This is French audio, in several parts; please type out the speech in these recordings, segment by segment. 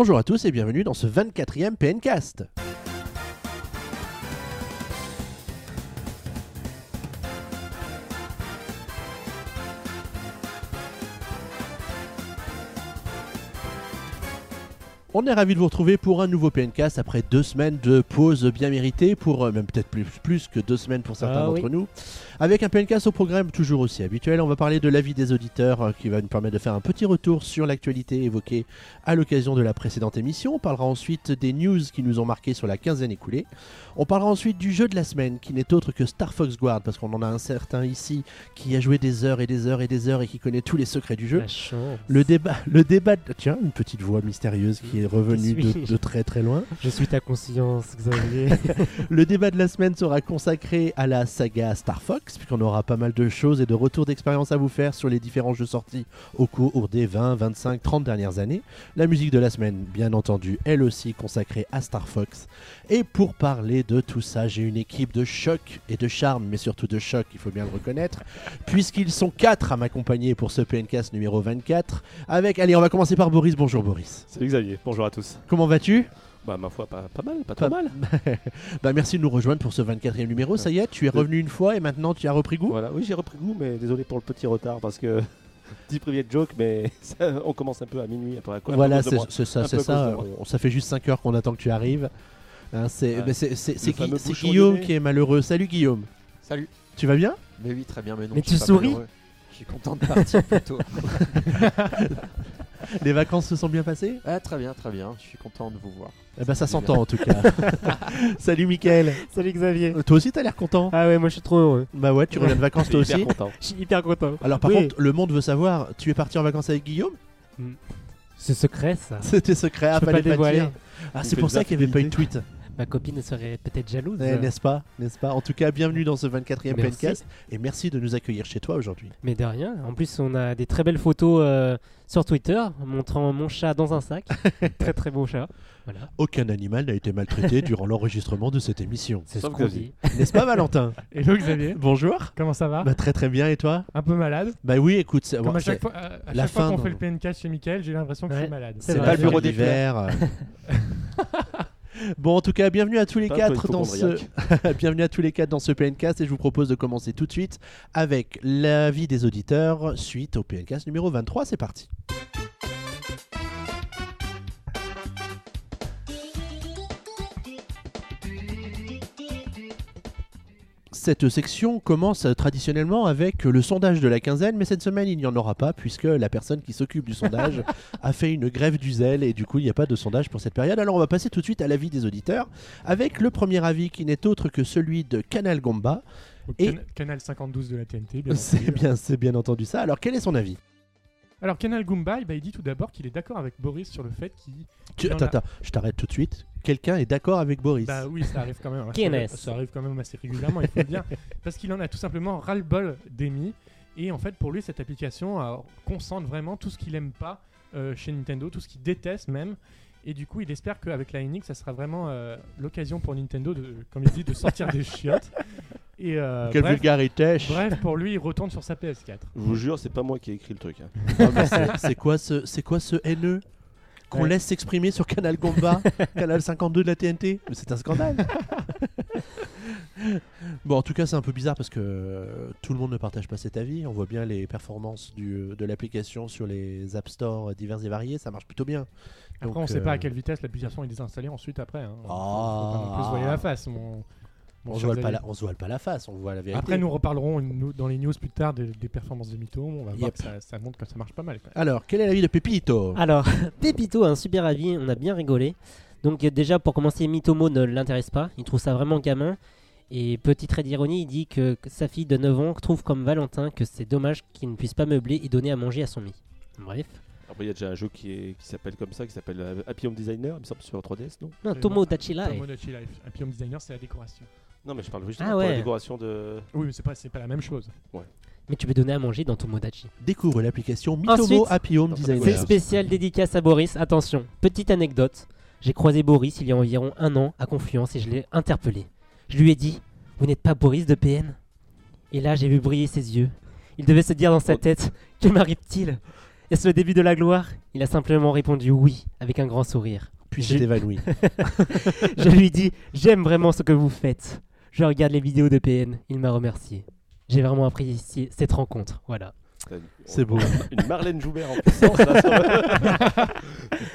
Bonjour à tous et bienvenue dans ce 24e PNcast. On est ravi de vous retrouver pour un nouveau PNcast après deux semaines de pause bien méritée, pour euh, même peut-être plus, plus que deux semaines pour certains Ah d'entre oui. nous. Avec un PNcast au programme toujours aussi habituel, on va parler de l'avis des auditeurs euh, qui va nous permettre de faire un petit retour sur l'actualité évoquée à l'occasion de la précédente émission. On parlera ensuite des news qui nous ont marqué sur la quinzaine écoulée. On parlera ensuite du jeu de la semaine qui n'est autre que Star Fox Guard parce qu'on en a un certain ici qui a joué des heures et des heures et des heures et qui connaît tous les secrets du jeu. Le débat, le débat, de- tiens, une petite voix mystérieuse qui est de, suis-je de très très loin. Je suis ta conscience, Xavier. Le débat de la semaine sera consacré à la saga Star Fox, puisqu'on aura pas mal de choses et de retours d'expérience à vous faire sur les différents jeux sortis au cours des 20, 25, 30 dernières années. La musique de la semaine, bien entendu, elle aussi consacrée à Star Fox. Et pour parler de tout ça, j'ai une équipe de choc et de charme, mais surtout de choc, il faut bien le reconnaître, puisqu'ils sont quatre à m'accompagner pour ce PNcast numéro 24. Avec, allez, on va commencer par Boris. Bonjour Boris. Salut Xavier, bonjour à tous. Comment vas-tu? Bah ma foi, pas, pas mal, pas Pas- trop mal. Bah merci de nous rejoindre pour ce 24e numéro. Ça y est, tu es revenu une fois et maintenant tu as repris goût? Voilà, oui j'ai repris goût, mais désolé pour le petit retard parce que 10 privés de joke, mais ça- on commence un peu à minuit, à quoi Voilà, c'est ça, c'est ça. On- ça fait juste 5 heures qu'on attend que tu arrives. Hein, c'est Guillaume qui est malheureux. Salut Guillaume. Salut. Tu vas bien? Mais oui, très bien, mais non. Mais tu pas souris? Je suis content de partir plutôt. Les vacances se sont bien passées? Ah, très bien, très bien. Je suis content de vous voir. Eh ben ça s'entend en tout cas. Salut Mickaël. Salut Xavier. Euh, Toi aussi t'as l'air content. Ah ouais, moi je suis trop heureux. Bah ouais, tu reviens de vacances toi Je suis aussi. hyper content. Je suis hyper content. Alors par Oui. contre, le monde veut savoir, tu es parti en vacances avec Guillaume? C'est secret ça. C'était secret, ah, Je peux fallait pas dévoiler. dire. Ah, c'est pour ça qu'il n'y avait pas eu de tweet. Ma copine serait peut-être jalouse. Eh, n'est-ce pas N'est-ce pas? En tout cas, bienvenue dans ce 24e Merci. podcast et merci de nous accueillir chez toi aujourd'hui. Mais de rien. En plus, on a des très belles photos euh, sur Twitter montrant mon chat dans un sac. très très beau chat. Voilà. Aucun animal n'a été maltraité durant l'enregistrement de cette émission. C'est ce Sauf qu'on dit. N'est-ce pas Valentin? Hello Xavier, Bonjour. comment ça va? Bah, très très bien et toi? Un peu malade. Bah oui, écoute, c'est Comme bon, à chaque fois, à- à la chaque fois fin qu'on fait le PNK chez Mickaël, j'ai l'impression que je suis malade. C'est c'est pas le bureau des d'hiver. Bon, en tout cas, bienvenue à tous les quatre dans ce bienvenue à tous les quatre dans ce PNcast et je vous propose de commencer tout de suite avec l'avis des auditeurs suite au PNcast numéro 23. C'est parti. Cette section commence traditionnellement avec le sondage de la quinzaine, mais cette semaine il n'y en aura pas puisque la personne qui s'occupe du sondage a fait une grève du zèle et du coup il n'y a pas de sondage pour cette période. Alors on va passer tout de suite à l'avis des auditeurs avec le premier avis qui n'est autre que celui de Canal Gomba. Et- Can- Canal 52 de la TNT, bien C'est entendu. bien, c'est bien entendu ça. Alors quel est son avis? Alors Canal Goomba, bah, il dit tout d'abord qu'il est d'accord avec Boris sur le fait qu'il... Attends, a- attends, je t'arrête tout de suite. Quelqu'un est d'accord avec Boris Bah oui, ça arrive quand même. Qui ça, arrive quand même assez régulièrement, il faut le dire. Parce qu'il en a tout simplement ras-le-bol d'Emi. Et en fait, pour lui, cette application euh, concentre vraiment tout ce qu'il aime pas euh, chez Nintendo, tout ce qu'il déteste même. Et du coup, il espère qu'avec la NX, ça sera vraiment euh, l'occasion pour Nintendo, de, comme il dit, de sortir des chiottes. Et euh, Quelle bref, vulgarité bref, pour lui, il retourne sur sa PS4. Je vous jure, c'est pas moi qui ai écrit le truc. hein. Ah, bah, c'est- quoi ce, c'est quoi ce haineux qu'on Ouais. laisse s'exprimer sur Canal Gomba, Canal 52 de la TNT Mais C'est un scandale. bon, en tout cas, c'est un peu bizarre parce que euh, tout le monde ne partage pas cet avis. On voit bien les performances du, de l'application sur les App Store divers et variés. Ça marche plutôt bien. Après, Donc, on sait euh, pas à quelle vitesse l'application est désinstallée ensuite après. Hein. Faut Ah. pas non plus se la face. On se, voile pas la, on se voile pas la face, on voit la vérité. Après, nous reparlerons dans les news plus tard des, des performances de Mito. On va voir Yep. que ça, ça montre que ça marche pas mal. Quoi. Alors, quel est l'avis de Pepito? Alors, Pépito a un super avis, on a bien rigolé. Donc déjà pour commencer, Mitomo ne l'intéresse pas, il trouve ça vraiment gamin. Et petit trait d'ironie, il dit que, sa fille de 9 ans trouve comme Valentin que c'est dommage qu'il ne puisse pas meubler et donner à manger à son mi. Bref. Après, il y a déjà un jeu qui s'appelle comme ça, qui s'appelle euh, Happy Home Designer, il me semble, sur 3DS, non? Non, Tomo Dachi Live. Tomodachi Life. Happy Home Designer, c'est la décoration. Non, mais je parle justement Ah pour la ouais. décoration de. Oui, mais c'est pas, c'est pas la même chose. Mais tu peux donner à manger dans Tomodachi. Découvre l'application Mitomo Ensuite, Happy Home Designer. C'est spécial dédicace à Boris. Attention, petite anecdote. J'ai croisé Boris il y a environ un an à Confluence et je l'ai interpellé. Je lui ai dit Vous n'êtes pas Boris de PN Et là, j'ai vu briller ses yeux. Il devait se dire dans sa Oh. tête Que m'arrive-t-il? Est-ce le début de la gloire? Il a simplement répondu oui, avec un grand sourire. Puis J'ai- s'est évanoui. Je lui dis J'aime vraiment ce que vous faites. Je regarde les vidéos de PN. Il m'a remercié. J'ai vraiment apprécié cette rencontre. Voilà. C'est beau. Une Marlène Joubert en puissance. là, ça-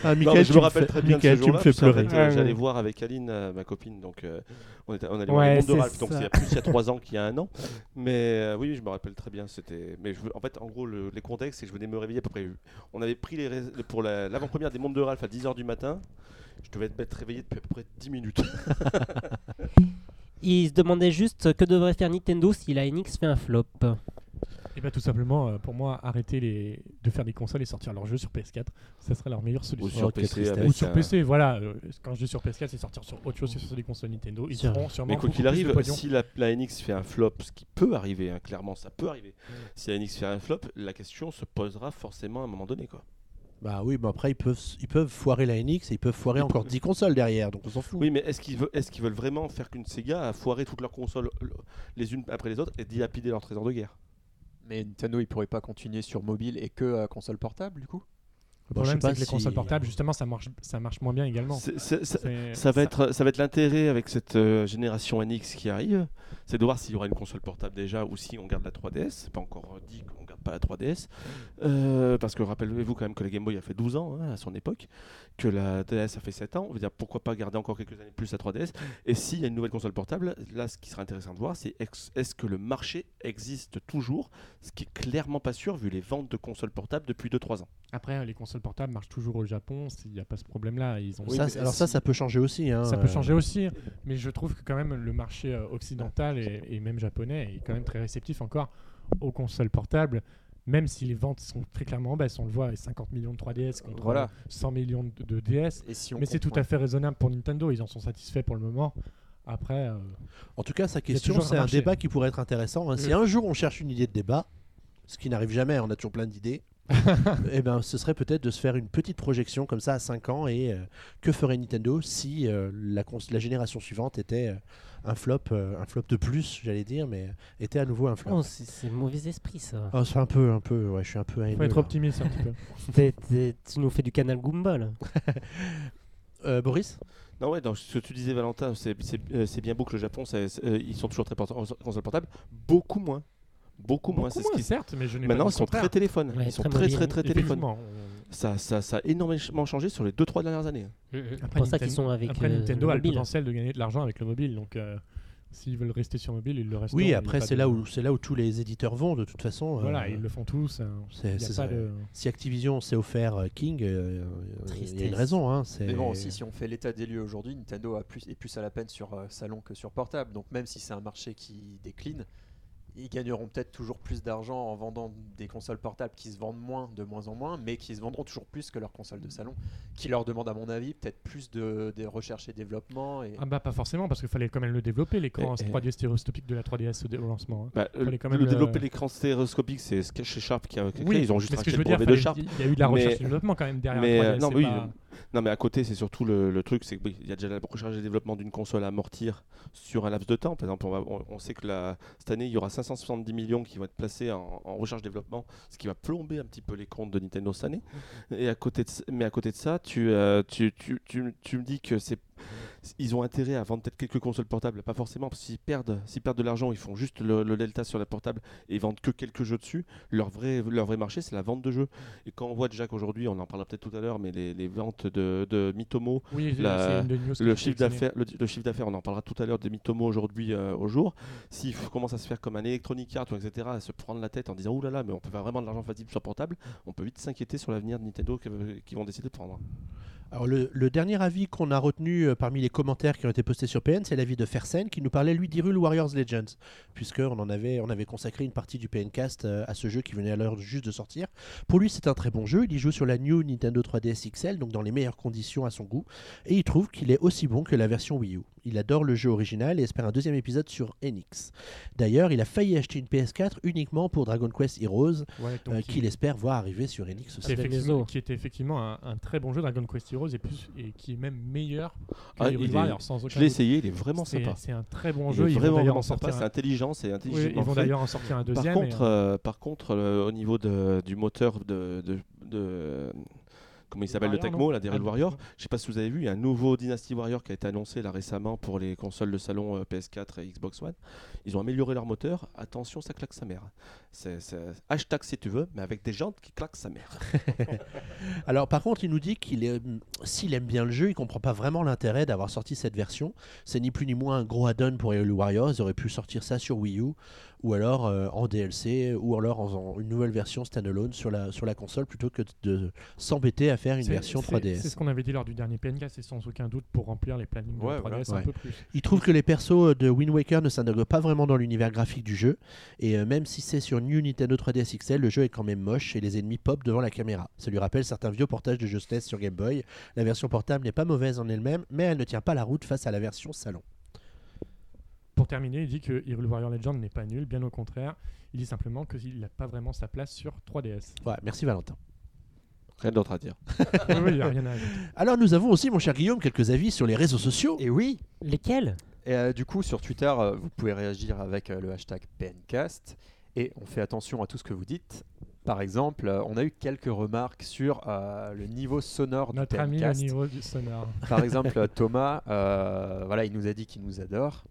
Ah, Non, Michael, mais je tu me rappelle fais- très bien Michael, de ce tu me jour-là, fais pleurer. fait, euh, J'allais ouais. voir avec Aline, euh, ma copine, donc euh, on, était, on allait voir Ouais, le monde de Ralph, donc il y a plus il y a trois ans qu'il y a un an. Mais euh, oui, je me rappelle très bien. C'était, mais je, en fait, en gros, le, les contextes, c'est que je venais me réveiller à peu près. On avait pris les pour la- l'avant-première des mondes de Ralph à 10h du matin. Je devais être réveillé depuis à peu près 10 minutes. Il se demandait juste que devrait faire Nintendo si la NX fait un flop. Et bah tout simplement, euh, pour moi, arrêter les... de faire des consoles et sortir leurs jeux sur PS4, ça serait leur meilleure Ou solution. sur Oh, quelle PC. Ou sur un- PC, voilà. euh, quand je dis sur PS4, c'est sortir sur autre chose que sur des consoles Nintendo. Ils Sur- feront sûrement Mais quoi qu'il arrive, si la, la NX fait un flop, ce qui peut arriver, hein, clairement, ça peut arriver. Si la NX fait un flop, la question se posera forcément à un moment donné. Quoi. Bah oui, mais après, ils peuvent, ils peuvent foirer la NX et ils peuvent foirer encore 10 consoles derrière, donc on s'en fout. Oui, mais est-ce qu'ils veulent, est qu'ils veulent vraiment faire qu'une Sega a foiré toutes leurs consoles euh, les unes après les autres et dilapider leur trésor de guerre? Mais Nintendo, il pourrait pas continuer sur mobile et que à console portable, du coup? Le problème, c'est que les consoles portables, justement, ça marche, ça marche moins bien également. Ça, va être, ça va être l'intérêt avec cette euh, génération NX qui arrive, c'est de voir s'il y aura une console portable déjà ou si on garde la 3DS. C'est pas encore dit qu'on pas la 3DS. Euh, parce que rappelez-vous quand même que la Game Boy a fait 12 ans hein, à son époque, que la DS a fait 7 ans. On veut dire pourquoi pas garder encore quelques années plus la 3DS. Et s'il y a une nouvelle console portable, là ce qui sera intéressant de voir, c'est est-ce que le marché existe toujours, ce qui est clairement pas sûr vu les ventes de consoles portables depuis 2-3 ans. Après, les consoles portables marchent toujours au Japon. Il n'y a pas ce problème-là. Ils ont. Ça, alors ça, ça peut changer aussi. hein, Ça peut euh, changer aussi, mais je trouve que quand même le marché euh, occidental et, et même japonais est quand même très réceptif encore aux consoles portables, même si les ventes sont très clairement en baisse. On le voit, avec 50 millions de 3DS contre Voilà. 100 millions de, de DS. Et si on Mais c'est tout à fait raisonnable pour Nintendo, ils en sont satisfaits pour le moment. Après, euh, En tout cas, sa question, c'est un débat qui pourrait être intéressant. hein. Si Mm. un jour on cherche une idée de débat, ce qui n'arrive jamais, on a toujours plein d'idées, eh ben, ce serait peut-être de se faire une petite projection comme ça à 5 ans et euh, que ferait Nintendo si euh, la, la génération suivante était euh, un flop, euh, un flop de plus, j'allais dire, mais était à nouveau un flop. Oh, c'est mauvais esprit ça. Oh, c'est un peu, un peu, ouais, je suis un peu faut haineux, être là. optimiste un petit peu. Tu nous fais du canal Goomba là. Euh, Boris? Non, ouais, dans ce que tu disais, Valentin, c'est euh, bien beau que le Japon, euh, ils sont toujours très portants en console portable. Beaucoup moins. Beaucoup moins. C'est ce moins, qui certes, mais je n'ai Maintenant, pas ils sont très téléphones. Ouais, ils sont très très, très, téléphones. Ça, ça, ça a énormément changé sur les 2-3 dernières années. C'est Après, pour ça qu'ils sont avec Après, euh, Nintendo a le potentiel de gagner de l'argent avec le mobile, donc euh, s'ils veulent rester sur mobile, ils le restent. Oui, après, c'est là, où, c'est là où tous les éditeurs vont, de toute façon. Voilà, euh, ils le font tous. hein. de- Si Activision s'est offert euh, King, euh, il y a une raison. Hein, Mais bon, aussi, si on fait l'état des lieux aujourd'hui, Nintendo a plus, est plus à la peine sur euh, salon que sur portable. Donc, même si c'est un marché qui décline, ils gagneront peut-être toujours plus d'argent en vendant des consoles portables qui se vendent moins, de moins en moins, mais qui se vendront toujours plus que leurs consoles de salon, qui leur demandent, à mon avis, peut-être plus de, de recherche et développement. Et... Ah bah pas forcément parce qu'il fallait quand même le développer l'écran Et- et- 3D stéréoscopique de la 3DS au, dé- au lancement. hein. Bah, quand même le le- développer l'écran stéréoscopique, c'est ce que chez Sharp qui a, créé. Ils ont juste mais ce que racheté je le veux dire, brevet de Sharp. il y a eu de la Mais- recherche et développement quand même derrière Mais, la euh, 3DS. non, c'est oui, pas- Non, mais à côté, c'est surtout le, le truc, c'est qu'il y a déjà la recherche et développement d'une console à amortir sur un laps de temps. Par exemple, on, va- on- on sait que la- cette année, il y aura 570 millions qui vont être placés en, en recherche et développement, ce qui va plomber un petit peu les comptes de Nintendo cette année. Et à côté de, mais à côté de ça, tu, euh, tu, tu, tu, tu me dis que c'est ils ont intérêt à vendre peut-être quelques consoles portables, pas forcément, parce que s'ils perdent, s'ils perdent de l'argent, ils font juste le, le delta sur la portable et ils vendent que quelques jeux dessus. Leur vrai, leur vrai marché, c'est la vente de jeux. Et quand on voit déjà qu'aujourd'hui, on en parlera peut-être tout à l'heure, mais les, les ventes de, de Mitomo, Oui, la- le chiffre d'affaires, le, le chiffre d'affaires, on en parlera tout à l'heure de Mitomo aujourd'hui euh, au jour. S'il f- commence à se faire comme un Electronic Arts, ou etc., à se prendre la tête en disant ouh là là, mais on peut faire vraiment de l'argent facile sur portable, on peut vite s'inquiéter sur l'avenir de Nintendo qui, qui vont décider de prendre. Alors le, dernier avis qu'on a retenu euh, parmi les commentaires qui ont été postés sur PN, c'est l'avis de Fersen qui nous parlait lui d'Hyrule Warriors Legends, puisqu'on en avait, on avait consacré une partie du PNcast euh, à ce jeu qui venait à l'heure juste de sortir. Pour lui, c'est un très bon jeu. Il y joue sur la New Nintendo 3DS XL, donc dans les meilleures conditions à son goût, et il trouve qu'il est aussi bon que la version Wii U. Il adore le jeu original et espère un deuxième épisode sur NX. D'ailleurs, il a failli acheter une PS4 uniquement pour Dragon Quest Heroes, Ouais, euh, il- qu'il espère voir arriver sur NX qui, aussi. qui était effectivement un, un très bon jeu Dragon Quest Heroes et, plus, et qui est même meilleur que Ah, est- sans Je aucun l'ai doute. essayé, il est vraiment sympa. C'est un très bon Il jeu. est Ils vraiment, d'ailleurs vraiment en sympa, sortir c'est un- intelligent, c'est Oui, intelligemment ils vont d'ailleurs en sortir un Par deuxième. contre, et, euh, euh, par contre euh, au niveau de, du moteur de, de, de comment il s'appelle le Tecmo, la Daryl Ah, Warrior. Je sais pas si vous avez vu, il y a un nouveau Dynasty Warrior qui a été annoncé là récemment pour les consoles de salon euh, PS4 et Xbox One. Ils ont amélioré leur moteur. Attention, ça claque sa mère. C'est hashtag si tu veux, mais avec des jantes qui claquent sa mère. Alors par contre, il nous dit qu'il est, s'il aime bien le jeu, il comprend pas vraiment l'intérêt d'avoir sorti cette version. C'est ni plus ni moins un gros add-on pour Halo Warriors. Ils auraient pu sortir ça sur Wii U, ou alors euh, en DLC, ou alors en faisant une nouvelle version standalone sur la sur la console plutôt que de s'embêter à faire une version c'est- 3DS. C'est ce qu'on avait dit lors du dernier PNK, c'est sans aucun doute pour remplir les plannings Ouais, de 3DS voilà. un peu plus. Il trouve que les persos de Wind Waker ne s'intègrent pas vraiment dans l'univers graphique du jeu, et euh, même si c'est sur New Nintendo 3DS XL, le jeu est quand même moche et les ennemis pop devant la caméra. Ça lui rappelle certains vieux portages de jeux SNES sur Game Boy. La version portable n'est pas mauvaise en elle-même, mais elle ne tient pas la route face à la version salon. Pour terminer, il dit que Hyrule Warrior Legend n'est pas nul, bien au contraire. Il dit simplement qu'il n'a pas vraiment sa place sur 3DS. Voilà, merci Valentin. Rien d'autre à dire. oui, oui, il n'y a rien à ajouter. Alors nous avons aussi, mon cher Guillaume, quelques avis sur les réseaux sociaux. Et oui, Lesquels? Et euh, du coup, sur Twitter, euh, vous pouvez réagir avec euh, le hashtag PNcast et on fait attention à tout ce que vous dites. Par exemple, euh, on a eu quelques remarques sur euh, le niveau sonore du Notre ami PNcast. niveau du sonore. Par exemple, Thomas, euh, voilà, il nous a dit qu'il nous adore,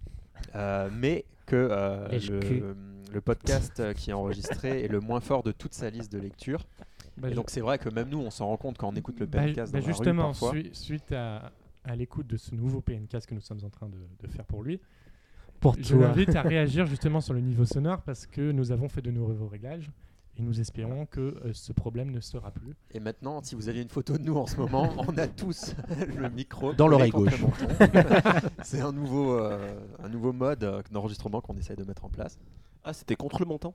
euh, mais que le, le podcast qui est enregistré est le moins fort de toute sa liste de lecture. Bah, Et donc c'est vrai que même nous, on s'en rend compte quand on écoute le bah, PNcast bah, dans la rue justement, parfois. sui- suite à, à l'écoute de ce nouveau PNcast que nous sommes en train de, de faire pour lui, Pour je toi. l'invite à réagir justement sur le niveau sonore parce que nous avons fait de nouveaux réglages et nous espérons que euh, ce problème ne sera plus. Et maintenant, si vous aviez une photo de nous en ce moment, on a tous le micro Dans l'oreille gauche. menton. C'est un nouveau, euh, un nouveau mode euh, d'enregistrement qu'on essaye de mettre en place. Ah, c'était contre le montant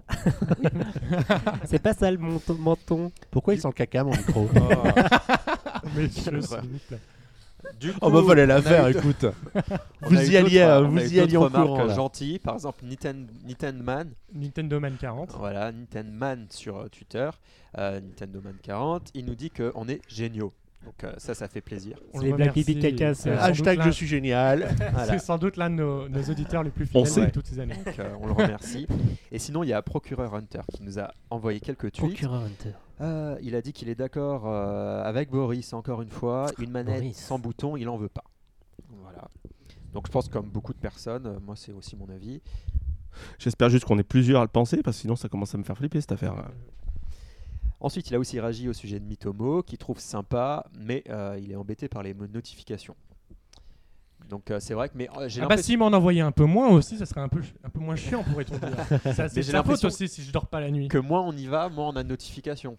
C'est pas ça le menton. menton. Pourquoi il sent le caca, mon micro? Messieurs, vrai. s'il Oh bah fallait la faire, écoute. Vous y alliez, euh, vous y alliez en courant, gentilles. Par exemple, Ninten- Nintendo Man, Nintendo Man 40. voilà, Nintendo Man sur euh, Twitter, euh, Nintendo Man 40, il nous dit qu'on est géniaux. Donc euh, ça, ça fait plaisir. On C'est le Black. Pipi Caca, C'est Hashtag je suis génial. Voilà. C'est sans doute l'un de nos, nos auditeurs les plus fidèles de toutes ces années. Donc, euh, on le remercie. Et sinon, il y a Procureur Hunter qui nous a envoyé quelques tweets. Procureur Hunter. Euh, il a dit qu'il est d'accord euh, avec Boris, encore une fois. Une manette Boris. sans bouton, il en veut pas. Voilà. Donc je pense comme beaucoup de personnes, euh, moi c'est aussi mon avis. J'espère juste qu'on est plusieurs à le penser, parce que sinon ça commence à me faire flipper cette affaire. Ensuite, il a aussi réagi au sujet de Mitomo, qu'il trouve sympa, mais euh, il est embêté par les notifications. Donc euh, c'est vrai que mais euh, j'ai Ah bah si m'en envoyait un peu moins aussi, ça serait un peu, un peu moins chiant pourrait-on dire. C'est j'ai sa faute l'impression aussi si je dors pas la nuit. que moins on y va, moins on a de notifications.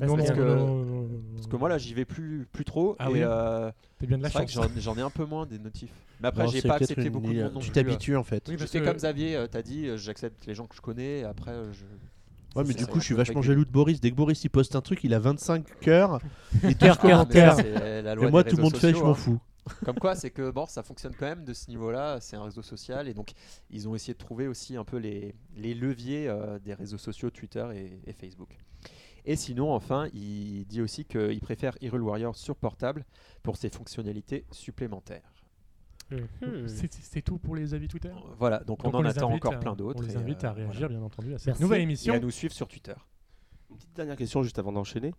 Non, non, parce non, que- non, non, non, non, Parce que moi là, j'y vais plus plus trop Ah et oui euh, T'es bien de la c'est vrai que chance. j'en j'en ai un peu moins des notifs. Mais après, Non, j'ai pas accepté une- beaucoup de monde non Tu plus, euh. t'habitues en fait. Oui, Je parce fais que- comme Xavier, euh, t'as dit, euh, j'accepte les gens que je connais, et après euh, je. Ouais, mais du coup, je suis vachement régulier. jaloux de Boris. Dès que Boris il poste un truc, il a 25 cœurs et 12 Cœur, cœur, loi Et moi, tout le monde fait, je m'en hein. fous. Comme quoi, c'est que bon, ça fonctionne quand même de ce niveau-là. C'est un réseau social et donc ils ont essayé de trouver aussi un peu les, les leviers euh, des réseaux sociaux Twitter et, et Facebook. Et sinon, enfin, il dit aussi qu'il préfère Hyrule Warrior sur portable pour ses fonctionnalités supplémentaires. Euh, Hmm. c'est- tout pour les avis Twitter? Voilà, donc, Donc on en attend encore à- plein d'autres. On les et, invite euh, à réagir, voilà. bien entendu, à cette Merci. nouvelle Et émission. à nous suivre sur Twitter. Une petite dernière question juste avant d'enchaîner.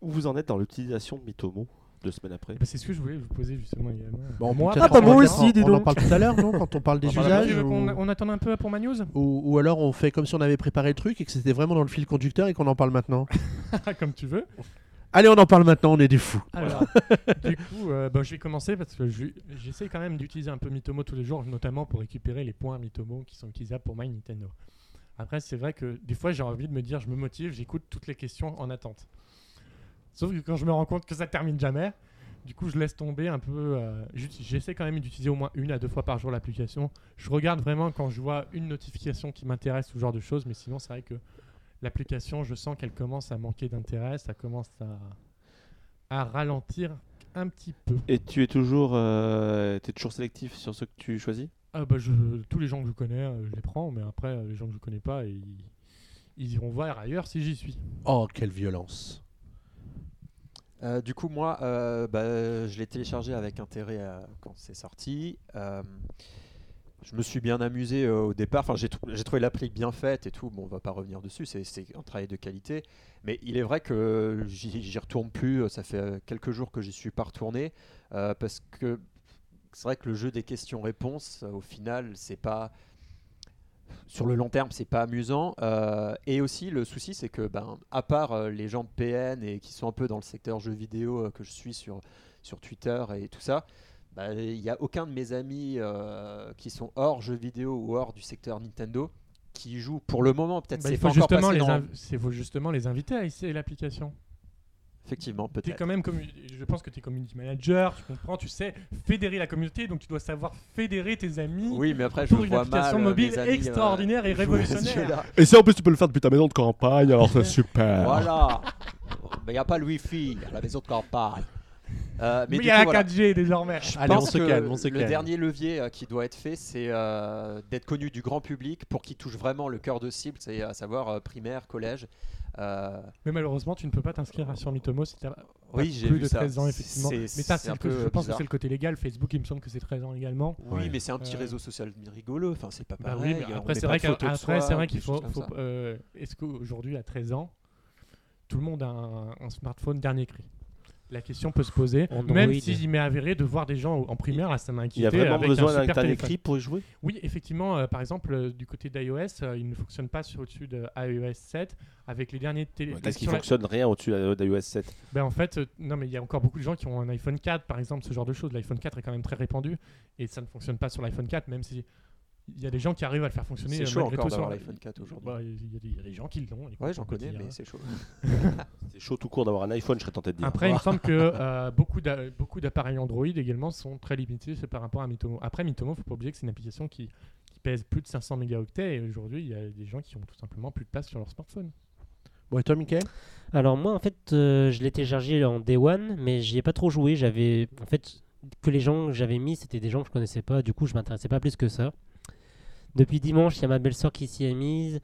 Où vous en êtes dans l'utilisation de Mitomo? Deux semaines après ben, c'est ce que je voulais vous poser justement également. Bon, moi, peut-être Ah bah on moi en- aussi, dis On en parle tout à l'heure, non Quand on parle des On usages tu veux ou... qu'on on attende un peu pour ma news ou... ou alors on fait comme si on avait préparé le truc et que c'était vraiment dans le fil conducteur et qu'on en parle maintenant. Comme tu veux. Allez, on en parle maintenant, on est des fous. Alors, du coup, euh, bah, je vais commencer parce que je- j'essaie quand même d'utiliser un peu Mitomo tous les jours, notamment pour récupérer les points Mitomo qui sont utilisables pour My Nintendo. Après, c'est vrai que des fois, j'ai envie de me dire, je me motive, j'écoute toutes les questions en attente. Sauf que quand je me rends compte que ça termine jamais, du coup, je laisse tomber un peu. euh, J'essaie quand même d'utiliser au moins une à deux fois par jour l'application. Je regarde vraiment quand je vois une notification qui m'intéresse, ce genre de choses, mais sinon, c'est vrai que l'application, je sens qu'elle commence à manquer d'intérêt, ça commence à, à ralentir un petit peu. Et tu es toujours, euh, t'es toujours sélectif sur ce que tu choisis? Ah bah je, tous les gens que je connais, euh, je les prends, mais après, euh, les gens que je connais pas, ils, ils iront voir ailleurs si j'y suis. Oh, quelle violence. Euh, du coup, moi, euh, bah, je l'ai téléchargé avec intérêt euh, quand c'est sorti. Je me suis bien amusé au départ. Enfin, j'ai, trou- j'ai trouvé l'appli bien faite et tout. Bon, on va pas revenir dessus. C'est, un travail de qualité. Mais il est vrai que j'y, retourne plus. Ça fait quelques jours que j'y suis pas retourné parce que c'est vrai que le jeu des questions-réponses, au final, c'est pas sur le long terme, c'est pas amusant. Euh, et aussi, le souci, c'est que, ben, à part euh, les gens de PN et qui sont un peu dans le secteur jeux vidéo euh, que je suis sur, sur Twitter et tout ça, bah, il n'y a aucun de mes amis qui sont hors jeux vidéo ou hors du secteur Nintendo qui y jouent pour le moment. Peut-être Bah, c'est pas encore justement, passé les dans- faut justement les inviter à essayer l'application. Effectivement, peut-être. quand même je pense que tu es community manager, tu comprends, tu sais fédérer la communauté, donc tu dois savoir fédérer tes amis Oui, mais après, je pour une vois application mal, euh, mobile mes amis, euh, extraordinaire et révolutionnaire. Et si en plus tu peux le faire depuis ta maison de campagne, alors c'est super. Voilà. Il n'y a pas le Wi-Fi à la maison de campagne. Euh, Mais il y a coup, la voilà. 4G désormais. Je Allez, on pense se que calme, on se le calme. dernier levier euh, qui doit être fait, c'est euh, d'être connu du grand public pour qu'il touche vraiment le cœur de cible, c'est à savoir euh, primaire, collège. Euh, Mais malheureusement, tu ne peux pas t'inscrire sur Mythomos si tu as oui, plus vu de ça. 13 ans, effectivement. Mais ça, c'est je pense que c'est le côté légal. Facebook, il me semble que c'est 13 ans également. Oui, Ouais. mais c'est un petit Euh, réseau social rigolo. Enfin, c'est pas Bah pareil. oui, mais on après, c'est vrai qu'il faut. euh, Est-ce qu'aujourd'hui, à 13 ans, tout le monde a un, un smartphone dernier cri? La question peut se poser, Android. même s'il m'est avéré de voir des gens en primaire, là ça m'a Il y a inquiété. vraiment avec besoin un d'un téléphone. écrit pour y jouer? Oui, effectivement, euh, par exemple, euh, du côté d'iOS, euh, il ne fonctionne pas sur au-dessus de iOS 7 avec les derniers télé. Qu'est-ce qui sur la- fonctionne Rien au-dessus d'iOS 7. Ben, en fait, euh, non, mais il y a encore beaucoup de gens qui ont un iPhone 4, par exemple, ce genre de choses. L'iPhone 4 est quand même très répandu et ça ne fonctionne pas sur l'iPhone 4, même si il y a des gens qui arrivent à le faire fonctionner. C'est euh, chaud encore d'avoir l'iPhone 4 aujourd'hui. Bah, Il y, a des- il y a des gens qui l'ont. Ouais, j'en connais, mais c'est chaud. C'est chaud tout court d'avoir un iPhone, je serais tenté de dire. Après, il me semble que euh, beaucoup d'a- beaucoup d'appareils Android également sont très limités c'est par rapport à Mitomo. Après, Mitomo, faut pas oublier que c'est une application qui, qui pèse plus de 500 mégaoctets et aujourd'hui, il y a des gens qui ont tout simplement plus de place sur leur smartphone. Bon, et toi, Michael? Alors moi en fait euh, je l'ai téléchargé en Day One mais j'y ai pas trop joué. J'avais en fait que les gens que j'avais mis c'était des gens que je connaissais pas. Du coup je m'intéressais pas plus que ça. Depuis dimanche il y a ma belle-sœur qui s'y est mise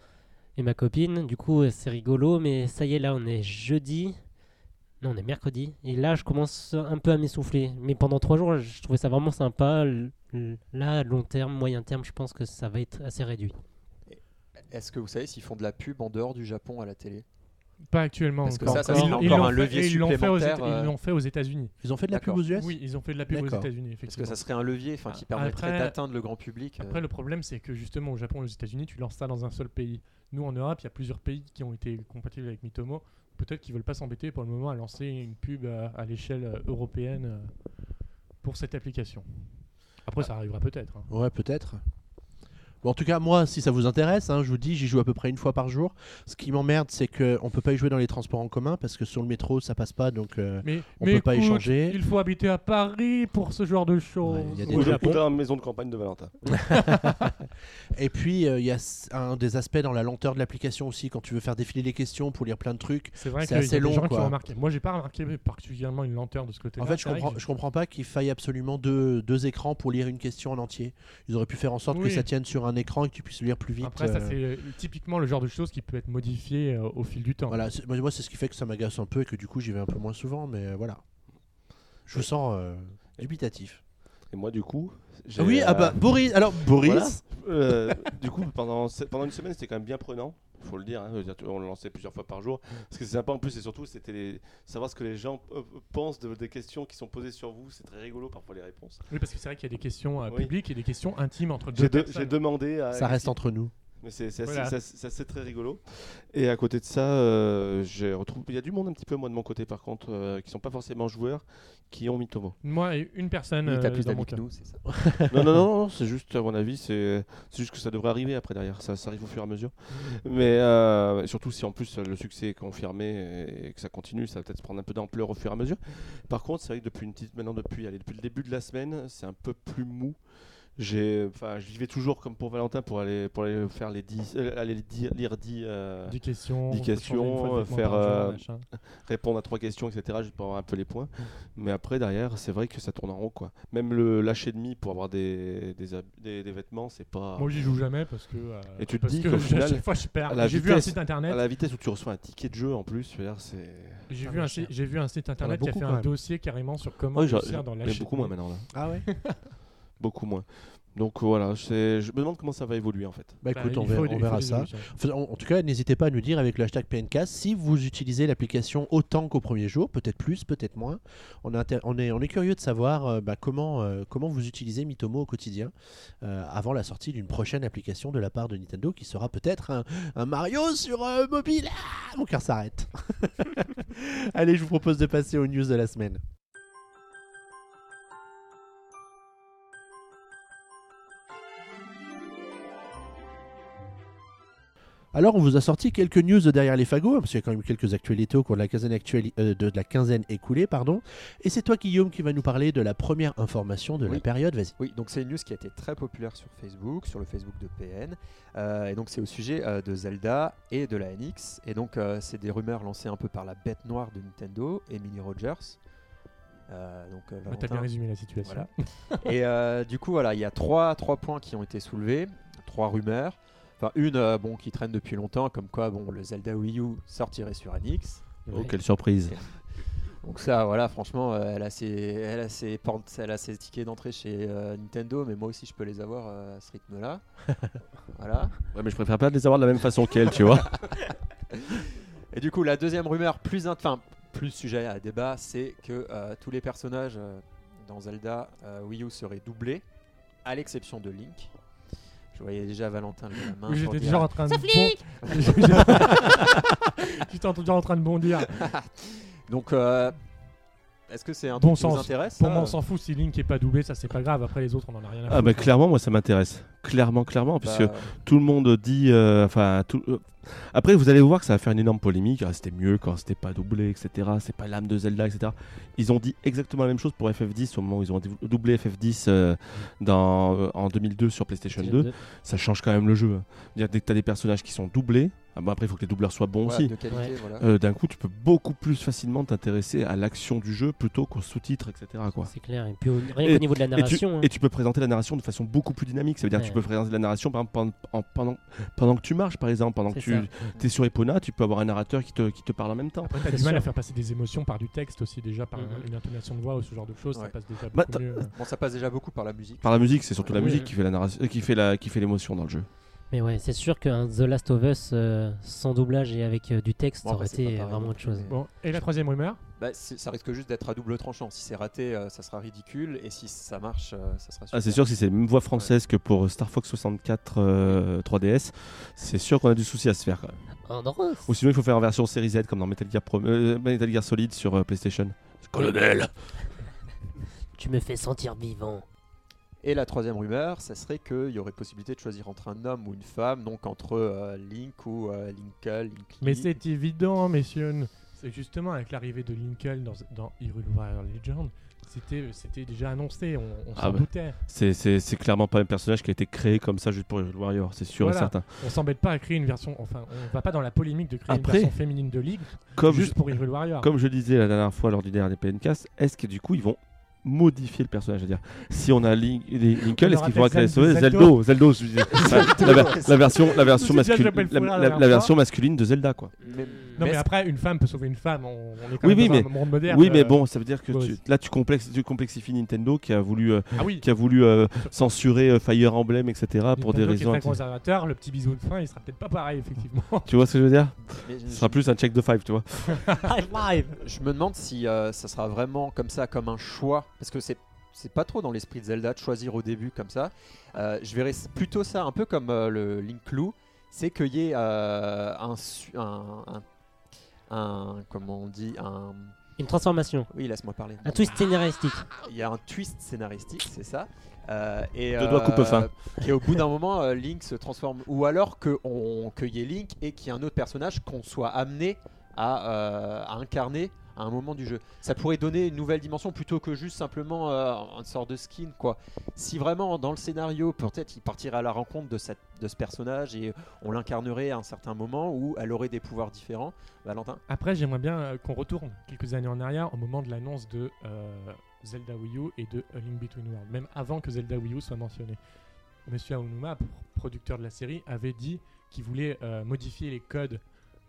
et ma copine. Du coup c'est rigolo mais ça y est là on est jeudi. Non on est mercredi et là je commence un peu à m'essouffler. Mais pendant trois jours je trouvais ça vraiment sympa. Là long terme, moyen terme je pense que ça va être assez réduit. Est-ce que vous savez s'ils font de la pub en dehors du Japon à la télé? Pas actuellement. Parce que encore. ça, encore l'ont un fait- levier et ils l'ont fait aux supplémentaire, Éta- euh, Ils l'ont fait aux États-Unis. Ils ont fait de la pub aux US Oui, ils ont fait de la pub aux. États-Unis, Parce que ça serait un levier qui Ah, permettrait d'atteindre le grand public. euh. Après, le problème, c'est que justement, au Japon et aux États-Unis, tu lances ça dans un seul pays. Nous, en Europe, il y a plusieurs pays qui ont été compatibles avec Mitomo. Peut-être qu'ils veulent pas s'embêter pour le moment à lancer une pub à, à l'échelle euh, européenne euh, pour cette application. Après, ça arrivera peut-être. hein. Ouais, peut-être. Bon, en tout cas, moi, si ça vous intéresse, hein, je vous dis, j'y joue à peu près une fois par jour. Ce qui m'emmerde, c'est qu'on peut pas y jouer dans les transports en commun parce que sur le métro, ça passe pas, donc euh, Mais, On mais peut pas écoute, échanger. Il faut habiter à Paris pour ce genre de choses. Ouais, il y a des Ou maison de campagne de Valentin. Et puis, euh, il y a un des aspects dans la lenteur de l'application aussi, quand tu veux faire défiler les questions pour lire plein de trucs. C'est vrai C'est qu'il y a assez des long, gens qui quoi. ont remarqué. Moi, j'ai pas remarqué particulièrement une lenteur de ce côté-là. En fait, je comprends, que je comprends pas qu'il faille absolument deux, deux écrans pour lire une question en entier. Ils auraient pu faire en sorte que ça tienne sur un écran et que tu puisses lire plus vite. Après, ça, euh, c'est euh, typiquement le genre de choses qui peut être modifié euh, au fil du temps. Voilà, c'est- moi, moi, c'est ce qui fait que ça m'agace un peu et que du coup, j'y vais un peu moins souvent, mais voilà. Je vous sens euh, dubitatif. Et moi, du coup. j'ai, Ah oui, ah bah, Boris, alors Boris, Voilà. Euh, du coup, pendant une semaine, c'était quand même bien prenant. Il faut le dire, hein, dire, on le lançait plusieurs fois par jour. Ce qui est sympa en plus, et surtout, c'était les- savoir ce que les gens euh, pensent de, des questions qui sont posées sur vous. C'est très rigolo parfois les réponses. Oui, parce que c'est vrai qu'il y a des questions euh, Oui. publiques et des questions intimes entre deux J'ai de- personnes. j'ai demandé à. ça reste entre nous. Mais c'est c'est assez, Voilà. c'est assez- c'est assez très rigolo. Et à côté de ça, euh, j'ai retrouvé. Il y a du monde un petit peu, moi, de mon côté, par contre, euh, qui sont pas forcément joueurs, qui ont Mitomo. Moi et une personne Oui, euh, t'as plus dans mon d'amis que cas. nous, c'est ça. non, non, non, non, c'est juste, à mon avis, c'est c'est juste que ça devrait arriver après derrière. Ça, ça arrive au fur et à mesure. Mais euh, surtout si en plus le succès est confirmé et que ça continue, ça va peut-être prendre un peu d'ampleur au fur et à mesure. Par contre, c'est vrai que depuis une petite, maintenant depuis, allez, depuis le début de la semaine, c'est un peu plus mou. J'ai, enfin, je vivais toujours comme pour Valentin pour aller, pour aller faire les 10, euh, aller dire, lire 10, euh, 10 questions, Dix questions, euh, faire, jour, euh, répondre à trois questions, etc. Juste pour avoir un peu les points. Mais après derrière, c'est vrai que ça tourne en rond quoi. Même le lâcher demi pour avoir des, des, des, des vêtements, c'est pas. Moi, j'y joue jamais parce que. euh, Et tu te dis que qu'au final, chaque fois, je à perds. J'ai vu un site À internet. la vitesse où tu reçois un ticket de jeu en plus, c'est. J'ai vu, un j'ai vu un site internet qui a fait un dossier carrément sur comment réussir dans lâcher. beaucoup moins maintenant là. Ah ouais? beaucoup moins. Donc voilà, c'est- je me demande comment ça va évoluer en fait. Bah Bah, écoute, on verra, on ça. Enfin, En en tout cas, n'hésitez pas à nous dire avec le hashtag PNCast si vous utilisez l'application autant qu'au premier jour, peut-être plus, peut-être moins. On, est intér- on, est, on est curieux de savoir euh, bah, comment, euh, comment vous utilisez Mitomo au quotidien euh, avant la sortie d'une prochaine application de la part de Nintendo qui sera peut-être un, un Mario sur euh, mobile. Ah, mon cœur s'arrête. Allez, je vous propose de passer aux news de la semaine. Alors, on vous a sorti quelques news de derrière les fagots, hein, parce qu'il y a quand même quelques actualités au cours de la quinzaine, actuali- euh, de, de la quinzaine écoulée. pardon. Et c'est toi, Guillaume, qui va nous parler de la première information de la période. Vas-y. Oui, donc c'est une news qui a été très populaire sur Facebook, sur le Facebook de PN. Euh, et donc c'est au sujet euh, de Zelda et de la NX. Et donc euh, c'est des rumeurs lancées un peu par la bête noire de Nintendo, Emily Rogers. Euh, donc, euh, T'as bien résumé la situation. Voilà. et euh, du coup, voilà, il y a trois, trois points qui ont été soulevés, trois rumeurs. Enfin, une euh, bon, qui traîne depuis longtemps, comme quoi bon, le Zelda Wii U sortirait sur NX. Oh, quelle surprise. Donc ça, voilà, franchement, euh, elle, a ses, elle, a ses portes- elle a ses tickets d'entrée chez euh, Nintendo, mais moi aussi je peux les avoir euh, à ce rythme-là. voilà. Ouais, mais je préfère pas les avoir de la même façon qu'elle, tu vois. Et du coup, la deuxième rumeur, plus, int- enfin, plus sujet à débat, c'est que euh, tous les personnages euh, dans Zelda euh, Wii U seraient doublés, à l'exception de Link. Je voyais déjà Valentin lever la main. Oui, J'étais déjà en train de J'étais déjà en train de bondir. Donc, euh, est-ce que c'est un Bon truc qui vous intéresse Pour moi, on s'en fout si Link est pas doublé, ça c'est pas grave. Après les autres, on en a rien à Ah foutre. bah clairement, moi ça m'intéresse. Clairement, clairement, puisque Bah, tout le monde dit, euh, enfin, tout. euh, Après, vous allez voir que ça va faire une énorme polémique. Ah, c'était mieux quand c'était pas doublé, etc. C'est pas l'âme de Zelda, etc. Ils ont dit exactement la même chose pour FF10 au moment où ils ont dou- doublé FF10 euh, dans, euh, en 2002 sur PlayStation 2. Ça change quand même le jeu. hein. Dès que tu as des personnages qui sont doublés, ah bon, après il faut que les doubleurs soient bons voilà, aussi. Ouais. voilà. Euh, D'un coup, tu peux beaucoup plus facilement t'intéresser à l'action du jeu plutôt qu'aux sous-titres, etc. Quoi. C'est clair. Et puis au- rien Et- qu'au niveau de la Et tu, narration. hein. et tu peux présenter la narration de façon beaucoup plus dynamique. Ça veut dire que tu peux présenter la narration par exemple, pendant, en- pendant, pendant que tu marches, par exemple, pendant que C'est tu es sur Epona, tu peux avoir un narrateur qui te, qui te parle en même temps. Après, t'as du mal à faire passer des émotions par du texte aussi, déjà par Mhm. une intonation de voix ou ce genre de choses, ça Ouais. passe déjà Bah, beaucoup. Bon, ça passe déjà beaucoup par la musique. Par la musique, c'est surtout la musique qui fait la narration, euh, qui fait la, qui fait l'émotion dans le jeu. Mais ouais, c'est sûr qu'un The Last of Us euh, sans doublage et avec euh, du texte, Bon, ça aurait après, c'est été pareil vraiment non autre chose. mais- Bon, et la troisième rumeur? Bah, c'est- ça risque juste d'être à double tranchant. Si c'est raté, euh, ça sera ridicule. Et si ça marche, euh, ça sera super. Ah, c'est sûr que si c'est la même voix française que pour Star Fox 64 euh, 3DS, c'est sûr qu'on a du souci à se faire quand même. Oh non Ou sinon, il faut faire en version série Z comme dans Metal Gear, Pro- euh, Metal Gear Solid sur euh, PlayStation. Colonel Tu me fais sentir vivant. Et la troisième rumeur, ça serait qu'il y aurait possibilité de choisir entre un homme ou une femme, donc entre euh, Link ou euh, Linkle, Linkly. Mais c'est évident, messieurs. C'est justement avec l'arrivée de Lincoln dans, dans Hyrule Warrior Legend, c'était c'était déjà annoncé, on, on s'en Ah bah. doutait. C'est- C'est c'est clairement pas un personnage qui a été créé comme ça juste pour Hyrule Warrior, c'est sûr Voilà. et certain. On s'embête pas à créer une version, enfin, on va pas dans la polémique de créer Après- une version féminine de League Comme juste je- pour Hyrule Warrior. Comme je disais la dernière fois lors du dernier PNcast, est-ce que du coup ils vont modifier le personnage C'est-à-dire, si on a Link, les- Lincoln, est-ce aura qu'il faudra peut-être créer Zelda- Zeldo Zeldo, je disais. la, la ver- la version, la masculine, la, la version de Zelda, quoi. Mais- Non mais mais après, une femme peut sauver une femme, on, on est quand Oui, même oui, dans mais- un monde moderne. Oui, mais euh, bon, ça veut dire que tu- là, tu, complexes, tu complexifies Nintendo qui a voulu, euh, Ah oui, qui a voulu euh, censurer euh, Fire Emblem, etc. pour des Nintendo qui est raisons. très conservateur, le petit bisou de fin, il sera peut-être pas pareil, effectivement. Tu vois ce que je veux dire? Mais Ce je- sera plus un check de five, tu vois. Five Je me demande si euh, ça sera vraiment comme ça, comme un choix, parce que c'est c'est pas trop dans l'esprit de Zelda de choisir au début comme ça. Euh, je verrais plutôt ça un peu comme euh, le Link Clou, c'est qu'il y ait euh, un, su- un, un, un- comment on dit, un, Une transformation. oui laisse-moi parler. Un twist scénaristique. Il y a un twist scénaristique, c'est ça. Euh, et Deux doigts coupe-fin. Et au bout d'un moment, euh, Link se transforme. Ou alors que on qu'il y ait Link et qu'il y ait un autre personnage qu'on soit amené à, euh, à incarner à un moment du jeu. Ça pourrait donner une nouvelle dimension plutôt que juste simplement euh, une sorte de skin quoi. Si vraiment dans le scénario peut-être il partirait à la rencontre de, cette, de ce personnage et on l'incarnerait à un certain moment où elle aurait des pouvoirs différents. Valentin? Après, j'aimerais bien euh, qu'on retourne quelques années en arrière au moment de l'annonce de euh, Zelda Wii U et de A Link Between Worlds, même avant que Zelda Wii U soit mentionné. Monsieur Aonuma, pr- producteur de la série, avait dit qu'il voulait euh, modifier les codes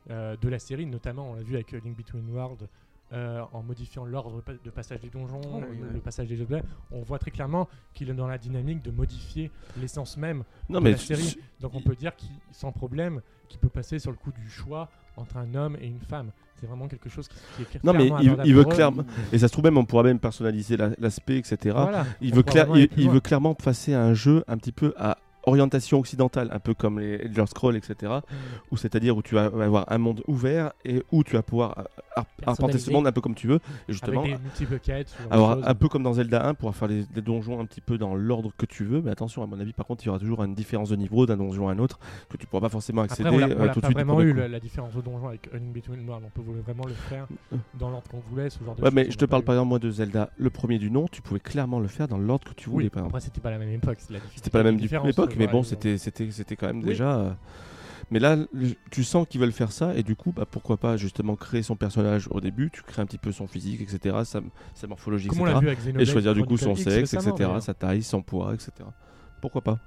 euh, de la série, notamment on l'a vu avec A Link Between Worlds euh, en modifiant l'ordre de passage des donjons, Oh, le, oui, le oui. passage des objets, on voit très clairement qu'il est dans la dynamique de modifier l'essence même Non, de mais la série. Donc on peut dire qu'il, sans problème qu'il peut passer sur le coup du choix entre un homme et une femme. C'est vraiment quelque chose qui, qui est Non, mais il, veut clairement. Et ça se trouve même, on pourra même personnaliser la- l'aspect, etc. Voilà, Il, veut, clair- il, veut clairement passer à un jeu un petit peu à orientation occidentale, un peu comme les Elder Scrolls, etc. Mm. Où c'est-à-dire où tu vas avoir un monde ouvert et où tu vas pouvoir euh, ar- arpenter ce monde un peu comme tu veux. Et justement, avec des alors un peu comme dans Zelda 1, pouvoir faire les, les donjons un petit peu dans l'ordre que tu veux. Mais attention, à mon avis, par contre, il y aura toujours une différence de niveau d'un donjon à un autre que tu pourras pas forcément accéder Après, on l'a- euh, on l'a tout de pas suite. du vraiment eu la, la différence de donjon avec A Link Between Worlds. On peut vraiment le faire dans l'ordre qu'on voulait, ce genre de Ouais, mais je te parle par exemple moi de Zelda, le premier du nom, tu pouvais clairement le faire dans l'ordre que tu voulais. Oui, par après c'était pas la même époque. C'était pas la même époque, mais bon, c'était c'était c'était quand même Oui. déjà. euh, Mais là, tu sens qu'ils veulent faire ça, et du coup, bah, pourquoi pas justement créer son personnage au début, tu crées un petit peu son physique, etc., sa, sa morphologie, Comme on l'a etc. vu avec Et choisir du coup son X sexe, etc., sa taille, son poids, etc. Pourquoi pas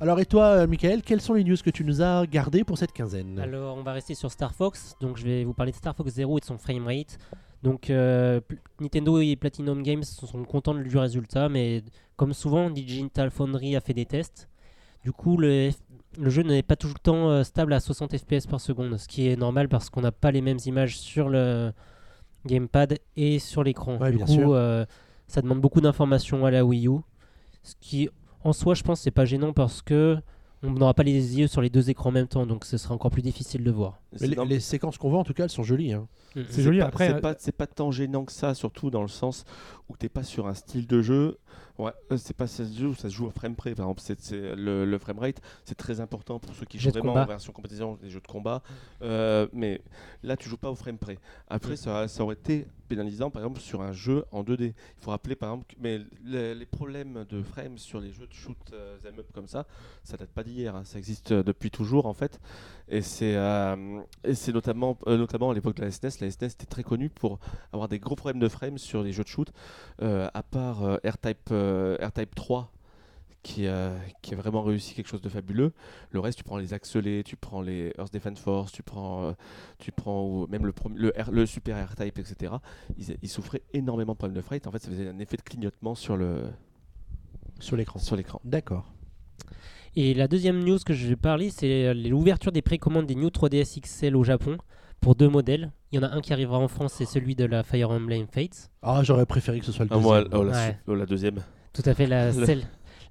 Alors, et toi, euh, Michael, quelles sont les news que tu nous as gardées pour cette quinzaine? Alors, on va rester sur Star Fox. Donc, je vais vous parler de Star Fox Zero et de son framerate. Donc, euh, Nintendo et Platinum Games sont contents du résultat, mais comme souvent, Digital Foundry a fait des tests. Du coup, le, F- le jeu n'est pas tout le temps euh, stable à 60 FPS par seconde, ce qui est normal parce qu'on n'a pas les mêmes images sur le gamepad et sur l'écran. Ouais, du bien coup, sûr. euh, ça demande beaucoup d'informations à la Wii U, ce qui, en soi, je pense, c'est pas gênant parce que on n'aura pas les yeux sur les deux écrans en même temps, donc ce sera encore plus difficile de voir. Mais les, dans- les séquences qu'on voit, en tout cas, elles sont jolies. hein. C'est joli, pas- après, C'est euh, pas, c'est pas tant gênant que ça, surtout dans le sens où t'es pas sur un style de jeu. Ouais, euh, c'est pas ça se joue, ça se joue au frame près. Par exemple, c'est, le, le frame rate, c'est très important pour ceux qui jouent vraiment combat. en version compétition, les jeux de combat. Euh, mais là, tu joues pas au frame près. Après, ça, ça aurait été pénalisant, par exemple, sur un jeu en 2D. Il faut rappeler, par exemple, que- mais les, les problèmes de frame sur les jeux de shoot euh, them up comme ça, ça date pas d'hier. hein. Ça existe euh, depuis toujours, en fait. Et c'est, euh, et c'est notamment, notamment à l'époque de la SNES. La SNES était très connue pour avoir des gros problèmes de frame sur les jeux de shoot. À part euh, R-Type euh, R-Type 3, qui, euh, qui a vraiment réussi quelque chose de fabuleux. Le reste, tu prends les Axelés, tu prends les Earth Defense Force, tu prends, euh, tu prends ou même le, le, R- le Super R-Type, etc. Ils, ils souffraient énormément de problèmes de frame. En fait, ça faisait un effet de clignotement sur le Sur l'écran. sur l'écran. D'accord. Et la deuxième news que je vais parler, c'est euh, l'ouverture des précommandes des New 3DS XL au Japon pour deux modèles. Il y en a un qui arrivera en France, c'est celui de la Fire Emblem Fates. Ah, j'aurais préféré que ce soit le Ah, deuxième. moi, oh, la, Ouais. su- oh, la deuxième. Tout à fait, la, celle,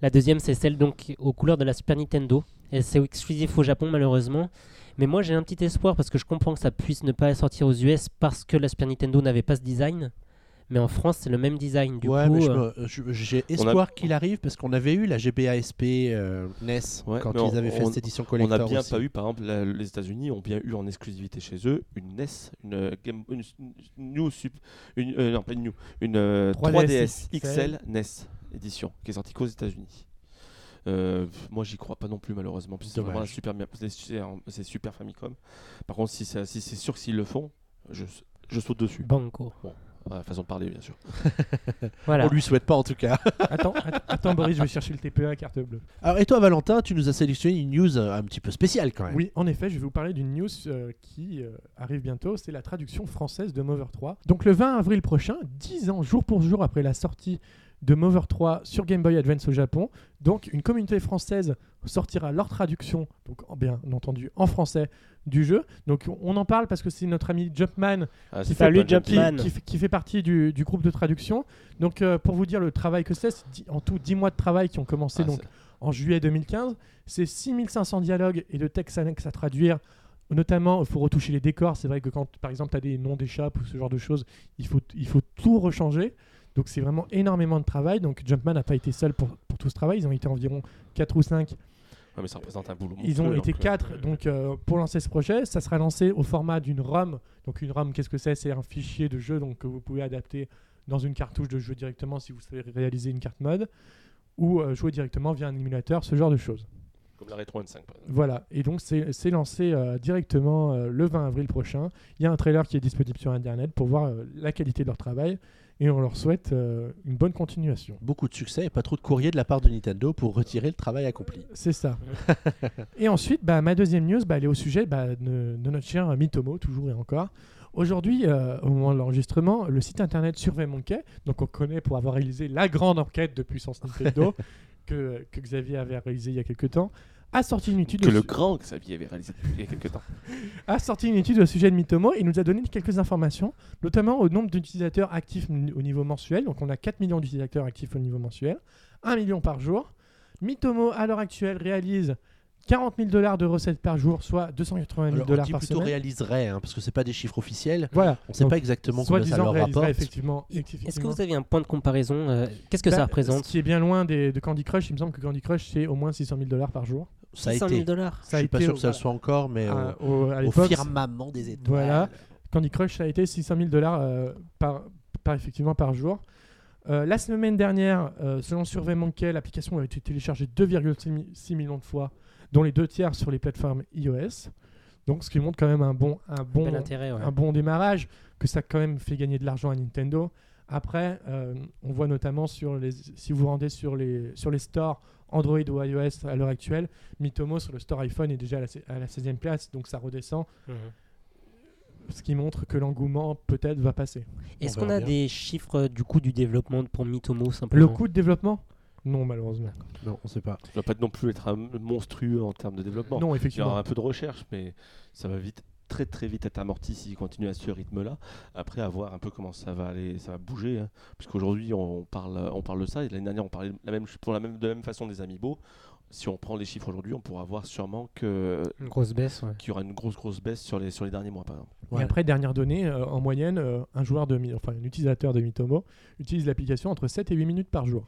la deuxième, c'est celle donc aux couleurs de la Super Nintendo. Et c'est exclusif au Japon, malheureusement. Mais moi, j'ai un petit espoir parce que je comprends que ça puisse ne pas sortir aux US parce que la Super Nintendo n'avait pas ce design. Mais en France, c'est le même design. Du ouais, coup, euh, je- j'ai espoir qu'il arrive parce qu'on avait eu la GBASP euh, NES Ouais, quand ils avaient fait on- cette édition On collector. n'a bien aussi. pas eu, par exemple, la- les États-Unis ont bien eu en exclusivité chez eux une NES, une, euh, Game, une, une New Sup- une, euh, non pas une New, une euh, 3DS 3DS XL NES édition qui est sortie qu'aux États-Unis. Euh, moi, j'y crois pas non plus malheureusement. C'est vraiment un super, c'est- super Famicom. Par contre, si c'est si c'est sûr que s'ils le font, je, je saute dessus. Banco. Ouais, façon de parler, bien sûr. Voilà. On lui souhaite pas en tout cas. attends, att- attends, Boris, je vais chercher le TPE à carte bleue. Alors, et toi, Valentin, tu nous as sélectionné une news euh, un petit peu spéciale quand même. Oui, en effet, je vais vous parler d'une news euh, qui euh, arrive bientôt, c'est la traduction française de Mover 3. Donc le 20 avril prochain, 10 ans jour pour jour après la sortie de Mover 3 sur Game Boy Advance au Japon, donc une communauté française sortira leur traduction, donc en- bien entendu en français, du jeu. Donc on en parle parce que c'est notre ami Jumpman Ah, qui fait, qui, qui qui partie du, du groupe de traduction. Donc euh, pour vous dire le travail que c'est, en tout 10 mois de travail qui ont commencé Ah, donc en juillet 2015. C'est 6500 dialogues et de textes annexes à traduire. Notamment, il faut retoucher les décors. C'est vrai que quand, par exemple, tu as des noms d'échappes ou ce genre de choses, il faut, il faut tout rechanger. Donc, c'est vraiment énormément de travail. Donc, Jumpman n'a pas été seul pour, pour tout ce travail. Ils ont été environ 4 ou 5. Ouais, mais ça représente un boulot. Ils ont été donc, euh, 4 donc, euh, pour lancer ce projet. Ça sera lancé au format d'une ROM. Donc, une ROM, qu'est-ce que c'est? C'est un fichier de jeu donc, que vous pouvez adapter dans une cartouche de jeu directement si vous savez réaliser une carte mode ou euh, jouer directement via un émulateur, ce genre de choses. Comme la Retro 25. par exemple. Voilà, et donc c'est lancé euh, directement euh, le 20 avril prochain. Il y a un trailer qui est disponible sur Internet pour voir euh, la qualité de leur travail et on leur souhaite euh, une bonne continuation. Beaucoup de succès et pas trop de courrier de la part de Nintendo pour retirer le travail accompli. C'est ça. et ensuite, bah, ma deuxième news, bah, elle est au sujet bah, de, de notre cher Mitomo, toujours et encore. Aujourd'hui, euh, au moment de l'enregistrement, le site internet Survey Monkey, donc on connaît pour avoir réalisé la grande enquête de puissance Nintendo que, que Xavier avait réalisé il y a quelques temps, a sorti une étude Que au le grand Xavier avait réalisé il y a quelques temps. a sorti une étude au sujet de Mitomo et nous a donné quelques informations, notamment au nombre d'utilisateurs actifs au niveau mensuel. Donc on a 4 millions d'utilisateurs actifs au niveau mensuel, 1 million par jour. Mitomo, à l'heure actuelle, réalise 40 000 dollars de recettes par jour, soit 280 000 Alors, on dollars par plutôt semaine. réaliserait, hein, parce que c'est pas des chiffres officiels. Voilà. On sait Donc, pas exactement combien ça leur rapporte. effectivement. Est-ce que vous avez un point de comparaison euh, Qu'est-ce que Bah, ça représente? Ce qui est bien loin des, de Candy Crush, il me semble que Candy Crush c'est au moins 600 000 dollars par jour. Ça a 600 été. 000 dollars. Je suis pas sûr au- que ça le soit encore, mais à, au, au- à au l'époque, firmament des étoiles. Voilà. Candy Crush, ça a été 600 000 dollars euh, par, par, effectivement par jour. Euh, la semaine dernière, euh, selon Survey Monkey, l'application a été téléchargée 2,6 millions de fois, dont les deux tiers sur les plateformes iOS. Donc, ce qui montre quand même un bon, un bon, Bel intérêt, ouais. un bon démarrage, que ça a quand même fait gagner de l'argent à Nintendo. Après, euh, on voit notamment sur les, si vous vous rendez sur les, sur les stores Android ou iOS à l'heure actuelle, Mitomo sur le store iPhone est déjà à la, se- à la 16e place, donc ça redescend Mhm. ce qui montre que l'engouement peut-être va passer. Est-ce On qu'on a bien. des chiffres du coût du développement pour Mitomo simplement Le coût de développement? Non, malheureusement. Non, on sait pas. Ça va pas non plus être un monstrueux en termes de développement. Non, Il y aura effectivement. un peu de recherche, mais ça va vite, très très vite être amorti s'il continue à ce rythme-là. Après, à voir un peu comment ça va aller, ça va bouger. Hein. Puisqu'aujourd'hui, on parle, on parle de ça. Et l'année dernière, on parlait la même, pour la même, de la même façon des Amiibo. Si on prend les chiffres aujourd'hui, on pourra voir sûrement que Une grosse baisse, ouais. qu'il y aura une grosse grosse baisse sur les sur les derniers mois, par exemple. Et Ouais. après, dernière donnée, euh, en moyenne, euh, un joueur de, enfin un utilisateur de Mitomo utilise l'application entre 7 et 8 minutes par jour.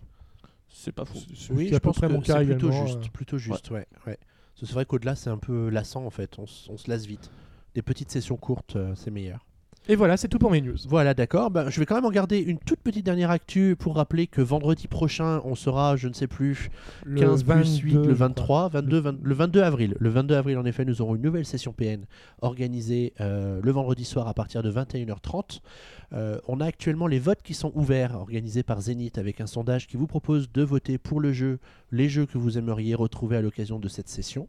C'est pas fou. Ce Oui, je pense que mon cas c'est plutôt juste, euh. plutôt juste, ouais. ouais. Que C'est vrai qu'au-delà, c'est un peu lassant en fait. On se lasse vite. Des petites sessions courtes, euh, c'est meilleur. Et voilà, c'est tout pour mes news. Voilà, d'accord. Ben, je vais quand même en garder une toute petite dernière actu pour rappeler que vendredi prochain, on sera, je ne sais plus, Le 15 plus 8, 22, le je 23, 22, 20 le 22 avril. Le 22 avril, en effet, nous aurons une nouvelle session PN organisée euh, le vendredi soir à partir de 21h30. Euh, on a actuellement les votes qui sont ouverts, organisés par Zenith, avec un sondage qui vous propose de voter pour le jeu, les jeux que vous aimeriez retrouver à l'occasion de cette session.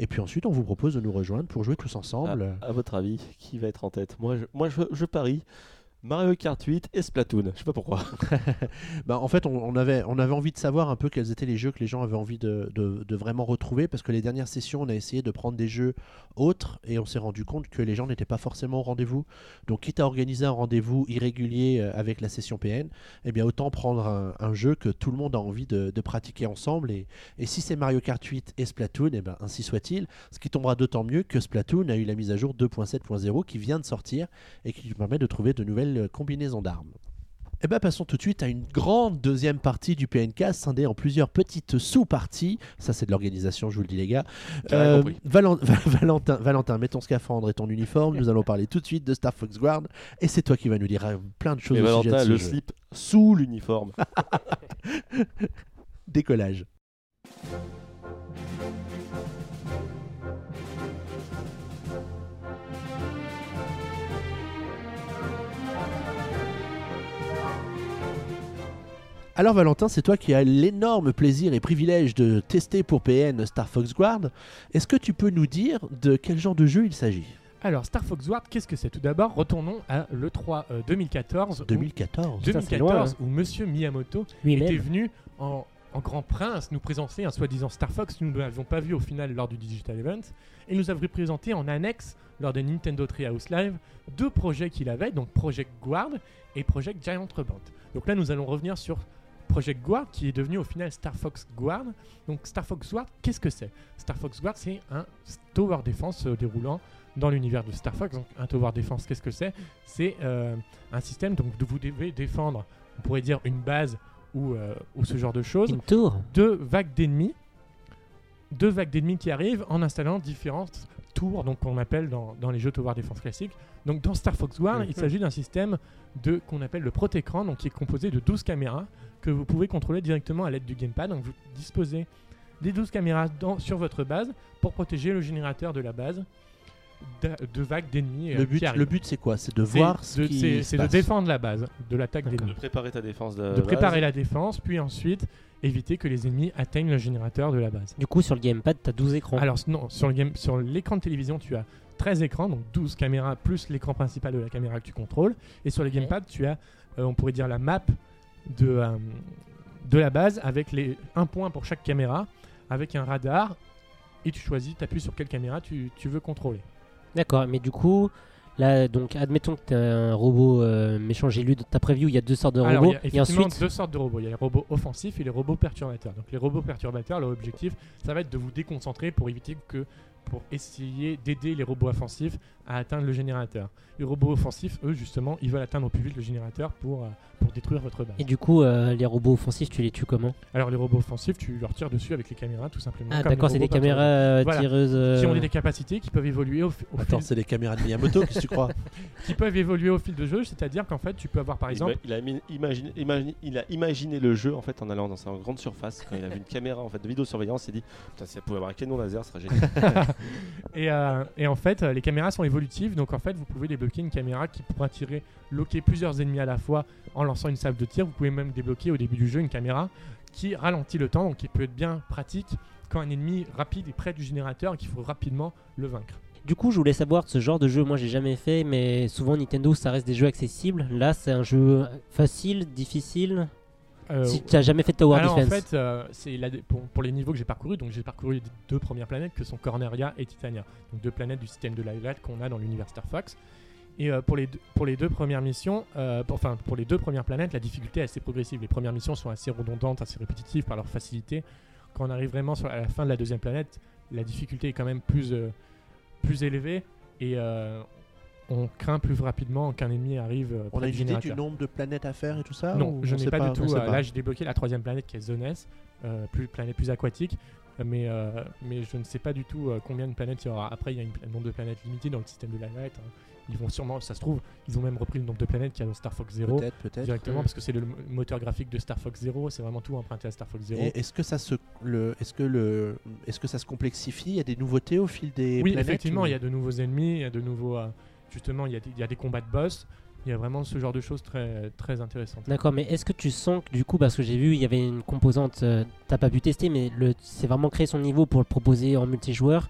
Et puis ensuite, on vous propose de nous rejoindre pour jouer tous ensemble. À, à votre avis, qui va être en tête? Moi, je, moi je, parie Mario Kart 8 et Splatoon. Je sais pas pourquoi. Bah, en fait, on, avait, on avait envie de savoir un peu quels étaient les jeux que les gens avaient envie de, de- vraiment retrouver, parce que les dernières sessions, on a essayé de prendre des jeux autres, et on s'est rendu compte que les gens n'étaient pas forcément au rendez-vous. Donc, quitte à organiser un rendez-vous irrégulier euh, avec la session PN, eh bien, autant prendre un, jeu que tout le monde a envie de, pratiquer ensemble. Et, et si c'est Mario Kart 8 et Splatoon, eh ben, ainsi soit-il. Ce qui tombera d'autant mieux que Splatoon a eu la mise à jour 2.7.0 qui vient de sortir et qui nous permet de trouver de nouvelles combinaisons d'armes. Eh ben, passons tout de suite à une grande deuxième partie du PNK, scindée en plusieurs petites sous-parties. Ça, c'est de l'organisation, je vous le dis, les gars. Euh, compris. Valen- Valentin, Valentin, mets ton scaphandre et ton uniforme. Nous allons parler tout de suite de Star Fox Guard. Et c'est toi qui vas nous dire euh, plein de choses Et au sujet de Valentin, ce le jeu. slip sous l'uniforme. Décollage. Alors Valentin, c'est toi qui as l'énorme plaisir et privilège de tester pour PN Star Fox Guard. Est-ce que tu peux nous dire de quel genre de jeu il s'agit? Alors, Star Fox Ward, qu'est-ce que c'est? Tout d'abord, retournons à l'E3 euh, 2014. où- 2014. Putain, c'est 2014, loin, où Monsieur Miyamoto était venu en, en grand prince nous présenter un soi-disant Star Fox que nous ne l'avions pas vu au final lors du Digital Event. Et nous avait présenté en annexe, lors des Nintendo Treehouse Live, deux projets qu'il avait, donc Project Guard et Project Giant Rebound. Donc là, nous allons revenir sur Project Guard, qui est devenu au final Star Fox Guard. Donc Star Fox Guard, qu'est-ce que c'est? Star Fox Guard, c'est un tower defense euh, déroulant dans l'univers de Star Fox. Donc un tower defense, qu'est-ce que c'est? C'est euh, un système donc vous devez défendre, on pourrait dire une base ou, euh, ou ce genre de choses, Une tour deux vagues d'ennemis, deux vagues d'ennemis qui arrivent en installant différentes tours, donc qu'on appelle dans, dans les jeux Tower Defense classiques. Donc dans Star Fox War, il Mhm. s'agit d'un système de qu'on appelle le Protecran, donc qui est composé de 12 caméras que vous pouvez contrôler directement à l'aide du gamepad. Donc vous disposez des 12 caméras dans- sur votre base pour protéger le générateur de la base. de vagues d'ennemis. euh, Le but, le but c'est quoi? C'est de voir ce de- qui c'est- de défendre la base de l'attaque d'ennemis. De préparer ta défense de, De préparer la défense, puis ensuite éviter que les ennemis atteignent le générateur de la base. Du coup, sur le gamepad, t'as 12 écrans. Alors non, sur le game- sur l'écran de télévision, tu as 13 écrans, donc 12 caméras plus l'écran principal de la caméra que tu contrôles. Et sur le gamepad, tu as, euh, on pourrait dire, la map de, euh, de la base avec les, un point pour chaque caméra, avec un radar. Et tu choisis, tu appuies sur quelle caméra tu, tu veux contrôler. D'accord, mais du coup, là, donc, admettons que t'as un robot euh, méchant. J'ai lu dans ta preview, il y a deux sortes de Alors, robots. il y a et ensuite, deux sortes de robots. Il y a les robots offensifs et les robots perturbateurs. Donc les robots perturbateurs, leur objectif, ça va être de vous déconcentrer pour éviter que pour essayer d'aider les robots offensifs à atteindre le générateur. Les robots offensifs, eux, justement, ils veulent atteindre au plus vite le générateur pour, euh, pour détruire votre base. et du coup, euh, les robots offensifs, tu les tues comment? Alors les robots offensifs, tu leur tires dessus avec les caméras, tout simplement. Ah, d'accord, c'est robots des caméras euh, Voilà. tireuses. qui ont euh, des capacités qui peuvent évoluer au, au Attends, fil, c'est les caméras de Miyamoto, qu'est-ce que tu crois? Qui peuvent évoluer au fil de jeu, c'est-à-dire qu'en fait, tu peux avoir par Il, exemple il imaginé, imagine- il a imaginé le jeu en fait en allant dans sa grande surface quand il a vu une caméra en fait de vidéosurveillance il s'est dit putain si elle pouvait avoir un canon laser ce serait génial Et, euh, et en fait, les caméras sont donc en fait, vous pouvez débloquer une caméra qui pourra tirer, loquer plusieurs ennemis à la fois en lançant une salve de tir. Vous pouvez même débloquer au début du jeu une caméra qui ralentit le temps, donc qui peut être bien pratique quand un ennemi rapide est près du générateur et qu'il faut rapidement le vaincre. Du coup, je voulais savoir ce genre de jeu. Moi, j'ai jamais fait, mais souvent Nintendo, ça reste des jeux accessibles. Là, c'est un jeu facile, difficile. Euh, si tu n'as jamais fait Tower alors, en Defense. fait, euh, c'est la- pour, pour les niveaux que j'ai parcourus, donc j'ai parcouru les deux premières planètes que sont Corneria et Titania, donc deux planètes du système de Lylat qu'on a dans l'univers Star Fox. Et euh, pour, les deux, pour les deux premières missions, pour- enfin pour les deux premières planètes, la difficulté est assez progressive. Les premières missions sont assez redondantes, assez répétitives par leur facilité. Quand on arrive vraiment sur, à la fin de la deuxième planète, la difficulté est quand même plus, plus élevée et euh, on craint plus rapidement qu'un ennemi arrive. euh, On a une idée du nombre de planètes à faire et tout ça Non, je n'ai sait pas, du tout. euh, pas là, j'ai débloqué la troisième planète qui est Zones, euh, plus planète plus aquatique. Mais, euh, mais je ne sais pas du tout combien de planètes il y aura. Après, il y a une- un nombre de planètes limité dans le système de la Light. hein. Ils vont sûrement, ça se trouve, ils ont même repris le nombre de planètes qu'il y a dans Star Fox Zero Peut-être, peut-être. directement Mm. parce que c'est le moteur graphique de Star Fox Zero. C'est vraiment tout emprunté à Star Fox Zero. Et est-ce que ça se le est-ce que le est-ce que ça se complexifie? Il y a des nouveautés au fil des oui, planètes effectivement, ou- il y a de nouveaux ennemis, il y a de nouveaux. Justement, il y, a des, combats de boss. Il y a vraiment ce genre de choses très, très intéressantes. D'accord, mais est-ce que tu sens que du coup, parce que j'ai vu, il y avait une composante, euh, t'as pas pu tester, mais c'est vraiment créer son niveau pour le proposer en multijoueur.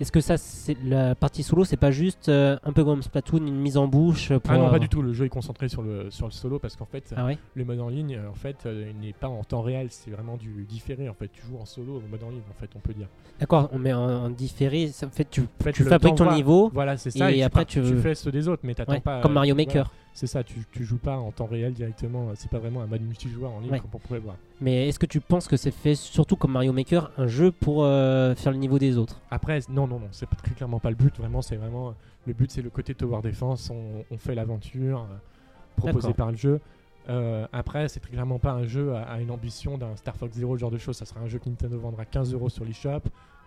Est-ce que ça, c'est la partie solo, c'est pas juste euh, un peu comme Splatoon, une mise en bouche pour, Ah non, pas du tout. Le jeu est concentré sur le, sur le solo parce qu'en fait, Ah ouais le mode en ligne, euh, en fait, euh, il n'est pas en temps réel, c'est vraiment du différé. En fait, tu joues en solo au mode en ligne, en fait, on peut dire. D'accord, on met en, en différé, ça fait tu, En fait, tu fabriques ton niveau, Voilà, c'est ça. Et tu après, tu fais ceux des autres, mais t'attends ouais, pas. comme Mario voilà. C'est ça, tu, tu joues pas en temps réel directement. euh, C'est pas vraiment un mode multijoueur en ligne Ouais. comme on pourrait voir. Mais est-ce que tu penses que c'est fait surtout comme Mario Maker, un jeu pour euh, faire le niveau des autres? Après, non, non, non, c'est très clairement pas le but. Vraiment, c'est vraiment le but, c'est le côté tower defense. On, on fait l'aventure euh, proposée par le jeu. Euh, après, c'est très clairement pas un jeu à, à une ambition d'un Star Fox Zero, ce genre de choses. Ça sera un jeu que Nintendo vendra 15 euros sur l'eShop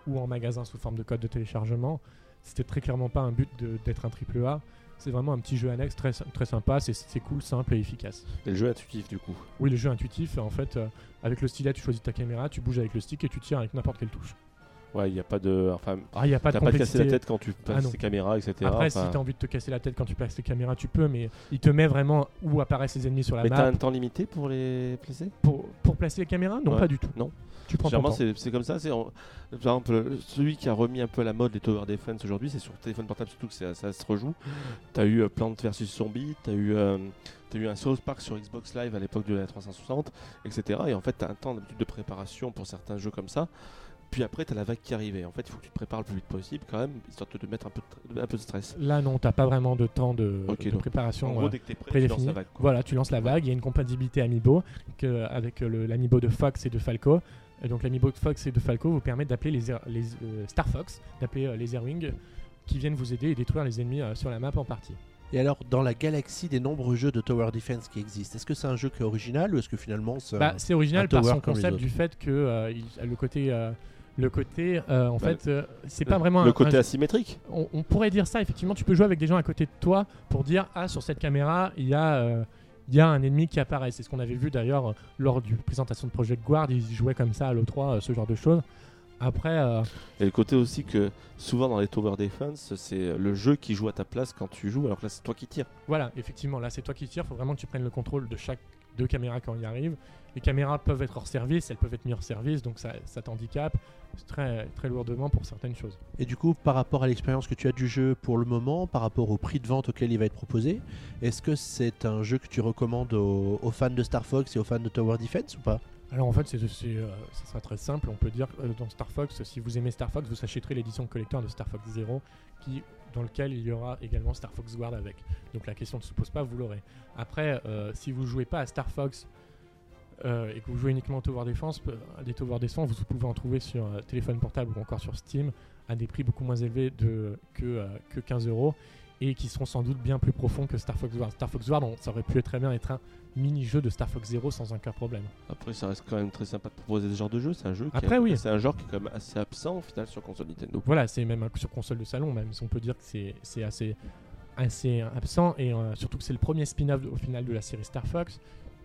ou en magasin sous forme de code de téléchargement. C'était très clairement pas un but d'être un triple A. C'est vraiment un petit jeu annexe très, très sympa. C'est- C'est cool, simple et efficace. Et le jeu intuitif du coup. Oui, le jeu intuitif. En fait, euh, avec le stylet, tu choisis ta caméra, tu bouges avec le stick et tu tires avec n'importe quelle touche. Ouais, il n'y a pas de. Enfin, Ah, il n'y a pas de t'as pas complexité. la tête quand tu passes non. tes caméras, etc. Après, si tu as envie de te casser la tête quand tu places tes caméras, tu peux, mais il te met vraiment où apparaissent les ennemis sur la Mais t'as map. un temps limité pour les placer? Pour, pour placer les caméras? Non, Ouais. pas du tout. Non. Tu prends Généralement, c'est c'est comme ça. Par exemple, celui qui a remis un peu à la mode les Tower Defense aujourd'hui, c'est sur téléphone portable surtout que ça, ça se rejoue. T'as eu euh, Plant vs Zombie, t'as eu, euh, t'as eu un South Park sur Xbox Live à l'époque de la 360, etc. Et en fait, t'as un temps d'habitude de préparation pour certains jeux comme ça. Puis après, t'as la vague qui arrive. Et en fait, il faut que tu te prépares le plus vite possible quand même, histoire de te mettre un peu de, un peu de stress. Là, non, t'as pas vraiment de temps de, préparation. En gros, euh, dès que t'es prêt, tu lances prédéfinie. la vague. quoi. Voilà, tu lances la vague. Il y a une compatibilité Amiibo que, avec le- l'Amiibo de Fox et de Falco. Et donc, l'Amiibo de Fox et de Falco vous permet d'appeler les, Air- les euh, Star Fox, d'appeler euh, les Airwing qui viennent vous aider et détruire les ennemis euh, sur la map en partie. Et alors, dans la galaxie des nombreux jeux de Tower Defense qui existent, est-ce que c'est un jeu qui est original ou est-ce que finalement c'est Bah, c'est original un par son concept du fait que euh, il- le côté, euh, le côté, euh, en Bah, fait, euh, c'est pas vraiment Le un- côté un- asymétrique. on, on pourrait dire ça, effectivement, tu peux jouer avec des gens à côté de toi pour dire Ah, sur cette caméra, il y, a, euh, il y a un ennemi qui apparaît. C'est ce qu'on avait vu d'ailleurs lors du présentation de Project Guard, ils jouaient comme ça à l'O3, euh, ce genre de choses. Après, Et le côté aussi que souvent dans les tower defense, c'est le jeu qui joue à ta place quand tu joues, alors que là c'est toi qui tires. voilà, effectivement, là c'est toi qui tires, faut vraiment que tu prennes le contrôle de chaque deux caméras quand il arrive. Les caméras peuvent être hors service, elles peuvent être mises hors service, donc ça, ça t'handicape très, lourdement pour certaines choses. Et du coup, par rapport à l'expérience que tu as du jeu pour le moment, par rapport au prix de vente auquel il va être proposé, est-ce que c'est un jeu que tu recommandes aux fans de Star Fox et aux fans de Tower Defense ou pas? Alors en fait, c'est, euh, ça sera très simple. On peut dire euh, dans Star Fox, si vous aimez Star Fox, vous achèterez l'édition collector de Star Fox Zero, dans lequel il y aura également Star Fox Guard avec. Donc la question ne se pose pas, vous l'aurez. Après, euh, si vous jouez pas à Star Fox et que vous jouez uniquement Tower Defense, des Tower Defense, vous pouvez en trouver sur téléphone portable ou encore sur Steam à des prix beaucoup moins élevés de, que, euh, que 15 euros et qui seront sans doute bien plus profonds que Star Fox Guard. Star Fox Guard, on- ça aurait pu très bien être un mini-jeu de Star Fox Zero sans aucun problème. Après, ça reste quand même très sympa de proposer ce genre de jeu. C'est un jeu. qui Après, est- oui. C'est un genre qui est quand même assez absent au final sur console Nintendo. Voilà, c'est même sur console de salon, même si on peut dire que c'est c'est assez, assez absent. Et euh, surtout que c'est le premier spin-off au final de la série Star Fox.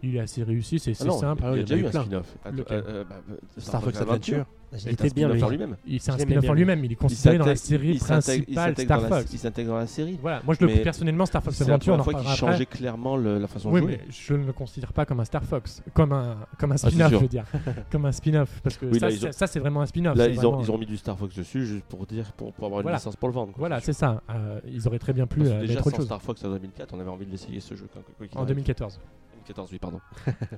Il est assez réussi, c'est Ah c'est simple. il y a Ah déjà eu un spin-off. Euh, bah, euh, Star Fox Adventure Il C'est était bien, spin-off lui. en lui-même. Il- C'est un spin-off en lui. lui-même, il est Il considéré dans la série il s'intègre- il principale Star Fox. Il s'intègre dans la série. Voilà, moi je le Mais personnellement Star Fox C'est la Adventure, on première en fois qu'il changeait clairement le- la façon Oui, de jouer. mais je ne le considère pas comme un Star Fox, comme un, comme un Ah, spin-off, je veux dire. comme un spin-off, parce que Oui, ça, c'est- ont- ça, c'est vraiment un spin-off. Là, ils ont, ont mis du Star Fox dessus juste pour dire pour, pour avoir une licence pour le vendre. Voilà, c'est ça. Euh, ils auraient très bien pu euh, déjà, mettre autre sans chose. Star Fox en 2004, on avait envie de l'essayer ce jeu. En arrive. 2014. 2014, oui, pardon.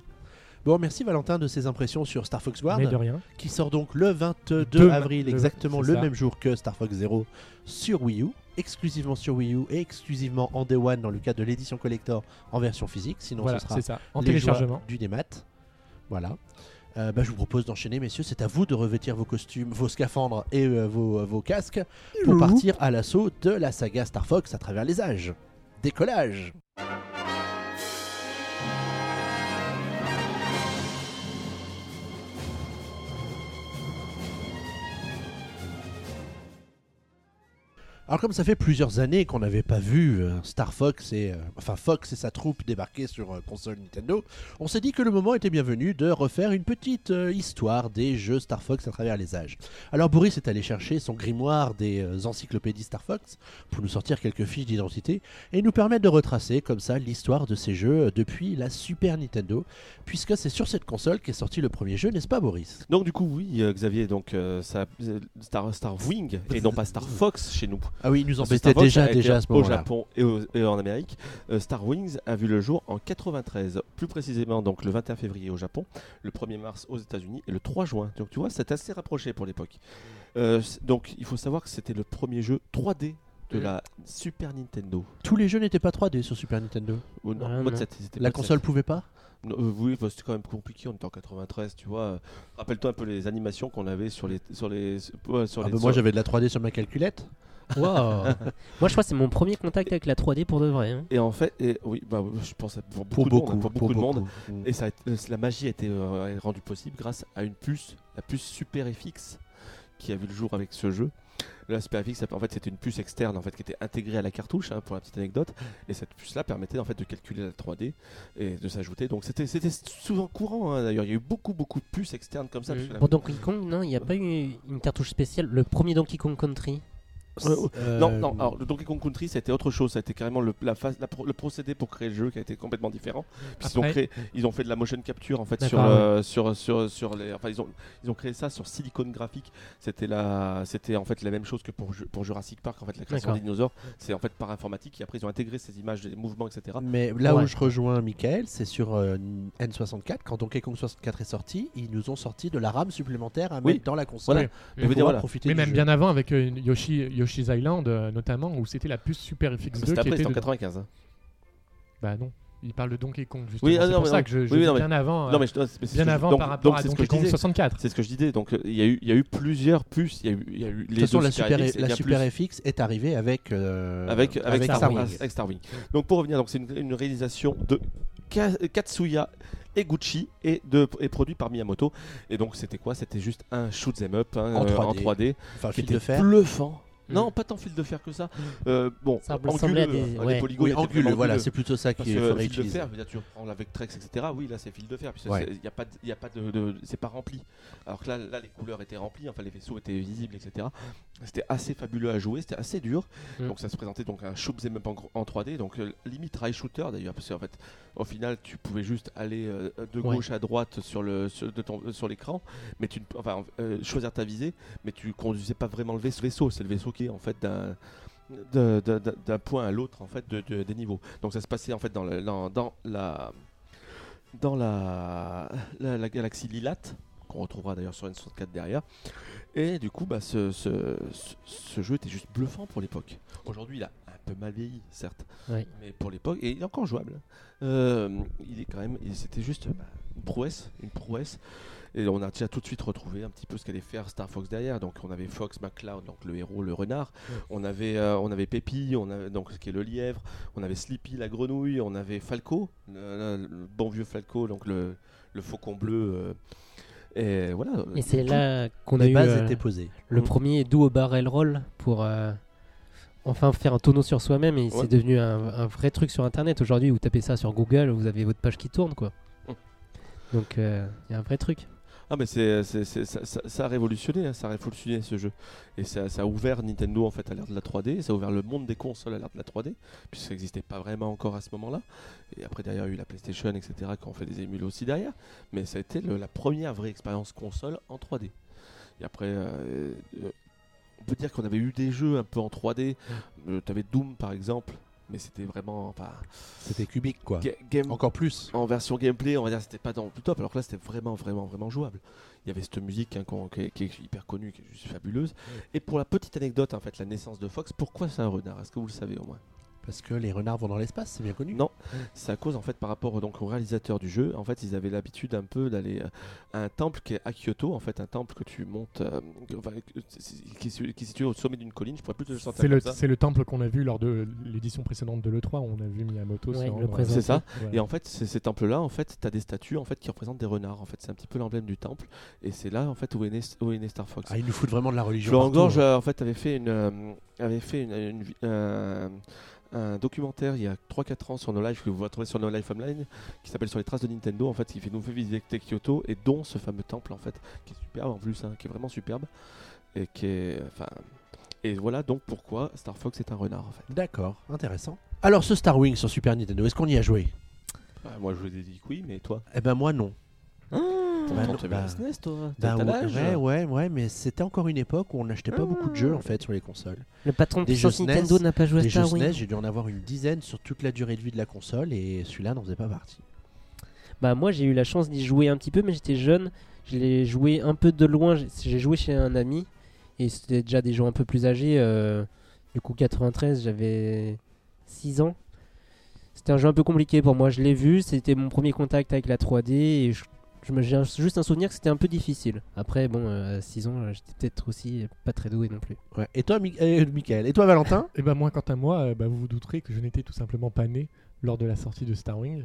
Bon, merci Valentin de ces impressions sur Star Fox Guard, Mais de rien. qui sort donc le 22 Deux- avril, le- exactement c'est le ça. même jour que Star Fox Zero sur Wii U, exclusivement sur Wii U et exclusivement en Day One dans le cadre de l'édition collector en version physique. Sinon, Voilà, ce sera c'est ça. En les joies téléchargement. du démat. Voilà. Euh, bah, je vous propose d'enchaîner, messieurs. C'est à vous de revêtir vos costumes, vos scaphandres et euh, vos, vos casques pour partir à l'assaut de la saga Star Fox à travers les âges. Décollage Alors comme ça fait plusieurs années qu'on n'avait pas vu euh, Star Fox et euh, enfin Fox et sa troupe débarquer sur euh, console Nintendo, on s'est dit que le moment était bienvenu de refaire une petite histoire des jeux Star Fox à travers les âges. Alors Boris est allé chercher son grimoire des encyclopédies Star Fox pour nous sortir quelques fiches d'identité et nous permettre de retracer comme ça l'histoire de ces jeux depuis la Super Nintendo, puisque c'est sur cette console qu'est sorti le premier jeu, n'est-ce pas Boris? Donc du coup, oui, Xavier, donc Star, Star Wing et non pas Star Fox chez nous. Ah oui, il nous Star Fox déjà déjà à ce au moment-là. Japon et, au- et en Amérique. Euh, Star Wings a vu le jour en 93, plus précisément donc le 21 février au Japon, le 1er mars aux États-Unis et le 3 juin. Donc tu vois, c'est assez rapproché pour l'époque. Euh, donc il faut savoir que c'était le premier jeu 3D de la Super Nintendo. Tous les jeux n'étaient pas 3D sur Super Nintendo. Ou non, Ah, mode non. 7, c'était La mode 7. console pouvait pas? Non, euh, oui, bah, c'était quand même compliqué. On était en 93, tu vois. Euh, Rappelle-toi un peu les animations qu'on avait sur les sur les sur Ah les. bah, sur- Moi j'avais de la 3D sur ma calculette. Wow. Moi, je crois que c'est mon premier contact avec la 3D pour de vrai. hein. Et en fait, et, oui, bah, je pense à- pour beaucoup, Pour de beaucoup, monde, pour beaucoup pour de monde. Et ça a été- euh, la magie a été euh, rendue possible grâce à une puce, la puce Super FX, qui a vu le jour avec ce jeu. La Super FX, en fait, c'était une puce externe en fait, qui était intégrée à la cartouche, hein, pour la petite anecdote. Et cette puce-là permettait en fait de calculer la 3D et de s'ajouter. Donc c'était c'était souvent courant. hein, D'ailleurs, il y a eu beaucoup beaucoup de puces externes comme ça. parce que la- Pour Donkey Kong, non, il n'y a pas eu une cartouche spéciale. Le premier Donkey Kong Country. Euh, Euh, Non, non, alors le Donkey Kong Country c'était autre chose, ça a été carrément le, la phase, la pro- le procédé pour créer le jeu qui a été complètement différent. Puis ils, ont Après- créé, ils ont fait de la motion capture en fait sur, euh, sur, sur, sur les. Enfin, ils ont, ils ont créé ça sur silicone graphique. C'était la, c'était en fait la même chose que pour, Ju- pour Jurassic Park, en fait, la création des dinosaures. C'est en fait par informatique et après ils ont intégré ces images, des mouvements, etc. Mais là Ouais. où je rejoins Michael, c'est sur euh, N64. Quand Donkey Kong 64 est sorti, ils nous ont sorti de la RAM supplémentaire à Oui. mettre dans la console. Voilà. Pour dire, voilà. profiter Mais du même jeu. bien avant avec euh, Yoshi, Yoshi's Island euh, notamment où c'était la puce Super FX2 Mais qui C'était après, était c'était en dedans. 95. hein. Bah non, il parle de Donkey Kong justement. Oui, ah, c'est non, pour mais ça non. que je, je Oui, dis non, mais- bien avant, euh, Non, mais je- mais c'est ce bien avant donc- par rapport donc à Donkey Kong disais. 64. C'est ce que je disais. Donc euh, il y a eu, il y a eu plusieurs puces. Il y a eu, il y a eu les De toute façon, la Super FX la Super plus. FX est arrivée avec, euh, avec, avec, Star, Star Wing. Avec Star Wing. Donc pour revenir, donc c'est une, une réalisation de Ka- Katsuya Eguchi et, de, et produit par Miyamoto. Et donc c'était quoi? C'était juste un shoot 'em up hein, En euh, 3D. en 3D Enfin, qui fil de était fer. bluffant. Non, pas tant fil de fer que ça. Euh, bon, Ça ressemblait à anguleux, des- hein, ouais. les polygones Oui, anguleux, voilà, anguleux. c'est plutôt ça qu'il que faudrait fil de fer, dire, tu prends avec Trex, etc. Oui, là c'est fil de fer, puisque Ouais. il n'y a pas, de- y a pas de, de- c'est pas rempli. Alors que là, là, les couleurs étaient remplies, enfin les vaisseaux étaient visibles, etc. C'était assez fabuleux à jouer, c'était assez dur. Mm. Donc ça se présentait donc un shoot 'em up en, gros- en 3D, donc euh, limite rail shooter d'ailleurs, parce qu'en fait, au final, tu pouvais juste aller euh, de Ouais. gauche à droite sur le sur, de ton- sur l'écran, mais tu ne- enfin euh, choisir ta visée, mais tu conduisais pas vraiment le vaisseau. vaisseau c'est le vaisseau qui en fait d'un d'un point à l'autre en fait de, de- des niveaux. Donc ça se passait en fait dans, le- dans, dans la dans la, la, la galaxie Lilat qu'on retrouvera d'ailleurs sur N64 derrière. Et du coup, bah, ce, ce, ce- ce jeu était juste bluffant pour l'époque. Aujourd'hui, il a un peu mal vieilli, certes, mais pour l'époque, et il est encore jouable. Euh, il est quand même, c'était juste bah, une prouesse, une prouesse. Et on a déjà tout de suite retrouvé un petit peu ce qu'allait faire Star Fox derrière. Donc on avait Fox McCloud, donc le héros, le renard. On avait, euh, on avait Pépi, on avait donc ce qui est le lièvre. On avait Sleepy, la grenouille. On avait Falco, le, le- le bon vieux Falco, donc le, le faucon bleu. euh, et voilà. Et c'est là qu'on a Les eu bases euh, étaient posées. le Mm. premier duo barrel roll pour euh, enfin faire un tonneau sur soi-même et Ouais. c'est devenu un, un vrai truc sur internet aujourd'hui vous tapez ça sur Google vous avez votre page qui tourne quoi. Donc il y a un vrai truc Ah mais c'est, c'est- ça, a révolutionné, hein, ça a révolutionné ce jeu. Et ça, ça a ouvert Nintendo en fait à l'ère de la 3D, ça a ouvert le monde des consoles à l'ère de la 3D, puisque ça n'existait pas vraiment encore à ce moment-là. Et après derrière il y a eu la PlayStation, etc. qui ont fait des émules aussi derrière. Mais ça a été le- la première vraie expérience console en 3D. Et après, euh, euh, on peut dire qu'on avait eu des jeux un peu en 3D. Euh, T'avais Doom par exemple, mais c'était vraiment... Enfin, C'était cubique, quoi. ga- game, Encore plus. en version gameplay, on va dire c'était pas dans le top, alors que là c'était vraiment vraiment vraiment jouable. Il y avait cette musique hein, qu'on- qui, est, qui est hyper connue, qui est juste fabuleuse. Et pour la petite anecdote, en fait, la naissance de Fox, pourquoi c'est un renard? Est-ce que vous le savez au moins? Parce que les renards vont dans l'espace, c'est bien connu. Non, c'est à cause en fait par rapport donc au réalisateur du jeu. En fait, ils avaient l'habitude un peu d'aller euh, à un temple qui est à Kyoto, en fait, un temple que tu montes, euh, enfin, qui, est qui est situé au sommet d'une colline. Je pourrais plus te le sortir C'est le, comme ça. c'est le temple qu'on a vu lors de l'édition précédente de l'E3 où on a vu Miyamoto Ouais. C'est ça. Et en fait, c'est ces temples-là, en fait, tu as des statues en fait qui représentent des renards. En fait, c'est un petit peu l'emblème du temple. Et c'est là, en fait, où est né, où est né Star Fox. Ah, ils nous foutent vraiment de la religion. Florent partout, Gorge, hein. euh, en fait, avait fait une, euh, avait fait une, un documentaire il y a 3-4 ans sur nos lives que vous retrouvez sur nos lives online, qui s'appelle Sur les traces de Nintendo, en fait, qui fait nous fait visiter Kyoto et dont ce fameux temple, en fait, qui est superbe en plus, hein, qui est vraiment superbe et qui est, enfin, et voilà donc pourquoi Star Fox est un renard, en fait. D'accord, intéressant. Alors, ce Star Wing sur Super Nintendo, est-ce qu'on y a joué? Bah, moi, je vous ai dit que oui, mais toi? Eh ben, moi, non. Pourtant, non, tu avais bah, SNES, toi Ben, ouais, ouais, ouais, mais c'était encore une époque où on n'achetait pas beaucoup de jeux en fait sur les consoles. le patron de Des jeux Nintendo n'a pas joué à Star SNES, j'ai dû en avoir une dizaine sur toute la durée de vie de la console et celui-là n'en faisait pas partie. Bah moi j'ai eu la chance d'y jouer un petit peu mais j'étais jeune. Je l'ai joué un peu de loin. J'ai- joué chez un ami et c'était déjà des gens un peu plus âgés. euh, du coup 93 j'avais 6 ans. C'était un jeu un peu compliqué pour moi. Je l'ai vu. C'était mon premier contact avec la 3D et je, j'ai juste un souvenir que c'était un peu difficile. Après bon euh, à 6 ans euh, j'étais peut-être aussi pas très doué non plus. Ouais. Et toi, Mi- euh, Michael Et toi, Valentin Et ben moi, quant à moi, bah, vous vous douterez que je n'étais tout simplement pas né lors de la sortie de Star Wing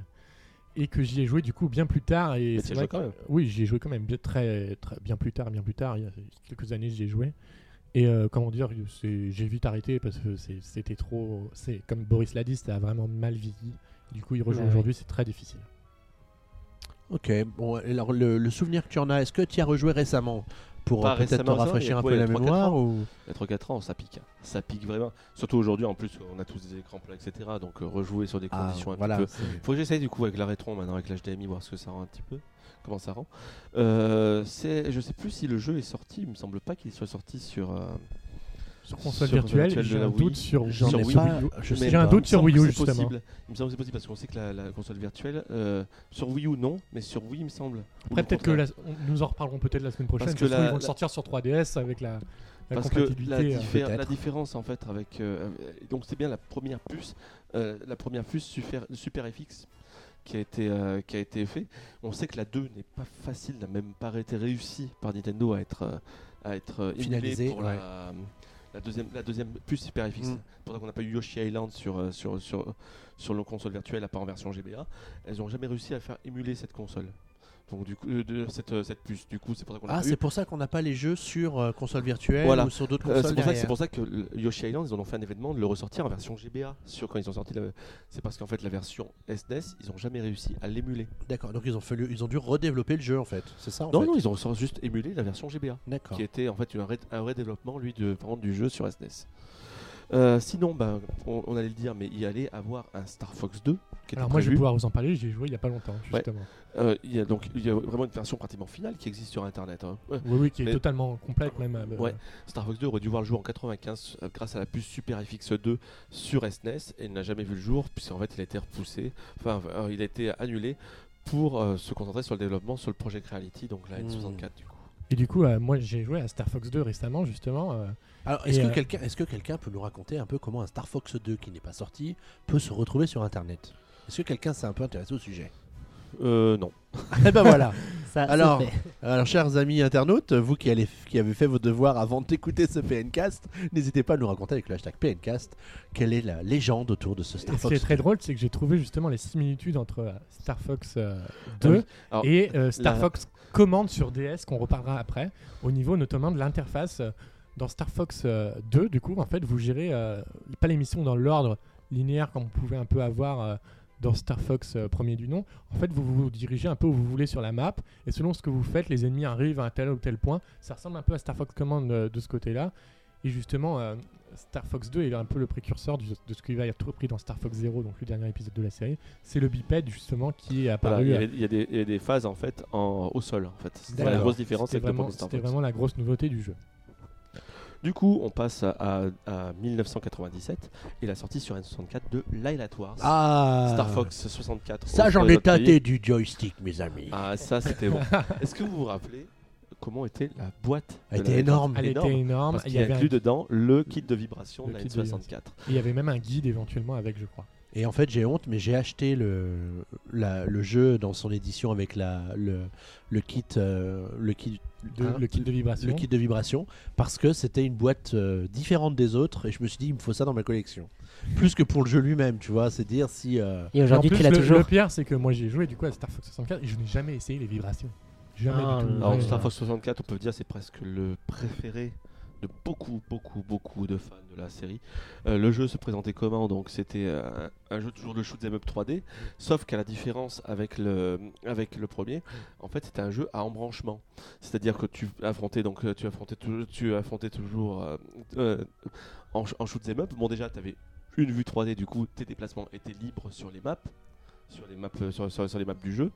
et que j'y ai joué du coup bien plus tard. Et Mais c'est vrai joué quand même. Oui, j'y ai joué quand même bien, très, très bien plus tard, bien plus tard. Il y a quelques années, j'y ai joué. Et euh, comment dire, j'ai vite arrêté parce que c'était trop. C'est comme Boris l'a dit, c'était vraiment mal vieilli. Du coup, rejouer Ouais, aujourd'hui, c'est très difficile. Ok, bon, alors le, le souvenir que tu en as, est-ce que tu as rejoué récemment pour Pas peut-être te récemment, rafraîchir un peu la mémoire ou... Il y a 3-4 ans, ça pique. hein. Ça pique vraiment. Surtout aujourd'hui, en plus, on a tous des écrans plats, etc. Donc euh, rejouer sur des Ah, conditions un voilà, petit peu. c'est- Faut que j'essaye du coup avec la rétron maintenant, avec l'HDMI, voir ce que ça rend un petit peu. Comment ça rend. Euh, c'est, je sais plus si le jeu est sorti. Il me semble pas qu'il soit sorti sur. euh, Sur console Sur virtuelle, j'ai un doute sur, Wii pas, U. je mais sais J'ai un doute sur semble Wii que U, c'est justement. possible. Il me semble que c'est possible parce qu'on sait que la, la console virtuelle. euh, sur Wii U, non, mais sur Wii, il me semble. Après, peut-être que la- on- nous en reparlerons peut-être la semaine prochaine. Parce que que la- ils vont le sortir sur 3DS avec la, la Parce que la, compatibilité. euh, la différence en fait avec euh, donc c'est bien la première puce euh, la première puce Super, Super FX qui a été euh, qui a été fait on sait que la 2 n'est pas facile n'a même pas été réussie par Nintendo à être euh, à être Finalisée, pour ouais. la, la deuxième la deuxième puce Super FX Mm. c'est pour ça qu'on n'a pas eu Yoshi Island sur euh, sur sur sur nos consoles virtuelles à part en version GBA elles n'ont jamais réussi à faire émuler cette console Donc du coup, euh, de cette, euh, cette puce, du coup, c'est pour ça qu'on Ah, c'est pour ça qu'on n'a pas les jeux sur euh, console virtuelle Voilà. ou sur d'autres consoles c'est pour, ça c'est pour ça que Yoshi Island, ils en ont fait un événement de le ressortir en version GBA. Sur quand ils ont sorti, la- c'est parce qu'en fait la version SNES, ils ont jamais réussi à l'émuler. D'accord, donc ils ont, fallu, ils ont dû redévelopper le jeu en fait. C'est ça en Non, fait non, ils ont juste émulé la version GBA, D'accord. qui était en fait un un vrai développement lui de par exemple, du jeu sur SNES. Euh, sinon, ben, on, on allait le dire, mais il allait avoir un Star Fox 2 qui Alors moi je vais pouvoir vous en parler, j'y ai joué il y a pas longtemps Ouais. justement. Euh, il y a donc il y a vraiment une version pratiquement finale qui existe sur Internet. hein. Ouais. Oui oui qui est totalement complète même. euh, Ouais. Star Fox 2 aurait dû voir le jour en 95 euh, grâce à la puce Super FX2 sur SNES et il n'a jamais vu le jour puisqu'en fait il a été repoussé, enfin il a été annulé pour se concentrer sur le développement sur le Project Reality, donc la Hmm. N64 du coup. Et du coup moi j'ai joué à Star Fox 2 récemment justement. Euh, Alors, est-ce Et, que, euh, quelqu'un, est-ce que quelqu'un peut nous raconter un peu comment un Star Fox 2 qui n'est pas sorti peut se retrouver sur Internet? Est-ce que quelqu'un s'est un peu intéressé au sujet? Euh, non. Eh ben voilà Ça, Alors. Alors, chers amis internautes, vous qui, allez, qui avez fait vos devoirs avant d'écouter ce PNcast, n'hésitez pas à nous raconter avec le hashtag PNcast quelle est la légende autour de ce Star Et ce qui Fox. est très drôle, c'est que j'ai trouvé justement les similitudes entre euh, Star Fox euh, Ah 2 oui. Alors, et euh, Star la- Fox Command sur DS, qu'on reparlera après, au niveau notamment de l'interface. Euh, Dans Star Fox euh, 2, du coup, en fait, vous gérez euh, pas les missions dans l'ordre linéaire comme vous pouvez un peu avoir euh, dans Star Fox euh, premier du nom. En fait, vous vous dirigez un peu où vous voulez sur la map, et selon ce que vous faites, les ennemis arrivent à un tel ou tel point. Ça ressemble un peu à Star Fox Command euh, de ce côté-là. Et justement, euh, Star Fox 2 est un peu le précurseur du- de ce qui va être repris dans Star Fox 0, donc le dernier épisode de la série. C'est le bipède justement qui est apparu. il, y euh, avait, il y a des, il y a des phases en fait en, au sol en fait. C'était la grosse différence C'était vraiment la grosse nouveauté du jeu. Du coup, on passe à, à- à 1997 et la sortie sur N64 de Lylat Wars. Ah Star Fox 64. Ça, j'en ai pays. tâté du joystick, mes amis. Ah, ça c'était bon. Est-ce que vous vous rappelez comment était la boîte Elle était énorme. Elle Énorme, était énorme. Parce Il y, avait un- inclut dedans le kit de vibration Le de la kit de N64. il y avait même un guide éventuellement avec, je crois. Et en fait, j'ai honte, mais j'ai acheté le, la- le jeu dans son édition avec la, le, le kit, euh, le kit, De- hein, le kit de vibration. le kit de vibration, parce que c'était une boîte euh, différente des autres, et je me suis dit, il me faut ça dans ma collection. Plus que pour le jeu lui-même, tu vois, c'est dire si. euh, Et aujourd'hui, tu l'as toujours. le pire, c'est que moi j'ai joué du coup à Star Fox 64 et je n'ai jamais essayé les vibrations. Jamais Ah, du tout. Alors Ouais, Star. Fox 64, on peut dire c'est presque le préféré beaucoup, beaucoup, beaucoup de fans de la série. Euh, le jeu se présentait comment Donc c'était euh, un, jeu toujours de shoot 'em up 3D, sauf qu'à la différence avec le, avec le premier, en fait c'était un jeu à embranchement. C'est-à-dire que tu affrontais donc euh, tu affrontais toujours, tu affrontais toujours en, en shoot 'em up. Bon déjà tu avais une vue 3D, du coup tes déplacements étaient libres sur les maps. Sur les maps, euh, sur, sur- sur les maps du jeu,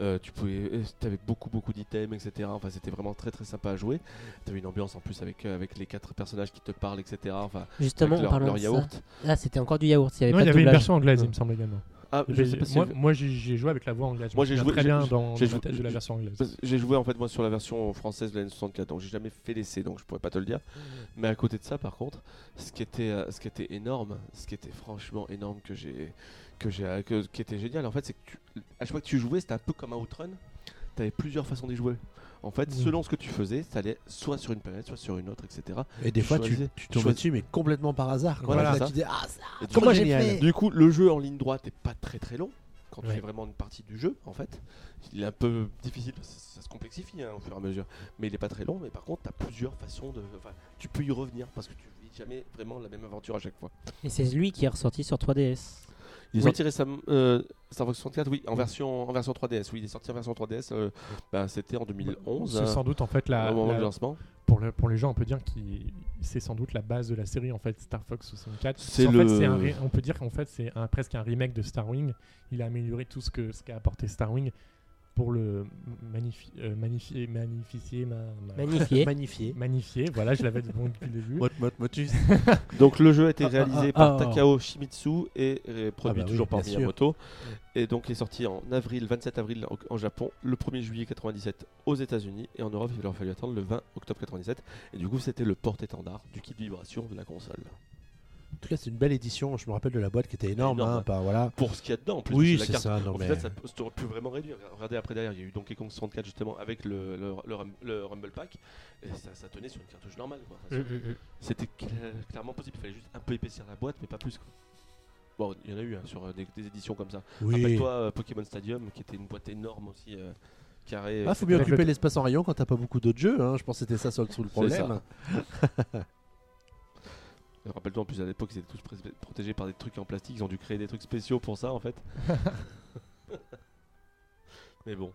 Euh, tu pouvais, avais beaucoup beaucoup d'items, etc. Enfin, c'était vraiment très très sympa à jouer. Tu avais une ambiance en plus avec euh, avec les quatre personnages qui te parlent, etc. Enfin, Justement, avec en leur, parlant leur de ça. yaourt. Là, c'était encore du yaourt. Il y avait Non, pas il y de avait une version anglaise, il me semble également. Ah, Il y je avait- sais pas si moi, j'ai- moi, j'ai j'ai joué avec la voix anglaise. Moi, j'ai joué- très bien dans, tête de la version anglaise. J'ai joué en fait moi sur la version française de la N64, donc j'ai jamais fait l'essai, donc je pourrais pas te le dire. Mais à côté de ça, par contre, ce qui était, euh, ce qui était énorme, ce qui était franchement énorme que j'ai, que j'ai, que- qui était génial, en fait, c'est que tu- à chaque fois que tu jouais, c'était un peu comme un Outrun. Tu avais plusieurs façons d'y jouer. En fait, Oui. selon ce que tu faisais, ça allait soit sur une planète, soit sur une autre, etc. et des Tu fois, tu, choisissais- tu tombes choisis- dessus, mais complètement par hasard. quoi. Voilà, Là, ça. tu dis, ah, ça, Et du comment coup, j'ai génial. fait Du coup, le jeu en ligne droite n'est pas très très long. Quand tu Ouais. fais vraiment une partie du jeu, en fait, il est un peu difficile, parce que ça, ça se complexifie hein, au fur et à mesure. Mais il n'est pas très long, mais par contre, tu as plusieurs façons de. enfin, tu peux y revenir parce que tu vis jamais vraiment la même aventure à chaque fois. Et c'est lui qui est ressorti sur 3DS. Il est Oui. sorti récemment. euh, Star Fox 64, oui, en version, en version 3DS. Oui, il est sorti en version 3DS. euh, ben, C'était en 2011. C'est sans doute en fait la, au moment la- du lancement. pour, le- pour les gens, on peut dire que c'est sans doute la base de la série en fait Star Fox 64. C'est le- fait, un on peut dire qu'en fait c'est un, presque un remake de Star Wing. Il a amélioré tout ce que ce qu'a apporté Star Wing pour le magnifi- euh, magnifier, magnifier, ma- ma- magnifier. Voilà, je l'avais dit bon depuis le début. Mot, mot, motus. Donc le jeu a été Ah, réalisé ah, par ah, Takao Shimizu et produit Ah bah oui, toujours par sûr. Miyamoto. Et donc il est sorti en avril, 27 avril en, en Japon, le 1er juillet 97 aux États-Unis et en Europe il leur fallu attendre le 20 octobre 97. Et du coup c'était le porte-étendard du kit vibration de la console. En tout cas, c'est une belle édition. Je me rappelle de la boîte qui était énorme. Énorme. hein, par- voilà. Pour ce qu'il y a dedans en plus. Oui, c'est la carte, ça. Non, au mais... final, ça aurait pu vraiment réduire. Regardez après derrière, il y a eu Donkey Kong 64 justement avec le, le, le Rum- le Rumble Pack. Et ça, ça tenait sur une cartouche normale. quoi. Enfin, Mm, mm, mm. C'était cla- clairement possible. Il fallait juste un peu épaissir la boîte, mais pas plus. quoi. Bon, il y en a eu hein, sur euh, des, des éditions comme ça. Oui. Rappelle-toi euh, Pokémon Stadium, qui était une boîte énorme aussi. euh, carrés. Ah, faut bien occuper le- l'espace en rayon quand t'as pas beaucoup d'autres jeux. hein. Je pense que c'était ça sur le, sous le C'est problème. Rappelle-toi en plus à l'époque ils étaient tous protégés par des trucs en plastique, ils ont dû créer des trucs spéciaux pour ça en fait. Mais bon,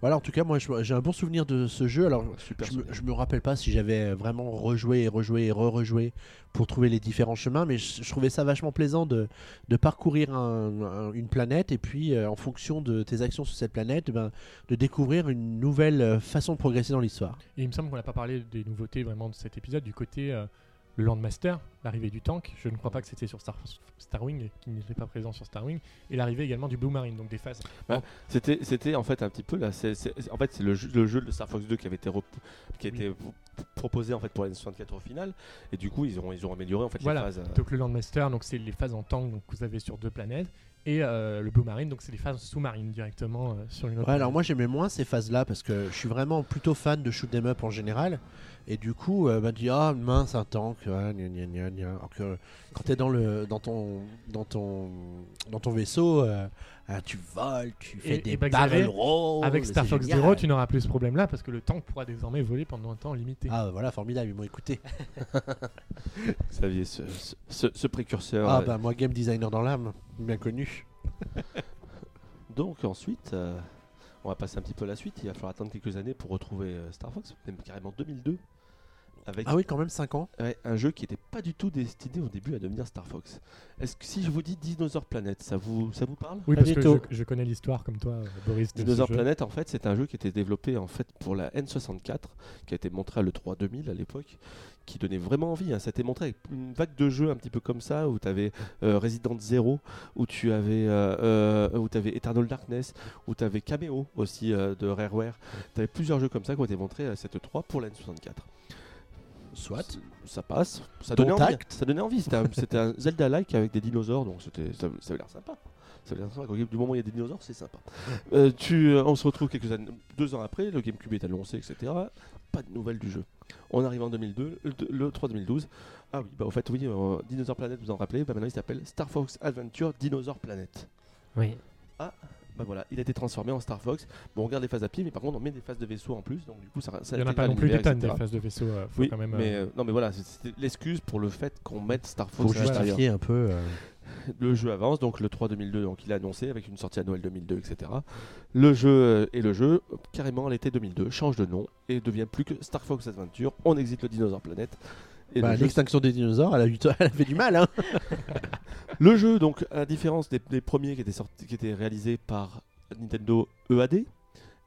Voilà, en tout cas, moi j'ai un bon souvenir de ce jeu. Alors, super. je me, je me rappelle pas si j'avais vraiment rejoué et rejoué et re-rejoué pour trouver les différents chemins, mais je, je trouvais ça vachement plaisant de, de parcourir un- un- une planète et puis euh, en fonction de tes actions sur cette planète, ben, de découvrir une nouvelle euh, façon de progresser dans l'histoire. Et il me semble qu'on n'a pas parlé des nouveautés vraiment de cet épisode, du côté euh, le Landmaster, l'arrivée du tank. Je ne crois pas que c'était sur Star, Starwing, qui n'était pas présent sur Starwing, et l'arrivée également du Blue Marine, donc des phases. C'était, c'était en fait un petit peu là. c'est- c'est- en fait, c'est le, jeu- le jeu de Star Fox 2 qui avait été, rep- qui Oui. p- proposé en fait pour la N64 au final. Et du coup, ils ont, ils ont amélioré en fait Voilà. les phases. euh, Donc le Landmaster, donc c'est les phases en tank donc, que vous avez sur deux planètes, et euh, le Blue Marine, donc c'est les phases sous-marines directement euh, sur une autre Ouais, alors planète. moi j'aimais moins ces phases-là parce que je suis vraiment plutôt fan de shoot 'em up en général. Et du coup, euh, bah, tu dis ah mince un tank, ouais, gna, gna, gna, gna. Alors que quand t'es dans le dans ton dans ton dans ton vaisseau, euh, ah, tu voles, tu fais Et- des et bah, barrel rolls, Avec Star Fox génial. Zero, tu n'auras plus ce problème-là parce que le tank pourra désormais voler pendant un temps limité. Ah voilà, formidable, ils m'ont écouté. Xavier, ce, ce- ce- ce précurseur. Ah euh, bah moi game designer dans l'âme, bien connu. Donc ensuite, euh, on va passer un petit peu à la suite. Il va falloir attendre quelques années pour retrouver euh, Star Fox, même carrément 2002, avec Ah oui, quand même 5 ans. ouais, un jeu qui n'était pas du tout destiné au début à devenir Star Fox. Est-ce que si je vous dis Dinosaur Planet, ça vous, ça vous parle? Oui, Pas parce que je, je connais l'histoire comme toi, euh, Boris. Dinosaur. Planet, en fait, c'est un jeu qui était développé en fait pour la N64, qui a été montré à l'E3 2000 à l'époque, qui donnait vraiment envie. hein. Ça a été montré avec une vague de jeux un petit peu comme ça, où tu avais Resident Zero, où tu avais, euh, euh, où tu avais Eternal Darkness, où tu avais Cameo aussi euh, de Rareware. Tu avais plusieurs jeux comme ça qui ont été montrés à cette E3 pour la N64. Soit. Ça passe, ça donnait envie. Ça donnait envie. C'était un, Zelda-like avec des dinosaures, donc c'était, ça, ça avait l'air sympa. Ça avait l'air sympa. Du moment où il y a des dinosaures, c'est sympa. Euh, tu, euh, on se retrouve quelques années, deux ans après, le GameCube est annoncé, etc. Pas de nouvelles du jeu. On arrive en 2002, le, le 3 2012. Ah oui, bah au fait, oui, euh, Dinosaur Planet, vous en rappelez, bah maintenant il s'appelle Star Fox Adventure Dinosaur Planet. Oui. Bah voilà, il a été transformé en Star Fox. Bon, on regarde les phases à pied, mais par contre, on met des phases de vaisseau en plus, donc du coup, ça, ça Il n'y en a pas non plus des tonnes des phases de vaisseau. euh, faut Oui, quand même. mais euh, euh, non, mais voilà, c'est- c'était l'excuse pour le fait qu'on mette Star Faut Fox à l'intérieur. justifier un peu. euh, Le jeu avance, donc le 3 2002, donc il est annoncé avec une sortie à Noël 2002, etc. Le jeu et le jeu, carrément à l'été 2002, change de nom et devient plus que Star Fox Adventure. On exite le Dinosaur Planet. Bah, jeu, L'extinction des dinosaures, elle a, eu- elle a fait du mal. Hein. le jeu, donc, à la différence des, des premiers qui étaient, sortis, qui étaient réalisés par Nintendo EAD,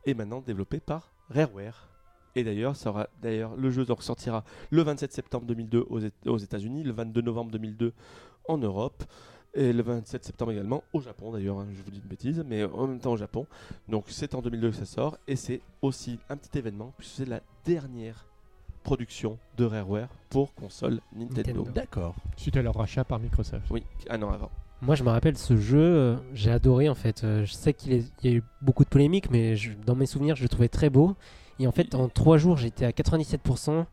est maintenant développé par Rareware. Et d'ailleurs, ça aura- d'ailleurs, le jeu donc, sortira le 27 septembre 2002 aux, Éta- aux États-Unis, le 22 novembre 2002 en Europe, et le 27 septembre également au Japon d'ailleurs. hein, je vous dis une bêtise, mais en même temps au Japon. Donc c'est en 2002 que ça sort, et c'est aussi un petit événement puisque c'est la dernière production de Rareware pour console Nintendo. Nintendo. D'accord. Suite à leur rachat par Microsoft. Oui, un an avant. Moi, je me rappelle ce jeu, euh, j'ai adoré en fait. Euh, je sais qu'il est- il y a eu beaucoup de polémiques, mais je- dans mes souvenirs, je le trouvais très beau. Et en fait, en 3 jours, j'étais à 97%.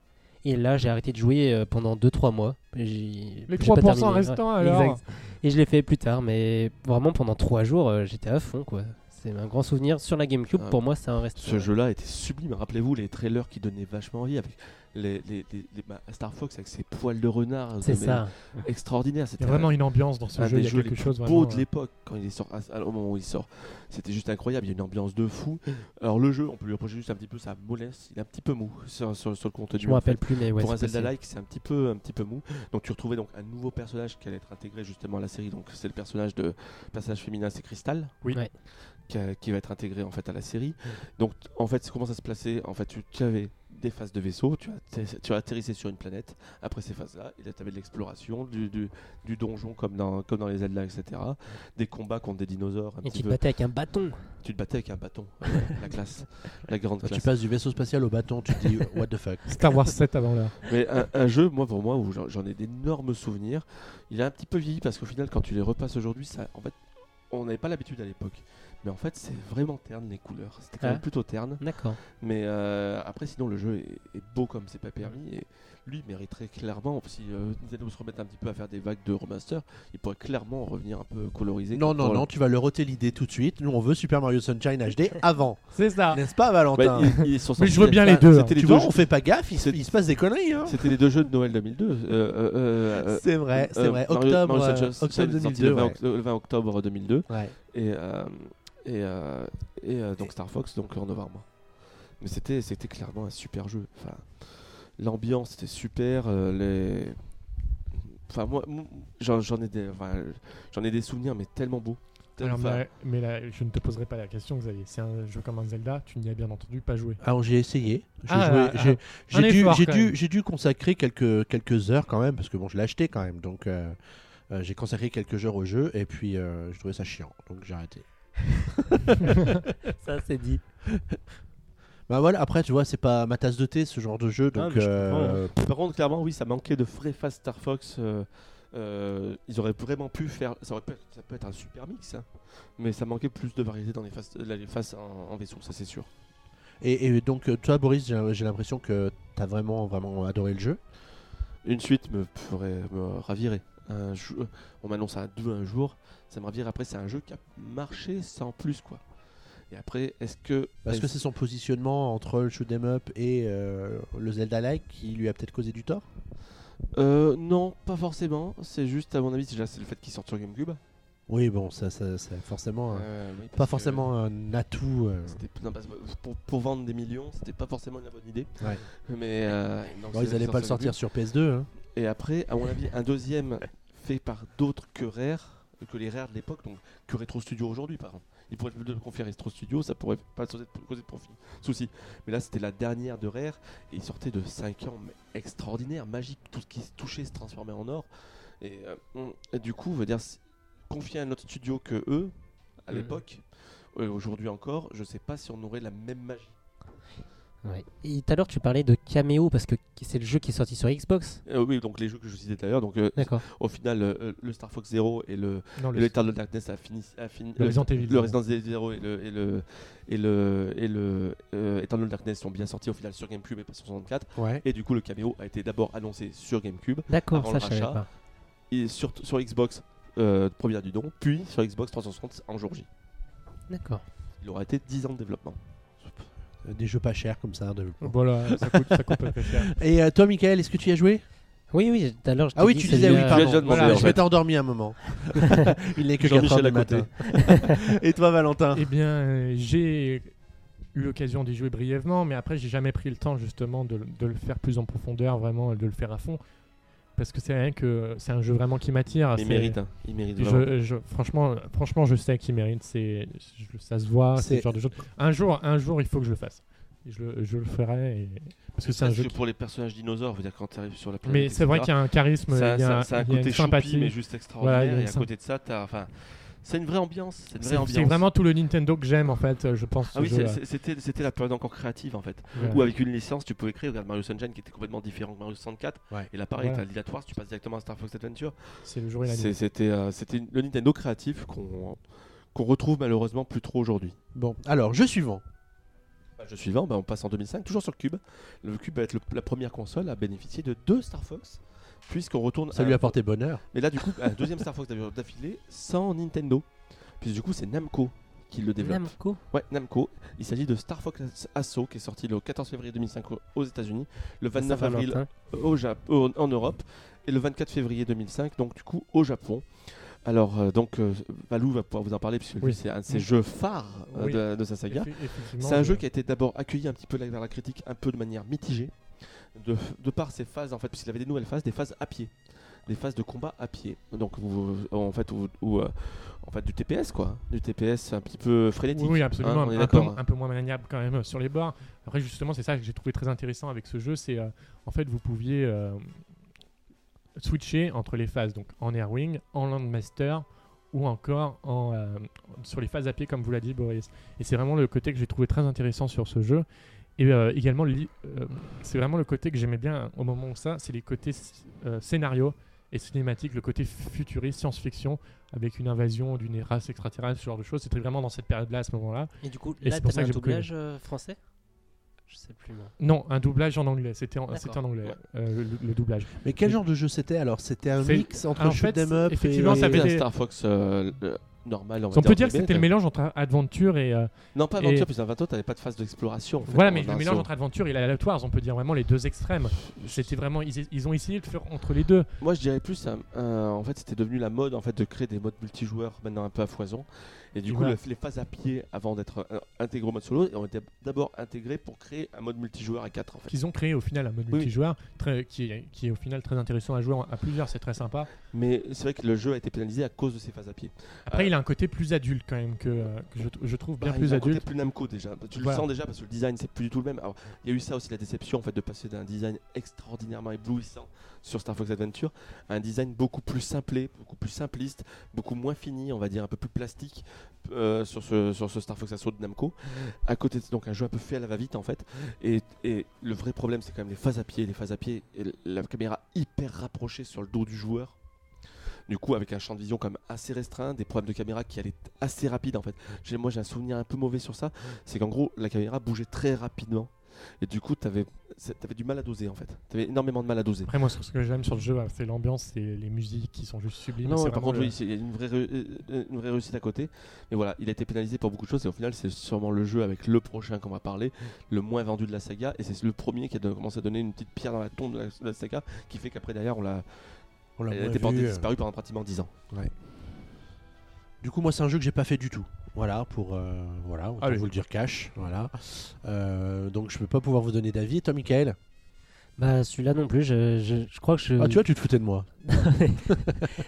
Et là, j'ai arrêté de jouer euh, pendant 2-3 mois. J'ai- Les j'ai 3% pas terminé. restants alors exact. Et je l'ai fait plus tard, mais vraiment pendant 3 jours, euh, j'étais à fond quoi. C'est un grand souvenir sur la GameCube. Ah, Pour moi, c'est un reste. Ce jeu-là était sublime. Rappelez-vous les trailers qui donnaient vachement envie avec les, les- les- les- bah, Star Fox avec ses poils de renard. C'est ça. Extraordinaire. Il C'était y a vraiment une ambiance dans ce un jeu. des Il y a jeux quelque les chose vraiment. beaux de euh, l'époque quand il sort, au moment où il sort. C'était juste incroyable. Il y a une ambiance de fou. Alors le jeu, on peut lui reprocher juste un petit peu sa mollesse. Il est un petit peu mou sur, sur- sur le contenu. Je me rappelle fait. plus, mais ouais. Pour un c'est Zelda possible. like, c'est un petit peu un petit peu mou. Donc tu retrouvais donc un nouveau personnage qui allait être intégré justement à la série. Donc c'est le personnage de personnage féminin, c'est Crystal. Oui. Ouais. Qui, a- qui va être intégré en fait à la série. Donc en fait, comment ça se plaçait? En fait, tu, tu avais des phases de vaisseau, tu, atterri- tu atterrissais sur une planète. Après ces phases-là, là tu avais de l'exploration, du, du, du donjon comme dans, comme dans les Zelda, etc. Des combats contre des dinosaures. Un Et petit tu te peu. battais avec un bâton. Tu te battais avec un bâton. la classe, la grande Quand classe. tu passes du vaisseau spatial au bâton, tu te dis what the fuck. Star Wars 7 avant l'heure. Mais un, un jeu, moi, pour moi, où j'en- j'en ai d'énormes souvenirs, il a un petit peu vieilli parce qu'au final, quand tu les repasses aujourd'hui, ça, en fait, on n'avait pas l'habitude à l'époque. Mais en fait, c'est vraiment terne les couleurs. C'était quand Ah. même plutôt terne. D'accord. Mais euh, après, sinon, le jeu est, est beau comme c'est pas permis. Et lui mériterait clairement, si euh, Nintendo se remettre un petit peu à faire des vagues de remaster, il pourrait clairement revenir un peu colorisé. Non, non, non, tu vas le roter l'idée tout de suite. Nous, on veut Super Mario Sunshine HD avant. C'est ça. N'est-ce pas, Bah, Valentin ils- ils sont Mais je veux bien les deux. hein. Les Tu deux vois, jeux- on fait pas gaffe, il, il se passe des conneries. Hein. C'était les deux jeux de Noël 2002. euh, euh, C'est vrai, c'est euh, vrai. Octobre, Mario Sunshine, octobre c'est sorti 2002. le 20, ouais. oct- le 20 octobre 2002. Ouais. Et, euh, et, euh, et euh, donc Star Fox donc en novembre. Mais c'était c'était clairement un super jeu. Enfin, l'ambiance était super. euh, les Enfin moi, j'en j'en ai des enfin, j'en ai des souvenirs mais tellement beaux. Alors, Enfin, mais, mais là, je ne te poserai pas la question, Xavier. C'est un jeu comme un Zelda, tu n'y as bien entendu pas joué. Alors j'ai essayé. J'ai Ah, ah, j'ai- un j'ai dû, consacrer quelques, quelques heures quand même, parce que bon, je l'ai acheté quand même. Donc euh, euh, j'ai consacré quelques heures au jeu et puis euh, je trouvais ça chiant. Donc j'ai arrêté. Ça, c'est dit. Bah voilà, après tu vois, c'est pas ma tasse de thé ce genre de jeu. Donc mais je euh, Par contre, clairement, oui, ça manquait de vraies phases Star Fox. euh, euh, ils auraient vraiment pu faire. Ça, aurait pu être, ça peut être un super mix, hein, mais ça manquait plus de variété dans les phases, là, les phases en, en vaisseau, ça c'est sûr. et, et donc toi, Boris, j'ai j'ai l'impression que t'as vraiment, vraiment adoré le jeu. Une suite me pourrait me ravirer. Un jou- on m'annonce un 2 un jour, ça me ravire. Après, c'est un jeu qui a marché sans plus, quoi. Et après, est-ce que. Parce que c'est son positionnement entre le shoot 'em up et euh, le Zelda-like qui lui a peut-être causé du tort? Euh, non, pas forcément. C'est juste, à mon avis, c'est déjà c'est le fait qu'il sorte sur GameCube. Oui, bon, ça, ça, c'est forcément, euh, Euh, oui, parce pas forcément un atout. euh. non, que pour, pour vendre des millions, c'était pas forcément une bonne idée. Ouais. Mais euh, donc Bon, ils allaient sorti pas le sortir sur PS2. hein. Et après, à mon avis, un deuxième fait par d'autres que Rare, que les Rare de l'époque, donc que Retro Studio aujourd'hui, par exemple. Ils pourraient le confier à Retro Studio, ça pourrait pas causer de, profit, souci. Mais là, c'était la dernière de Rare, et ils sortaient de 5 ans, mais extraordinaire, magique, tout ce qui se touchait se transformait en or. Et, euh, et du coup, veut dire, confier à un autre studio que eux, à Mhm. l'époque, euh, aujourd'hui encore, je sais pas si on aurait la même magie. Ouais. Et tout à l'heure, tu parlais de Cameo parce que c'est le jeu qui est sorti sur Xbox. Euh, oui, donc les jeux que je citais tout à l'heure, donc euh, D'accord. au final, euh, le Star Fox Zero et le, Non, Et le- le Eternal Darkness a fini, a fini Le Resident Evil le Zero. Resident Evil Zero et le et le et le et le euh, Eternal Darkness sont bien sortis au final sur GameCube et pas sur 64 Ouais. et du coup le caméo a été d'abord annoncé sur GameCube D'accord, Avant ça le je savais rachat. pas. et sur sur Xbox euh, première du don puis sur Xbox 360 en jour J. D'accord. Il aura été 10 ans de développement. Euh, Des jeux pas chers comme ça. de- Voilà, ça coûte, ça coûte pas très cher. Et euh, toi, Michael, est-ce que tu y as joué? Oui, oui, tout à l'heure je Ah oui, dit, tu disais oui, pardon. demandé, Voilà, en je fait. m'étais endormi un moment. Il n'est que 4 Jean-Michel heures à du côté. matin. Et toi, Valentin? Eh bien, euh, j'ai eu l'occasion d'y jouer brièvement, mais après, j'ai jamais pris le temps justement de, de le faire plus en profondeur, vraiment, de le faire à fond. Parce que c'est rien que c'est un jeu vraiment qui m'attire. il mérite hein. il mérite. Je, je- franchement, franchement, je sais qu'il mérite. C'est, ça se voit. C'est genre de jeu. Un jour, un jour, il faut que je le fasse. Je, le- je le ferai. et- Parce que c'est un jeu. pour les personnages dinosaures, dire quand tu arrives sur la planète. Mais c'est vrai qu'il y a un charisme, ça, il y a, ça- ça a un côté sympathie. mais juste extraordinaire. Voilà, et à côté de ça, t'as, enfin, c'est une vraie ambiance. C'est vraiment tout le Nintendo que j'aime en fait. euh, Je pense. Ah oui, c'était, c'était la période encore créative en fait. Voilà. Où avec une licence, tu pouvais créer. Regarde Mario Sunshine qui était complètement différent que Mario 64. Ouais. Et là, pareil, Voilà. la dilatoire, tu passes directement à Star Fox Adventure. C'est le jour et la nuit. c'était, euh, c'était le Nintendo créatif qu'on, qu'on retrouve malheureusement plus trop aujourd'hui. Bon, alors, jeu suivant. Jeu suivant, bah, on passe en 2005, toujours sur le Cube. Le Cube va être le- la première console à bénéficier de deux Star Fox. Puisqu'on retourne. Ça à- lui a porté bonheur. Mais là, du coup, un deuxième Star Fox d'affilée sans Nintendo. Puis du coup, c'est Namco qui le développe. Namco. Ouais, Namco. Il s'agit de Star Fox Assault qui est sorti le 14 février 2005 au- aux États-Unis, le 29 avril au Jap- au- en Europe et le 24 février 2005, donc du coup au Japon. Alors, euh, donc, euh, Valou va pouvoir vous en parler puisque Oui. c'est un de ses jeux phares euh, Oui. de, de sa saga. C'est un je- jeu qui a été d'abord accueilli un petit peu vers la critique, un peu de manière mitigée, de, de par ses phases en fait, puisqu'il avait des nouvelles phases, des phases à pied, des phases de combat à pied. Donc, vous- en fait, où, euh, en fait, du TPS quoi, du TPS un petit peu frénétique. Oui, oui, absolument. hein, un, peu, d'accord. hein. un peu moins maniable quand même sur les bords. Après, justement, c'est ça que j'ai trouvé très intéressant avec ce jeu. C'est euh, en fait, vous pouviez euh, switcher entre les phases, donc en Airwing, en Landmaster ou encore en, euh, sur les phases à pied, comme vous l'a dit Boris. Et c'est vraiment le côté que j'ai trouvé très intéressant sur ce jeu. Et euh, également, euh, c'est vraiment le côté que j'aimais bien au moment où ça, c'est les côtés euh, scénario et cinématique, le côté futuriste, science-fiction, avec une invasion d'une race extraterrestre, ce genre de choses. C'était vraiment dans cette période-là, à ce moment-là. Et du coup, là, c'est pour t'avais ça un que j'ai beaucoup aimé. doublage euh, français? Je sais plus, moi. Non, un doublage en anglais. C'était en, anglais, Ouais. euh, le, le doublage. Mais quel Et- genre de jeu c'était alors? C'était un mix entre en shoot fait, 'em up effectivement, et... ça avait des- Star Fox euh, normal. On, On peut dire que c'était le mélange entre aventure et. euh, Non, pas Et- aventure, puisque Invato, t'avais pas de phase d'exploration. en fait, voilà, mais le mélange entre aventure et l'aléatoire, on peut dire vraiment les deux extrêmes. C'était vraiment. Ils, ils ont essayé de faire entre les deux. Moi, je dirais plus, un- un- en fait, c'était devenu la mode en fait de créer des modes multijoueurs maintenant un peu à foison. Et du coup, le- les phases à pied avant d'être euh, intégrées au mode solo ont été d'abord intégrées pour créer un mode multijoueur à 4 en fait. Qu'ils ont créé au final un mode Oui. multijoueur très, qui, est, qui est au final très intéressant à jouer à plusieurs, c'est très sympa. Mais c'est vrai que le jeu a été pénalisé à cause de ces phases à pied. Après, Euh, il a un côté plus adulte quand même que, euh, que je, je trouve bien Bah, il plus a un côté adulte. plus Namco déjà. Tu le sens déjà parce que le design c'est plus du tout le même. Alors, il y a eu ça aussi la déception en fait de passer d'un design extraordinairement éblouissant sur Star Fox Adventure un design beaucoup plus simplé, beaucoup plus simpliste, beaucoup moins fini, on va dire un peu plus plastique euh, sur ce Star Fox Assault de Namco. À côté donc un jeu un peu fait à la va-vite en fait. Et, et le vrai problème c'est quand même les phases à pied, les phases à pied et la caméra hyper rapprochée sur le dos du joueur. Du coup, avec un champ de vision comme assez restreint, des problèmes de caméra qui allaient assez rapide en fait. Moi, j'ai un souvenir un peu mauvais sur ça. C'est qu'en gros, la caméra bougeait très rapidement. Et du coup, t'avais avais du mal à doser en fait. T'avais énormément de mal à doser. Après, moi, ce que j'aime sur le jeu, c'est l'ambiance, c'est les musiques qui sont juste sublimes. Non, ouais, par contre, le- oui, c'est- il y a une vraie, ré- euh, une vraie réussite à côté. Mais voilà, il a été pénalisé pour beaucoup de choses. Et au final, c'est sûrement le jeu avec le prochain qu'on va parler, le moins vendu de la saga. Et c'est le premier qui a commencé à donner une petite pierre dans la tombe de la, de la saga, qui fait qu'après, derrière, on l'a On l'a été portée euh. disparue pendant pratiquement 10 ans. Du coup, moi, c'est un jeu que j'ai pas fait du tout. Voilà, pour euh, voilà, autant Allez. vous le dire cash. Voilà. Euh, donc, je peux pas pouvoir vous donner d'avis. Toi, Michael? Bah, celui-là non plus, je, je, je crois que je. Ah, tu vois, tu te foutais de moi.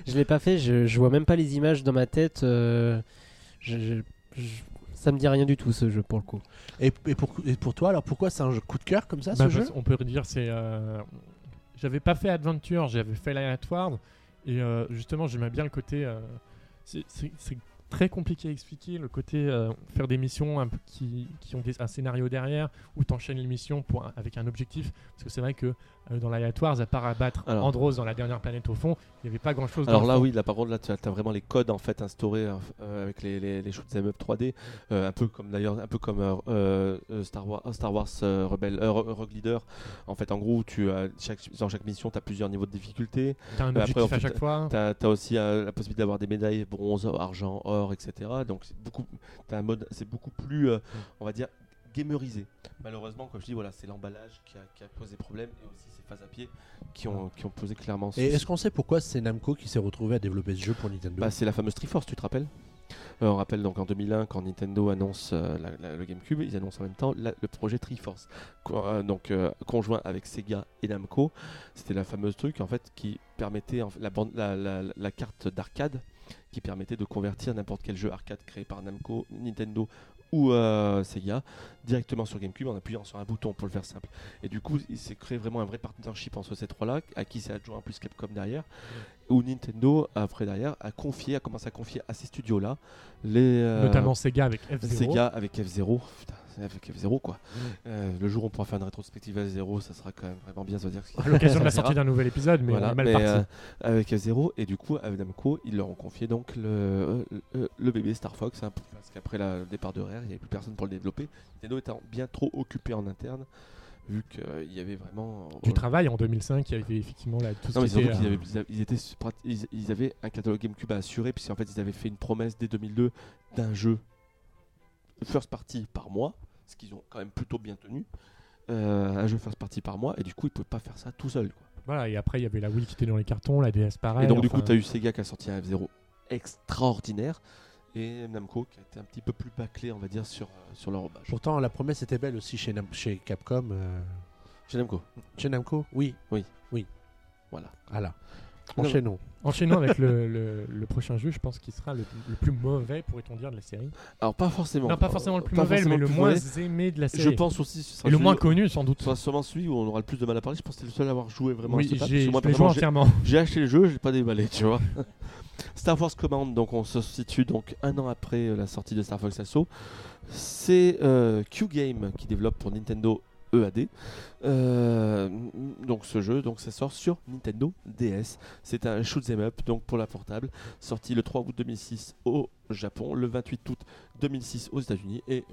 je l'ai pas fait, je, je vois même pas les images dans ma tête. euh, je, je- je- ça me dit rien du tout ce jeu pour le coup. Et, et pour, et pour toi, alors pourquoi c'est un jeu coup de cœur comme ça, Bah, ce jeu? parce- on peut dire c'est euh, j'avais pas fait Adventure j'avais fait l'aléatoire et euh, justement j'aimais bien le côté euh, c'est- c'est c'est très compliqué à expliquer le côté euh, faire des missions qui, ont des- un scénario derrière où t'enchaînes les missions pour avec un objectif. Parce que c'est vrai que euh, dans l'aléatoire à part abattre Alors. Andros dans la dernière planète au fond il n'y avait pas grand chose Alors là, oui, là par contre, là, tu as, vraiment les codes en fait instaurés euh, avec les, les, les shoot'em up 3D, euh, un peu comme d'ailleurs, un peu comme euh, euh, Star Wars, Star Wars euh, Rebel, euh, Rogue Leader. En fait, en gros, tu as chaque, dans chaque mission, tu as plusieurs niveaux de difficulté. t'as un mais après, objectif en à fait, chaque fois Tu as, aussi euh, la possibilité d'avoir des médailles bronze, argent, or, etc. Donc c'est beaucoup, t'as un mode, c'est beaucoup plus, euh, on va dire, gamerisé. Malheureusement, comme je dis, voilà, c'est l'emballage qui a, qui a posé problème et aussi ces phases à pied qui ont, qui ont posé clairement. Et est-ce qu'on sait pourquoi c'est Namco qui s'est retrouvé à développer ce jeu pour Nintendo Bah, c'est la fameuse Triforce, tu te rappelles Euh, On rappelle donc en 2001 quand Nintendo annonce euh, la- la- le GameCube, ils annoncent en même temps la- le projet Triforce, Co- euh, donc euh, conjoint avec Sega et Namco. C'était la fameuse truc en fait qui permettait en fait, la, bande- la, la- la carte d'arcade qui permettait de convertir n'importe quel jeu arcade créé par Namco, Nintendo ou euh, Sega directement sur GameCube en appuyant sur un bouton pour le faire simple. Et du coup, il s'est créé vraiment un vrai partnership entre ces trois-là, à qui s'est adjoint en plus Capcom derrière, où Nintendo, après derrière, a confié, a commencé à confier à ces studios-là, les, euh, notamment Sega avec F0 Sega avec F0. Putain, F0 quoi. Euh, le jour où on pourra faire une rétrospective F0, ça sera quand même vraiment bien, ça veut dire à l'occasion de la sortie d'un nouvel épisode mais Voilà, on est mal mais, parti. euh, avec F0 et du coup avec Namco ils leur ont confié donc le, euh, le, le bébé Star Fox hein, parce qu'après le départ de Rare il n'y avait plus personne pour le développer. Nintendo étant bien trop occupé en interne vu qu'il y avait vraiment du euh, travail en 2005 il y avait effectivement là tout ce non qui était, euh, ils avaient- ils étaient prat- ils, ils avaient un catalogue GameCube à assurer puisqu'en fait ils avaient fait une promesse dès 2002 d'un jeu first party par mois ce qu'ils ont quand même plutôt bien tenu euh, un jeu first party par mois et du coup ils pouvaient pas faire ça tout seul quoi. Voilà, et après il y avait la Wii qui était dans les cartons, la DS pareil. Et donc, du coup, tu as eu Sega qui a sorti un F0 extraordinaire et Namco qui a été un petit peu plus bâclé, on va dire, sur, euh, sur leur hommage. Pourtant, la promesse était belle aussi chez, Nam- chez Capcom. euh, Chez Namco. Chez Namco Oui. Oui. Oui. Voilà. Voilà. Non, Enchaînons. Enchaînons avec le, le- le prochain jeu, je pense qu'il sera le, le plus mauvais, pourrait-on dire, de la série. Alors, pas forcément. non, pas forcément le plus Pas mauvais, mais le moins mauvais. aimé de la série. Je pense aussi que ce sera Et le moins connu, sans doute. Ce sera sûrement celui où on aura le plus de mal à parler. Je pense que c'est le seul à avoir joué vraiment oui, à ce stade, j'ai joué entièrement. J'ai acheté le jeu, je l'ai pas déballé, tu vois. Star Wars Command, donc on se situe donc un an après euh, la sortie de Star Fox Assault. C'est euh, Q Game qui développe pour Nintendo EAD. Euh, donc ce jeu, donc ça sort sur Nintendo DS. C'est un shoot 'em up donc pour la portable, sorti le 3 août 2006 au Japon, le 28 août 2006 aux États-Unis et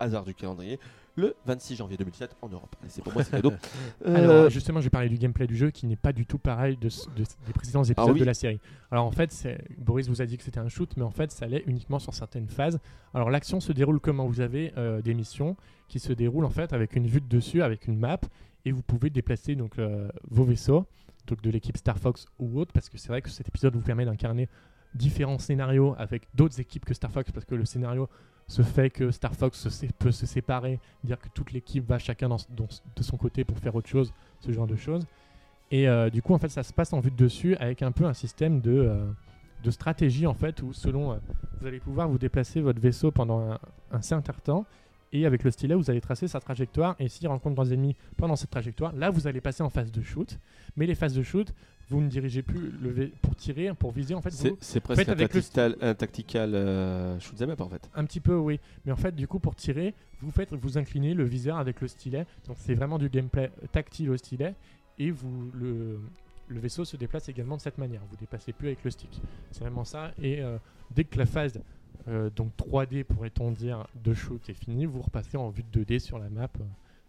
hasard du calendrier, le 26 janvier 2007 en Europe. C'est pour moi, c'est cadeau. Alors Euh, justement, j'ai parlé du gameplay du jeu qui n'est pas du tout pareil de, des précédents épisodes Ah oui. de la série. Alors en fait, Boris vous a dit que c'était un shoot, mais en fait, ça allait uniquement sur certaines phases. Alors l'action se déroule comment Vous avez euh, des missions qui se déroulent en fait avec une vue de dessus, avec une map, et vous pouvez déplacer donc euh, vos vaisseaux, donc de l'équipe Star Fox ou autre, parce que c'est vrai que cet épisode vous permet d'incarner différents scénarios avec d'autres équipes que Star Fox, parce que le scénario se fait que Star Fox peut se séparer, dire que toute l'équipe va chacun de son côté pour faire autre chose, ce genre de choses. Et euh, du coup, en fait, ça se passe en vue de dessus avec un peu un système de, euh, de stratégie, en fait, où selon euh, vous allez pouvoir vous déplacer votre vaisseau pendant un, un certain temps. Et avec le stylet, vous allez tracer sa trajectoire. Et s'il rencontre des ennemis pendant cette trajectoire, là, vous allez passer en phase de shoot. Mais les phases de shoot, vous ne dirigez plus le pour tirer, pour viser. En fait, c'est presque faites un avec le tactical, un tactical euh, shoot up en fait. Un petit peu, oui. Mais en fait, du coup, pour tirer, vous faites, vous inclinez le viseur avec le stylet. Donc, c'est vraiment du gameplay tactile au stylet. Et vous, le, le vaisseau se déplace également de cette manière. Vous déplacez plus avec le stick. C'est vraiment ça. Et euh, dès que la phase, euh, donc 3D pourrait-on dire, de shoot est finie, vous repassez en vue de 2D sur la map.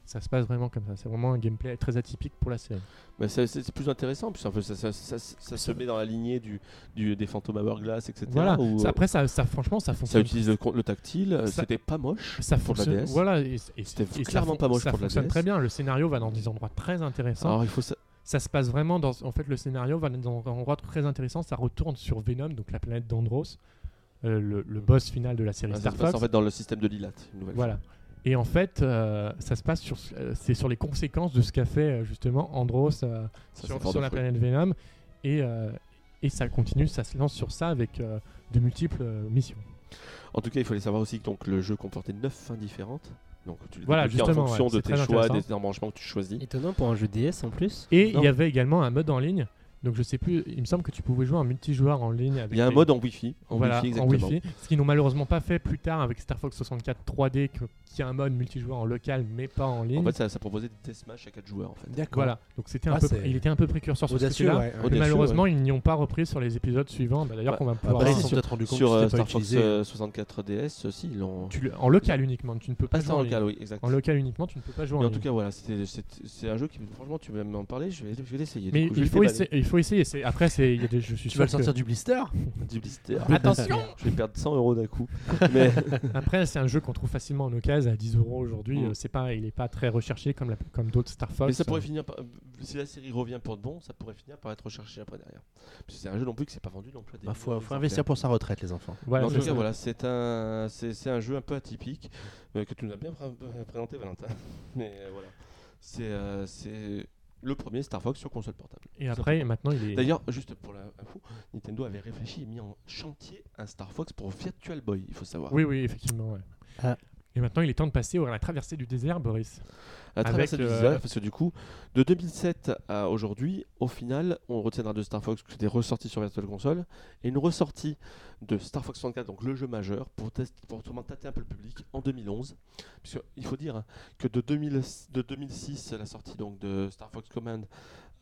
Ça se passe vraiment comme ça. C'est vraiment un gameplay très atypique pour la série. Mais c'est plus intéressant, puis ça, ça, ça, ça- ça se met dans la lignée du, du, des fantômes Hourglass, etc. Voilà. où, Ça- après, ça, ça, franchement, ça ça fonctionne. utilise le, le tactile, euh, Ça- c'était pas moche Ça pour la fonctionne. DS. Voilà. Et, et- C'était ça clairement pas moche ça pour la fonctionne DS. très bien. Le scénario va dans des endroits très intéressants. Alors il faut ça. ça se passe vraiment dans. En fait, le scénario va dans un endroit très intéressant. Ça retourne sur Venom, donc la planète d'Andros, euh, le, le boss final de la série Ah, ça Star se passe Fox. en fait dans le système de Lilat, une nouvelle Voilà. Et en fait, euh, ça se passe sur. euh, c'est sur les conséquences de ce qu'a fait euh, justement Andros euh, sur, la planète Venom. Et, euh, et ça continue, ça se lance sur ça avec euh, de multiples euh, missions. En tout cas, il fallait savoir aussi que donc, le jeu comportait 9 fins différentes. Donc tu les Voilà, en fonction ouais, de tes choix des embranchements que tu choisis. Étonnant pour un jeu DS en plus. Et il y avait également un mode en ligne. Donc je sais plus, il me semble que tu pouvais jouer en multijoueur en ligne. Avec Il y a un les- mode en Wi-Fi. En voilà, Wi-Fi, en exactement. Wi-Fi. Ce qu'ils n'ont malheureusement pas fait plus tard avec Star Fox 64 3D, que- qui a un mode multijoueur en local mais pas en ligne. En fait, ça, ça proposait des deathmatch à 4 joueurs. En fait. D'accord. voilà, donc c'était un Ah, peu, il était un peu précurseur sur ce côté-là. ouais. Malheureusement, ils n'y ont pas repris sur les épisodes suivants. Bah, D'ailleurs, Bah, qu'on va pouvoir voir ils sont peut-être rendu compte Sur que euh, Star Fox utilisé. euh, 64 DS aussi, ils l'ont. tu le- en local uniquement. Tu ne peux pas Ah, jouer en en local, ligne. oui, exact. En local uniquement, tu ne peux pas jouer Mais en en tout cas, voilà, c'est un jeu qui, franchement, tu vas m'en parler, je vais, l'essayer. Mais il faut, essayer, faut essayer. c'est- Après, c'est, il y a des, je suis Tu vas le que- sortir du blister Du blister. Attention Je vais perdre 100 euros d'un coup. Mais Après, c'est un jeu qu'on trouve facilement en occasion à 10 euros aujourd'hui. Mm. Euh, C'est pas, il n'est pas très recherché comme, la- comme d'autres Star Fox. Mais ça pourrait Euh, finir par... Si la série revient pour de bon, ça pourrait finir par être recherché après derrière. Parce que c'est un jeu non plus que c'est pas vendu non plus à des Bah, faut, investir pour sa retraite, les enfants. Voilà, en c'est ça. cas, voilà, c'est un, c'est c'est un jeu un peu atypique euh, que tu nous as bien pr- présenté, Valentin. Mais euh, voilà, c'est euh, c'est le premier Star Fox sur console portable. Et après, maintenant, il est. D'ailleurs, juste pour la info, Nintendo avait réfléchi et mis en chantier un Star Fox pour Virtual Boy, il faut savoir. Oui, oui, effectivement. ouais. Ah. Et maintenant, il est temps de passer à la traversée du désert, Boris. À travers Avec, cette euh, visual, parce que du coup, de 2007 à aujourd'hui, au final, on retiendra de Star Fox que c'était ressorti sur Virtual Console et une ressortie de Star Fox 64, donc le jeu majeur, pour, tester, pour tâter un peu le public en 2011. Puisque il faut dire hein, que de, 2000 de 2006, la sortie donc de Star Fox Command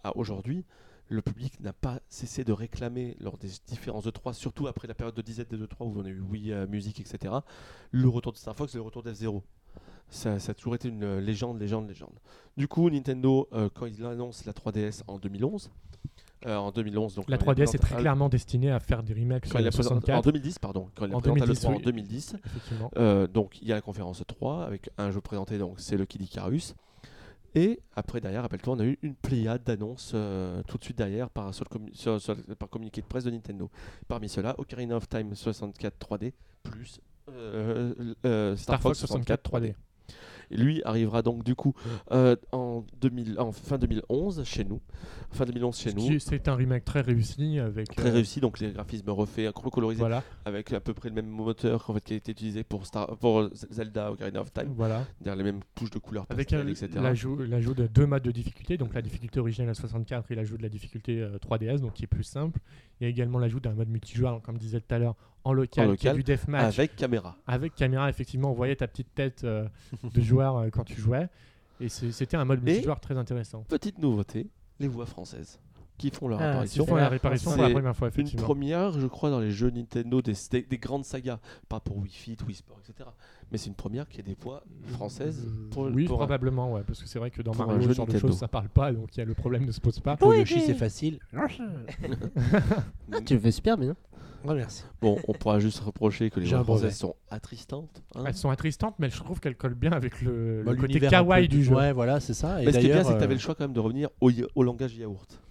à aujourd'hui, le public n'a pas cessé de réclamer lors des différents E3, surtout après la période de disette des E3 où on a eu Wii euh, Music, etc., le retour de Star Fox et le retour d'F-Zero. Ça, ça a toujours été une légende, légende, légende. Du coup, Nintendo, euh, quand il annonce la 3DS en 2011, euh, en 2011, donc La quand il 3DS est très clairement destinée à faire des remakes sur la la présente- en 64. 2010, pardon, quand En présente à 2010, l'E3 en oui. 2010. Effectivement. Euh, donc il y a la conférence 3 avec un jeu présenté, donc c'est le Kid Icarus. Et après, derrière, rappelle-toi, on a eu une pléiade d'annonces euh, tout de suite derrière par, sur le commu- sur- sur le- par communiqué de presse de Nintendo. Parmi ceux-là, Ocarina of Time 64 3D plus euh, euh, Star, Star Fox 64 3D. Lui arrivera donc du coup euh, en, 2000, en fin 2011 chez nous. Fin 2011 chez nous. C'est un remake très réussi avec. Très euh, réussi, donc les graphismes refaits, colorisés Voilà, avec à peu près le même moteur en fait, qui a été utilisé pour, Star, pour Zelda Ocarina of Time, voilà. les mêmes touches de couleurs Avec pastel, un- etc. l'ajout de deux modes de difficulté, donc la difficulté originale à 64 et l'ajout de la difficulté euh, 3DS, donc qui est plus simple. Il y a également l'ajout d'un mode multijoueur, comme disait tout à l'heure, en local, En qui est local, du deathmatch. Avec caméra. avec caméra, effectivement, on voyait ta petite tête euh, de joueur euh, quand tu jouais. Et c'était un mode multijoueur très intéressant. Petite nouveauté, les voix françaises qui font leur Ah, apparition. font la C'est- réparation pour la première fois, Une première, je crois, dans les jeux Nintendo des, des, des grandes sagas, pas pour Wii Fit, Wii Sport, etc. Mais c'est une première qui a des voix françaises pour, oui, pour un- probablement, ouais, parce que c'est vrai que dans pour Mario, jeu ce genre de choses, ça parle pas, donc il y a le problème ne se pose pas. Pour Oui, Yoshi, c'est facile. Ah, tu le fais super bien. Merci. Bon, on pourra juste reprocher que les voix françaises sont attristantes. hein. Elles sont attristantes, mais je trouve qu'elles collent bien avec le, Bah, le côté l'univers un kawaii du jeu. Ouais, voilà, c'est ça. Et Mais ce qui est bien, d'ailleurs, c'est que tu avais euh, le choix quand même de revenir au, au langage yaourt.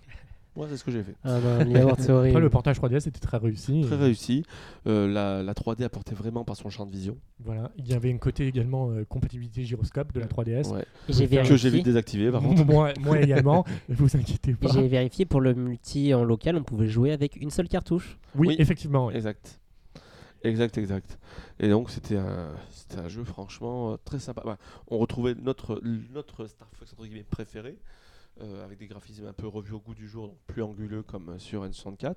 Moi, c'est ce que j'ai fait. Ah. Après, le portage 3DS était très réussi. Très Et réussi. Euh, la, la 3D apportait vraiment par son champ de vision. Voilà. Il y avait un côté également euh, compatibilité gyroscope de la 3DS. Ouais. Que j'ai vérifié. vu désactiver par contre. moi, moi également, ne vous inquiétez pas. J'ai vérifié pour le multi en local, on pouvait jouer avec une seule cartouche. Oui, Oui. effectivement. oui. Exact. Exact, exact. Et donc c'était un, c'était un jeu franchement euh, très sympa. Bah, on retrouvait notre, notre Star Fox entre guillemets préféré, euh, avec des graphismes un peu revus au goût du jour, donc plus anguleux comme euh, sur N64.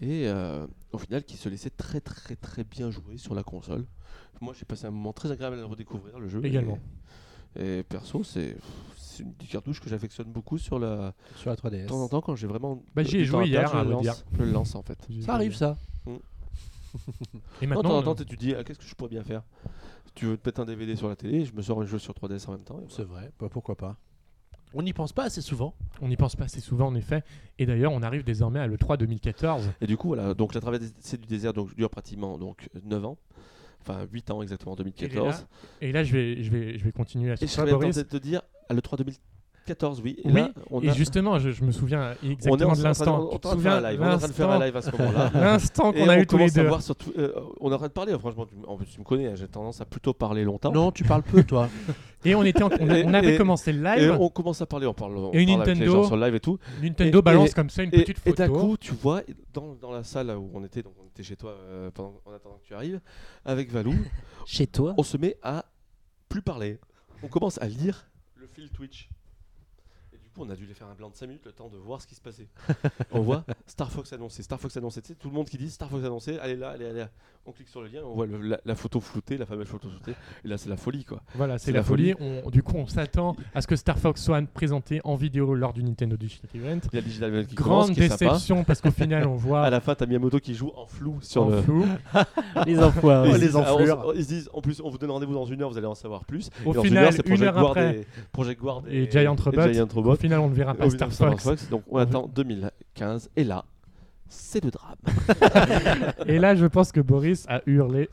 Et euh, au final qui se laissait très très très bien jouer sur la console. Moi j'ai passé un moment très agréable à le redécouvrir le jeu. Également. Et, et perso c'est, une petite cartouche que j'affectionne beaucoup sur la... sur la 3DS. De temps en temps quand j'ai vraiment... Bah, j'y ai joué hier, à je le dire. lance, je le lance en fait. Ça arrive ça. Et Non, de temps maintenant, en temps, tu te dis, ah, qu'est-ce que je pourrais bien faire? Tu veux te mettre un DVD sur la télé, je me sors un jeu sur 3DS en même temps. et C'est voilà. vrai. Bah, pourquoi pas. On n'y pense pas assez souvent. on n'y pense pas assez souvent en effet. Et d'ailleurs, on arrive désormais à l'E3 2014. Et du coup, voilà, donc la traversée du désert donc, dure pratiquement donc, 9 ans. Enfin, 8 ans exactement, 2014. Et là, je vais, je vais, je vais continuer à Et je Boris. de te dire, à l'E3 2014, oui. Et Oui, là, on Et a- justement, je, je me souviens on est exactement en de train- l'instant. on est de faire un souviens live. On est en train de faire un l'instant- live à ce moment-là. L'instant qu'on a on eu tous les deux. euh, on est en train de parler, franchement, tu, en plus, tu me connais, hein, j'ai tendance à plutôt parler longtemps. Non, tu parles peu, toi. Et on, était en- on, Et- avait et- commencé le Et live. on commence à parler, on parle, on Et une parle avec les Nintendo- gens sur le live et tout. Nintendo et- balance et- comme ça une Et, petite et d'un photo. coup, tu vois, dans, dans la salle où on était, donc on était chez toi euh, pendant, en attendant que tu arrives, avec Valou, Chez toi on se met à plus parler. On commence à lire le fil Twitch. Et coup, on a dû les faire un blanc de 5 minutes, le temps de voir ce qui se passait. on voit Star Fox annoncé, Star Fox annoncé. Tu sais, tout le monde qui dit Star Fox annoncé, allez là, allez, allez là. On clique sur le lien, on voit le- la, la photo floutée, la fameuse photo floutée. Et là, c'est la folie, quoi. Voilà, c'est la la folie. On- du coup, on s'attend à ce que Star Fox soit présenté en vidéo lors du Nintendo Digital Event. Il y a Digital Event qui commence, Grande qui est sympa. déception parce qu'au final, on voit À la fin, t'as Miyamoto qui joue en flou sur en le. flou. Les enfoirés. Ils se les enflures. Ils se disent, en plus, on vous donne rendez-vous dans une heure, vous allez en savoir plus. Au Et dans final, une heure, c'est une Project heure Guard après, et, Project Guard et Giant Robot. Giant Robot. Au final, on ne verra pas Star Fox. Donc on attend 2015. Et là, c'est le drame. Et là, je pense que Boris a hurlé.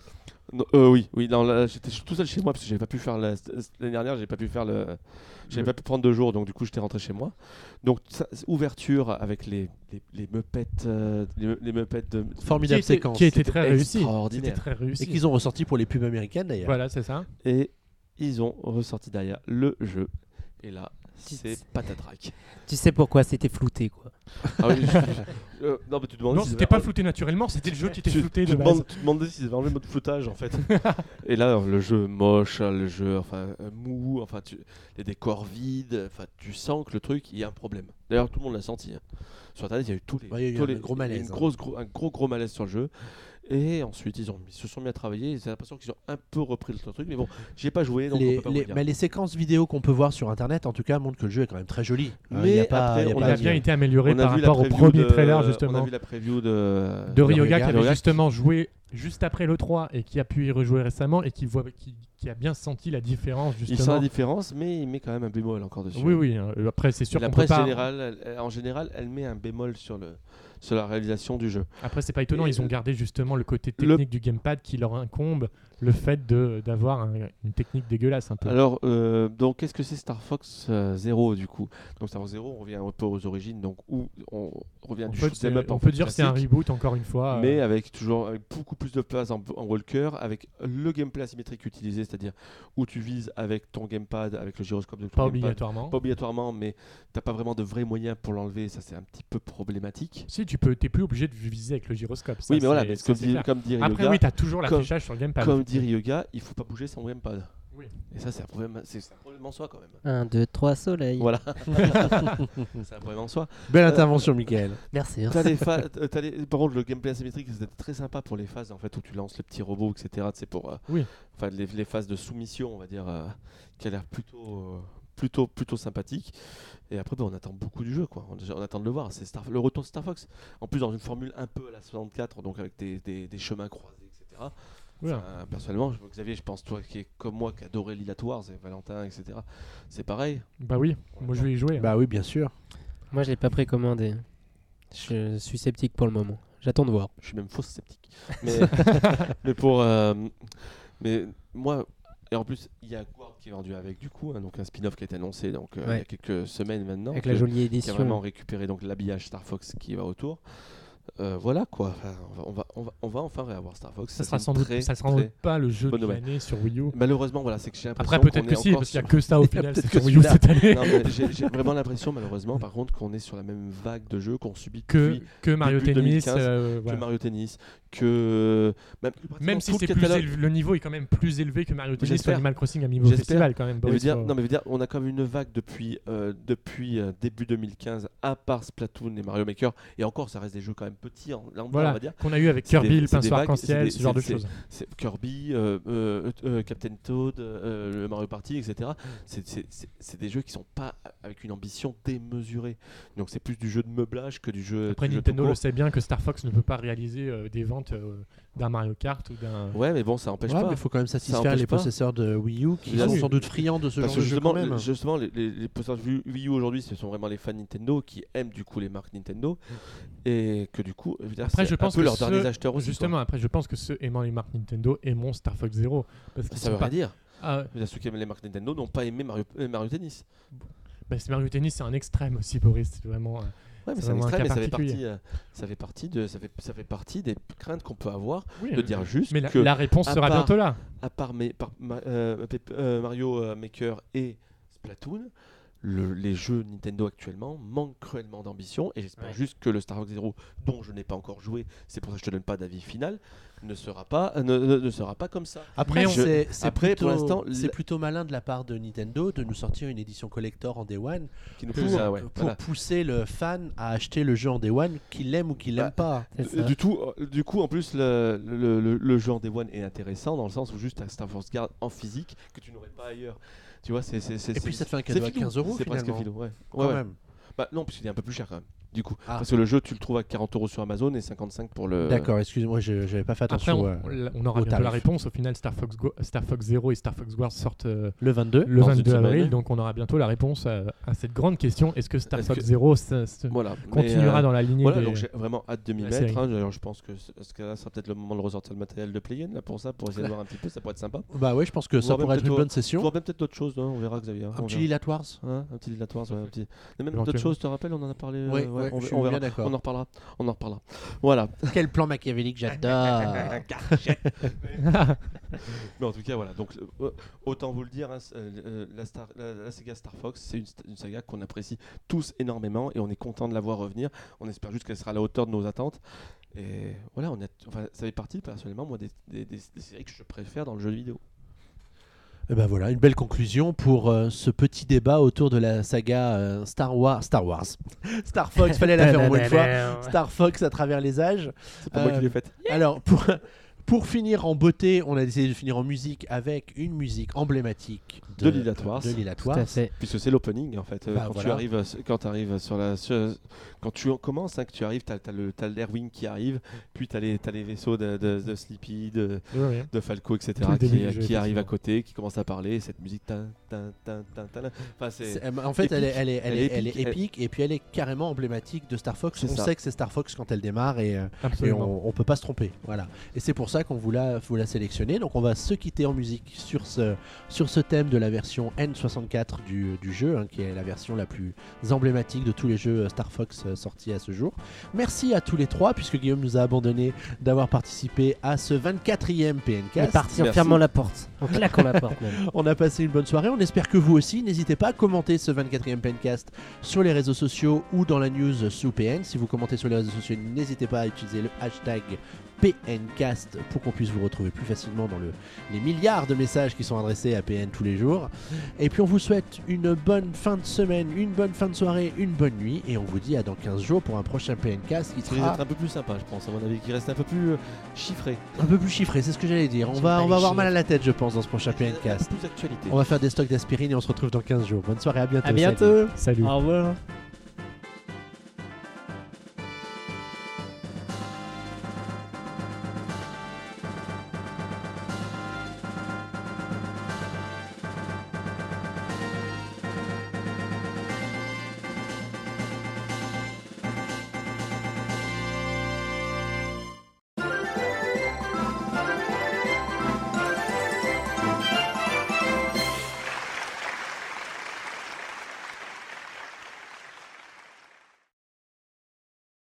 Non, euh, oui, oui. Non, là, j'étais tout seul chez moi parce que j'avais pas pu faire la- l'année dernière. J'ai pas pu faire le. J'avais Le- pas pu prendre deux jours, donc du coup j'étais rentré chez moi. Donc ça- ouverture avec les les, les Muppets, euh, les, les Muppets de Qui Formidable était, séquence. qui était C'était très réussi. C'était extraordinaire. très Et réussi. qu'ils ont ressorti pour les pubs américaines d'ailleurs. Voilà, c'est ça. Et ils ont ressorti derrière le jeu. Et là, c'est patatrac. Tu sais pourquoi c'était flouté quoi. Ah oui, je- je- euh, non, mais tu demandes Non, s'ils c'était pas flouté naturellement, c'était le jeu qui était tu, flouté tu de base. demandes, tu demandais s'ils avaient enlevé le mode floutage en fait. et là, le jeu moche, le jeu enfin euh, mou, enfin tu, les décors vides, enfin tu sens que le truc il y a un problème. D'ailleurs, tout le monde l'a senti. hein. Sur internet, il y a eu tous les, Ouais, il y a eu tous un les- gros il y a eu malaise, une hein. grosse, gros- un gros gros malaise sur le jeu. Et ensuite, ils, ont, ils se sont mis à travailler. et J'ai l'impression qu'ils ont un peu repris le truc, mais bon, j'y ai pas joué, donc on les, peut pas les- vous dire. mais les séquences vidéo qu'on peut voir sur internet, en tout cas, montrent que le jeu est quand même très joli. Hein, Mais il y a pas, après, il y a on pas a bien été amélioré par rapport au premier de- trailer On a justement vu la preview de, de Ryoga qui avait Ryoga, justement joué juste après le 3 et qui a pu y rejouer récemment et qui, voit, qui, qui a bien senti la différence Il sent justement. la différence, mais il met quand même un bémol encore dessus. Oui, oui. hein. Euh, Après, c'est sûr la qu'on peut presse pas. générale, elle- en général, elle met un bémol sur, le, sur la réalisation du jeu. Après, c'est pas étonnant. Et Ils ont gardé justement le côté le- technique du gamepad qui leur incombe, le fait d'avoir un- une technique dégueulasse un peu. Alors, euh, donc, qu'est-ce que c'est Star Fox euh, 0 du coup? Donc, Star Fox 0, on revient un peu aux origines, donc où on revient du up en on peut fait dire que c'est un reboot encore une fois. euh, mais avec toujours avec beaucoup plus de place en, en walker, avec le gameplay asymétrique utilisé, c'est-à-dire où tu vises avec ton gamepad, avec le gyroscope de ton pas gamepad. obligatoirement. Pas obligatoirement, mais t'as pas vraiment de vrais moyens pour l'enlever, ça c'est un petit peu problématique. Si tu peux, t'es plus obligé de viser avec le gyroscope. ça, oui, mais voilà, mais ça, comme dit, comme dit Après, oui, t'as toujours l'affichage sur le gamepad. comme dit Ryoga, il faut pas bouger son gamepad. Oui. Et ça, c'est un problème, c'est c'est un problème en soi quand même. 1, 2, 3, soleil. Voilà. c'est un problème en soi. Belle intervention, Michael. Merci. T'as les pha- euh, t'as les- Par contre, le gameplay asymétrique, c'était très sympa pour les phases en fait où tu lances le petit robot, etc. C'est pour, euh, Oui. enfin les, les phases de soumission, on va dire, euh, qui a l'air plutôt, euh, plutôt, plutôt sympathique. Et après, bah, on attend beaucoup du jeu, quoi. On, on attend de le voir. C'est Star- le retour de Star Fox. En plus, dans une formule un peu à la 64, donc avec des, des- des chemins croisés, etc. Enfin, personnellement, je- Xavier, je pense, toi qui est comme moi, qui adorait Lila Wars et Valentin, etc. C'est pareil. Bah oui, moi je vais y jouer. hein. Bah oui, bien sûr. Moi, je l'ai pas précommandé. Je suis sceptique pour le moment. J'attends de voir. Je suis même fausse sceptique. Mais, mais pour. euh, mais moi. Et en plus, il y a Guard qui est vendu avec, du coup, hein, donc un spin-off qui a été annoncé donc, euh, il y a Ouais. quelques semaines maintenant. Avec que- la jolie qui a édition. vraiment récupéré donc l'habillage Star Fox qui va autour. Euh, voilà quoi, Enfin, on, va, on, va, on va enfin réavoir Star Fox. ça sera sans doute, ça sera sans très- doute pas le jeu de l'année sur Wii U. Malheureusement, voilà, c'est que j'ai l'impression Après, peut-être que si, parce qu'il n'y a que ça au final, c'est sur Wii U cette année. J'ai vraiment l'impression, malheureusement, par contre, qu'on est sur la même vague de jeux qu'on subit Que, que Mario début Tennis. 2015, euh, que. Mario Tennis, que même, Même si c'est plus élevé- le niveau est quand même plus élevé que Mario Tennis ou. Animal Crossing Amiibo J'espère. Festival quand même. Mais dire, non, mais veut dire, on a quand même une vague depuis, euh, depuis début 2015, à part Splatoon et Mario Maker, et encore, ça reste des jeux quand même petits, en lambda, on va dire. qu'on a eu avec des- Kirby, le pinceau arc-en-ciel, ce genre de choses. Kirby, euh, euh, euh, Captain Toad, euh, le Mario Party, etc. C'est- des jeux qui sont pas avec une ambition démesurée. Donc c'est plus du jeu de meublage que du jeu. Après, du jeu Nintendo tout le sait bien que Star Fox ne peut pas réaliser euh, des ventes euh, d'un Mario Kart ou d'un. Ouais, mais bon, ça empêche Ouais, pas. il faut quand même satisfaire les pas. possesseurs de Wii U qui sont sans doute friands de ce Parce genre de jeu justement, quand même. les- justement, les, les, les possesseurs de Wii Wii U aujourd'hui, ce sont vraiment les fans Nintendo qui aiment du coup les marques Nintendo et que du coup, je veux dire, Après, je pense un peu que leurs derniers acheteurs aussi. Justement, après, je pense que ceux aimant les marques Nintendo aimeront Star Fox Zero. Parce qu'ils ça veut pas- dire. Ah, dire, Ceux qui aiment les marques Nintendo n'ont pas aimé Mario, euh, Mario Tennis. bah, Mario Tennis, c'est un extrême aussi, Boris. C'est vraiment. euh, Ouais, mais C'est c'est un mais cas ça fait, partie, euh, ça, fait partie de, ça, fait, ça fait partie des craintes qu'on peut avoir oui, de mais- dire juste Mais la, que, la réponse sera part- bientôt là. à part, mes- par- ma- euh, Mario Maker et Splatoon, le- les jeux Nintendo actuellement manquent cruellement d'ambition et j'espère Ouais. juste que le Star Fox Zero, dont je n'ai pas encore joué, c'est pour ça que je te donne pas d'avis final, ne sera pas, euh, ne, ne- ne sera pas comme ça. Après, c'est c'est Après, plutôt, pour l'instant, c'est plutôt malin de la part de Nintendo de nous sortir une édition collector en Day One Qui nous pour, pousse à- ouais, pour voilà. pousser le fan à acheter le jeu en Day One, qu'il l'aime ou qu'il l'aime pas. C'est Euh. Du, tout, euh, du coup, en plus, le, le, le- le jeu en Day One est intéressant dans le sens où juste un Star Force Guard en physique que tu n'aurais pas ailleurs. Tu vois, c'est. Et puis ça te fait un cadeau à filou. 15 euros C'est presque filou, ouais. Quand Ouais, ouais. même. Bah non, parce qu'il est un peu plus cher quand même. Du coup, Ah. parce que le jeu, tu le trouves à 40 euros sur Amazon et 55 pour le. D'accord, excusez-moi, je j'avais pas fait Après, attention. on, euh, on aura au bientôt la réponse. Au final, Star Fox, Go- Star Fox Zero et Star Fox Wars sortent euh, le 22. le Dans une 22 avril. semaine. Donc, on aura bientôt la réponse à, à cette grande question est-ce que Star Fox que- Zero Voilà. Continuera euh, dans la lignée Voilà, des... donc j'ai vraiment hâte de m'y mettre. hein. D'ailleurs, je pense que ce ce cas-là sera peut-être le moment de ressortir le matériel de Play-In là, pour ça, pour essayer de voir un petit peu, ça pourrait être sympa. Bah ouais, je pense que ça pourrait être une bonne session. vois même peut-être d'autres choses, hein, on verra Xavier. hein, Un on petit. Lilat Wars Hein, un petit dilatoire, ouais, un petit. Et même d'autres choses, tu te rappelles, on en a parlé. Ouais, on, je suis on bien verra. d'accord. On en reparlera. On en reparlera. Voilà. Quel plan machiavélique, j'adore. Mais en tout cas, voilà. Donc, euh, autant vous le dire, hein, euh, euh, la, Star- la- la saga Star Fox, c'est une, une saga qu'on apprécie tous énormément et on est content de la voir revenir. On espère juste qu'elle sera à la hauteur de nos attentes. Et voilà, on est, enfin, ça fait partie personnellement moi des, des- des- des séries que je préfère dans le jeu vidéo. Et ben voilà, une belle conclusion pour euh, ce petit débat autour de la saga euh, Star Wars. Star Wars. Star Fox, fallait la faire au moins une fois. Star Fox à travers les âges. C'est pas moi Euh, qui l'ai faite. Alors, pour, pour finir en beauté, on a essayé de finir en musique avec une musique emblématique De de Tout à fait. Puisque c'est l'opening en fait. Euh, Bah, quand, tu arrives, quand tu arrives sur la. sur- quand tu en commences, hein, que tu arrives, tu as, le t'as l'Airwing qui arrive, puis tu as, les t'as les vaisseaux de, de, de Sleepy, de, Ouais, ouais. de Falco, etc., qui, du jeu, qui arrive à côté, qui commence à parler, et cette musique. tin, tin, tin, tin, tin, Enfin, c'est. C'est- euh, En fait, elle est, elle, est, elle, est, est elle est épique, et puis elle est carrément emblématique de Star Fox. On ça. sait que c'est Star Fox quand elle démarre et, euh, et on, on peut pas se tromper. Voilà. Et c'est pour ça qu'on vous l'a vous l'a sélectionné. Donc on va se quitter en musique sur ce, sur ce thème de la version N64 du, du jeu, hein, qui est la version la plus emblématique de tous les jeux Star Fox euh, sortis à ce jour. Merci à tous les trois, puisque Guillaume nous a abandonné d'avoir participé à ce 24e On est PNK. parti en Merci. fermant la porte. En claquant la porte même. On a passé une bonne soirée, on espère que vous aussi. N'hésitez pas à commenter ce 24e Pencast sur les réseaux sociaux ou dans la news sous PN. Si vous commentez sur les réseaux sociaux, n'hésitez pas à utiliser le hashtag PNcast pour qu'on puisse vous retrouver plus facilement dans le, les milliards de messages qui sont adressés à PN tous les jours. Et puis on vous souhaite une bonne fin de semaine, une bonne fin de soirée, une bonne nuit et on vous dit à dans 15 jours pour un prochain PNcast qui sera d'être un peu plus sympa, je pense, à mon avis, qui reste un peu plus euh, chiffré. un peu plus chiffré, c'est ce que j'allais dire. On va, on va avoir mal à la tête je pense dans ce prochain PNcast. On va faire des stocks d'aspirine et on se retrouve dans 15 jours. Bonne soirée, à bientôt. À salut. bientôt. Salut. Au revoir.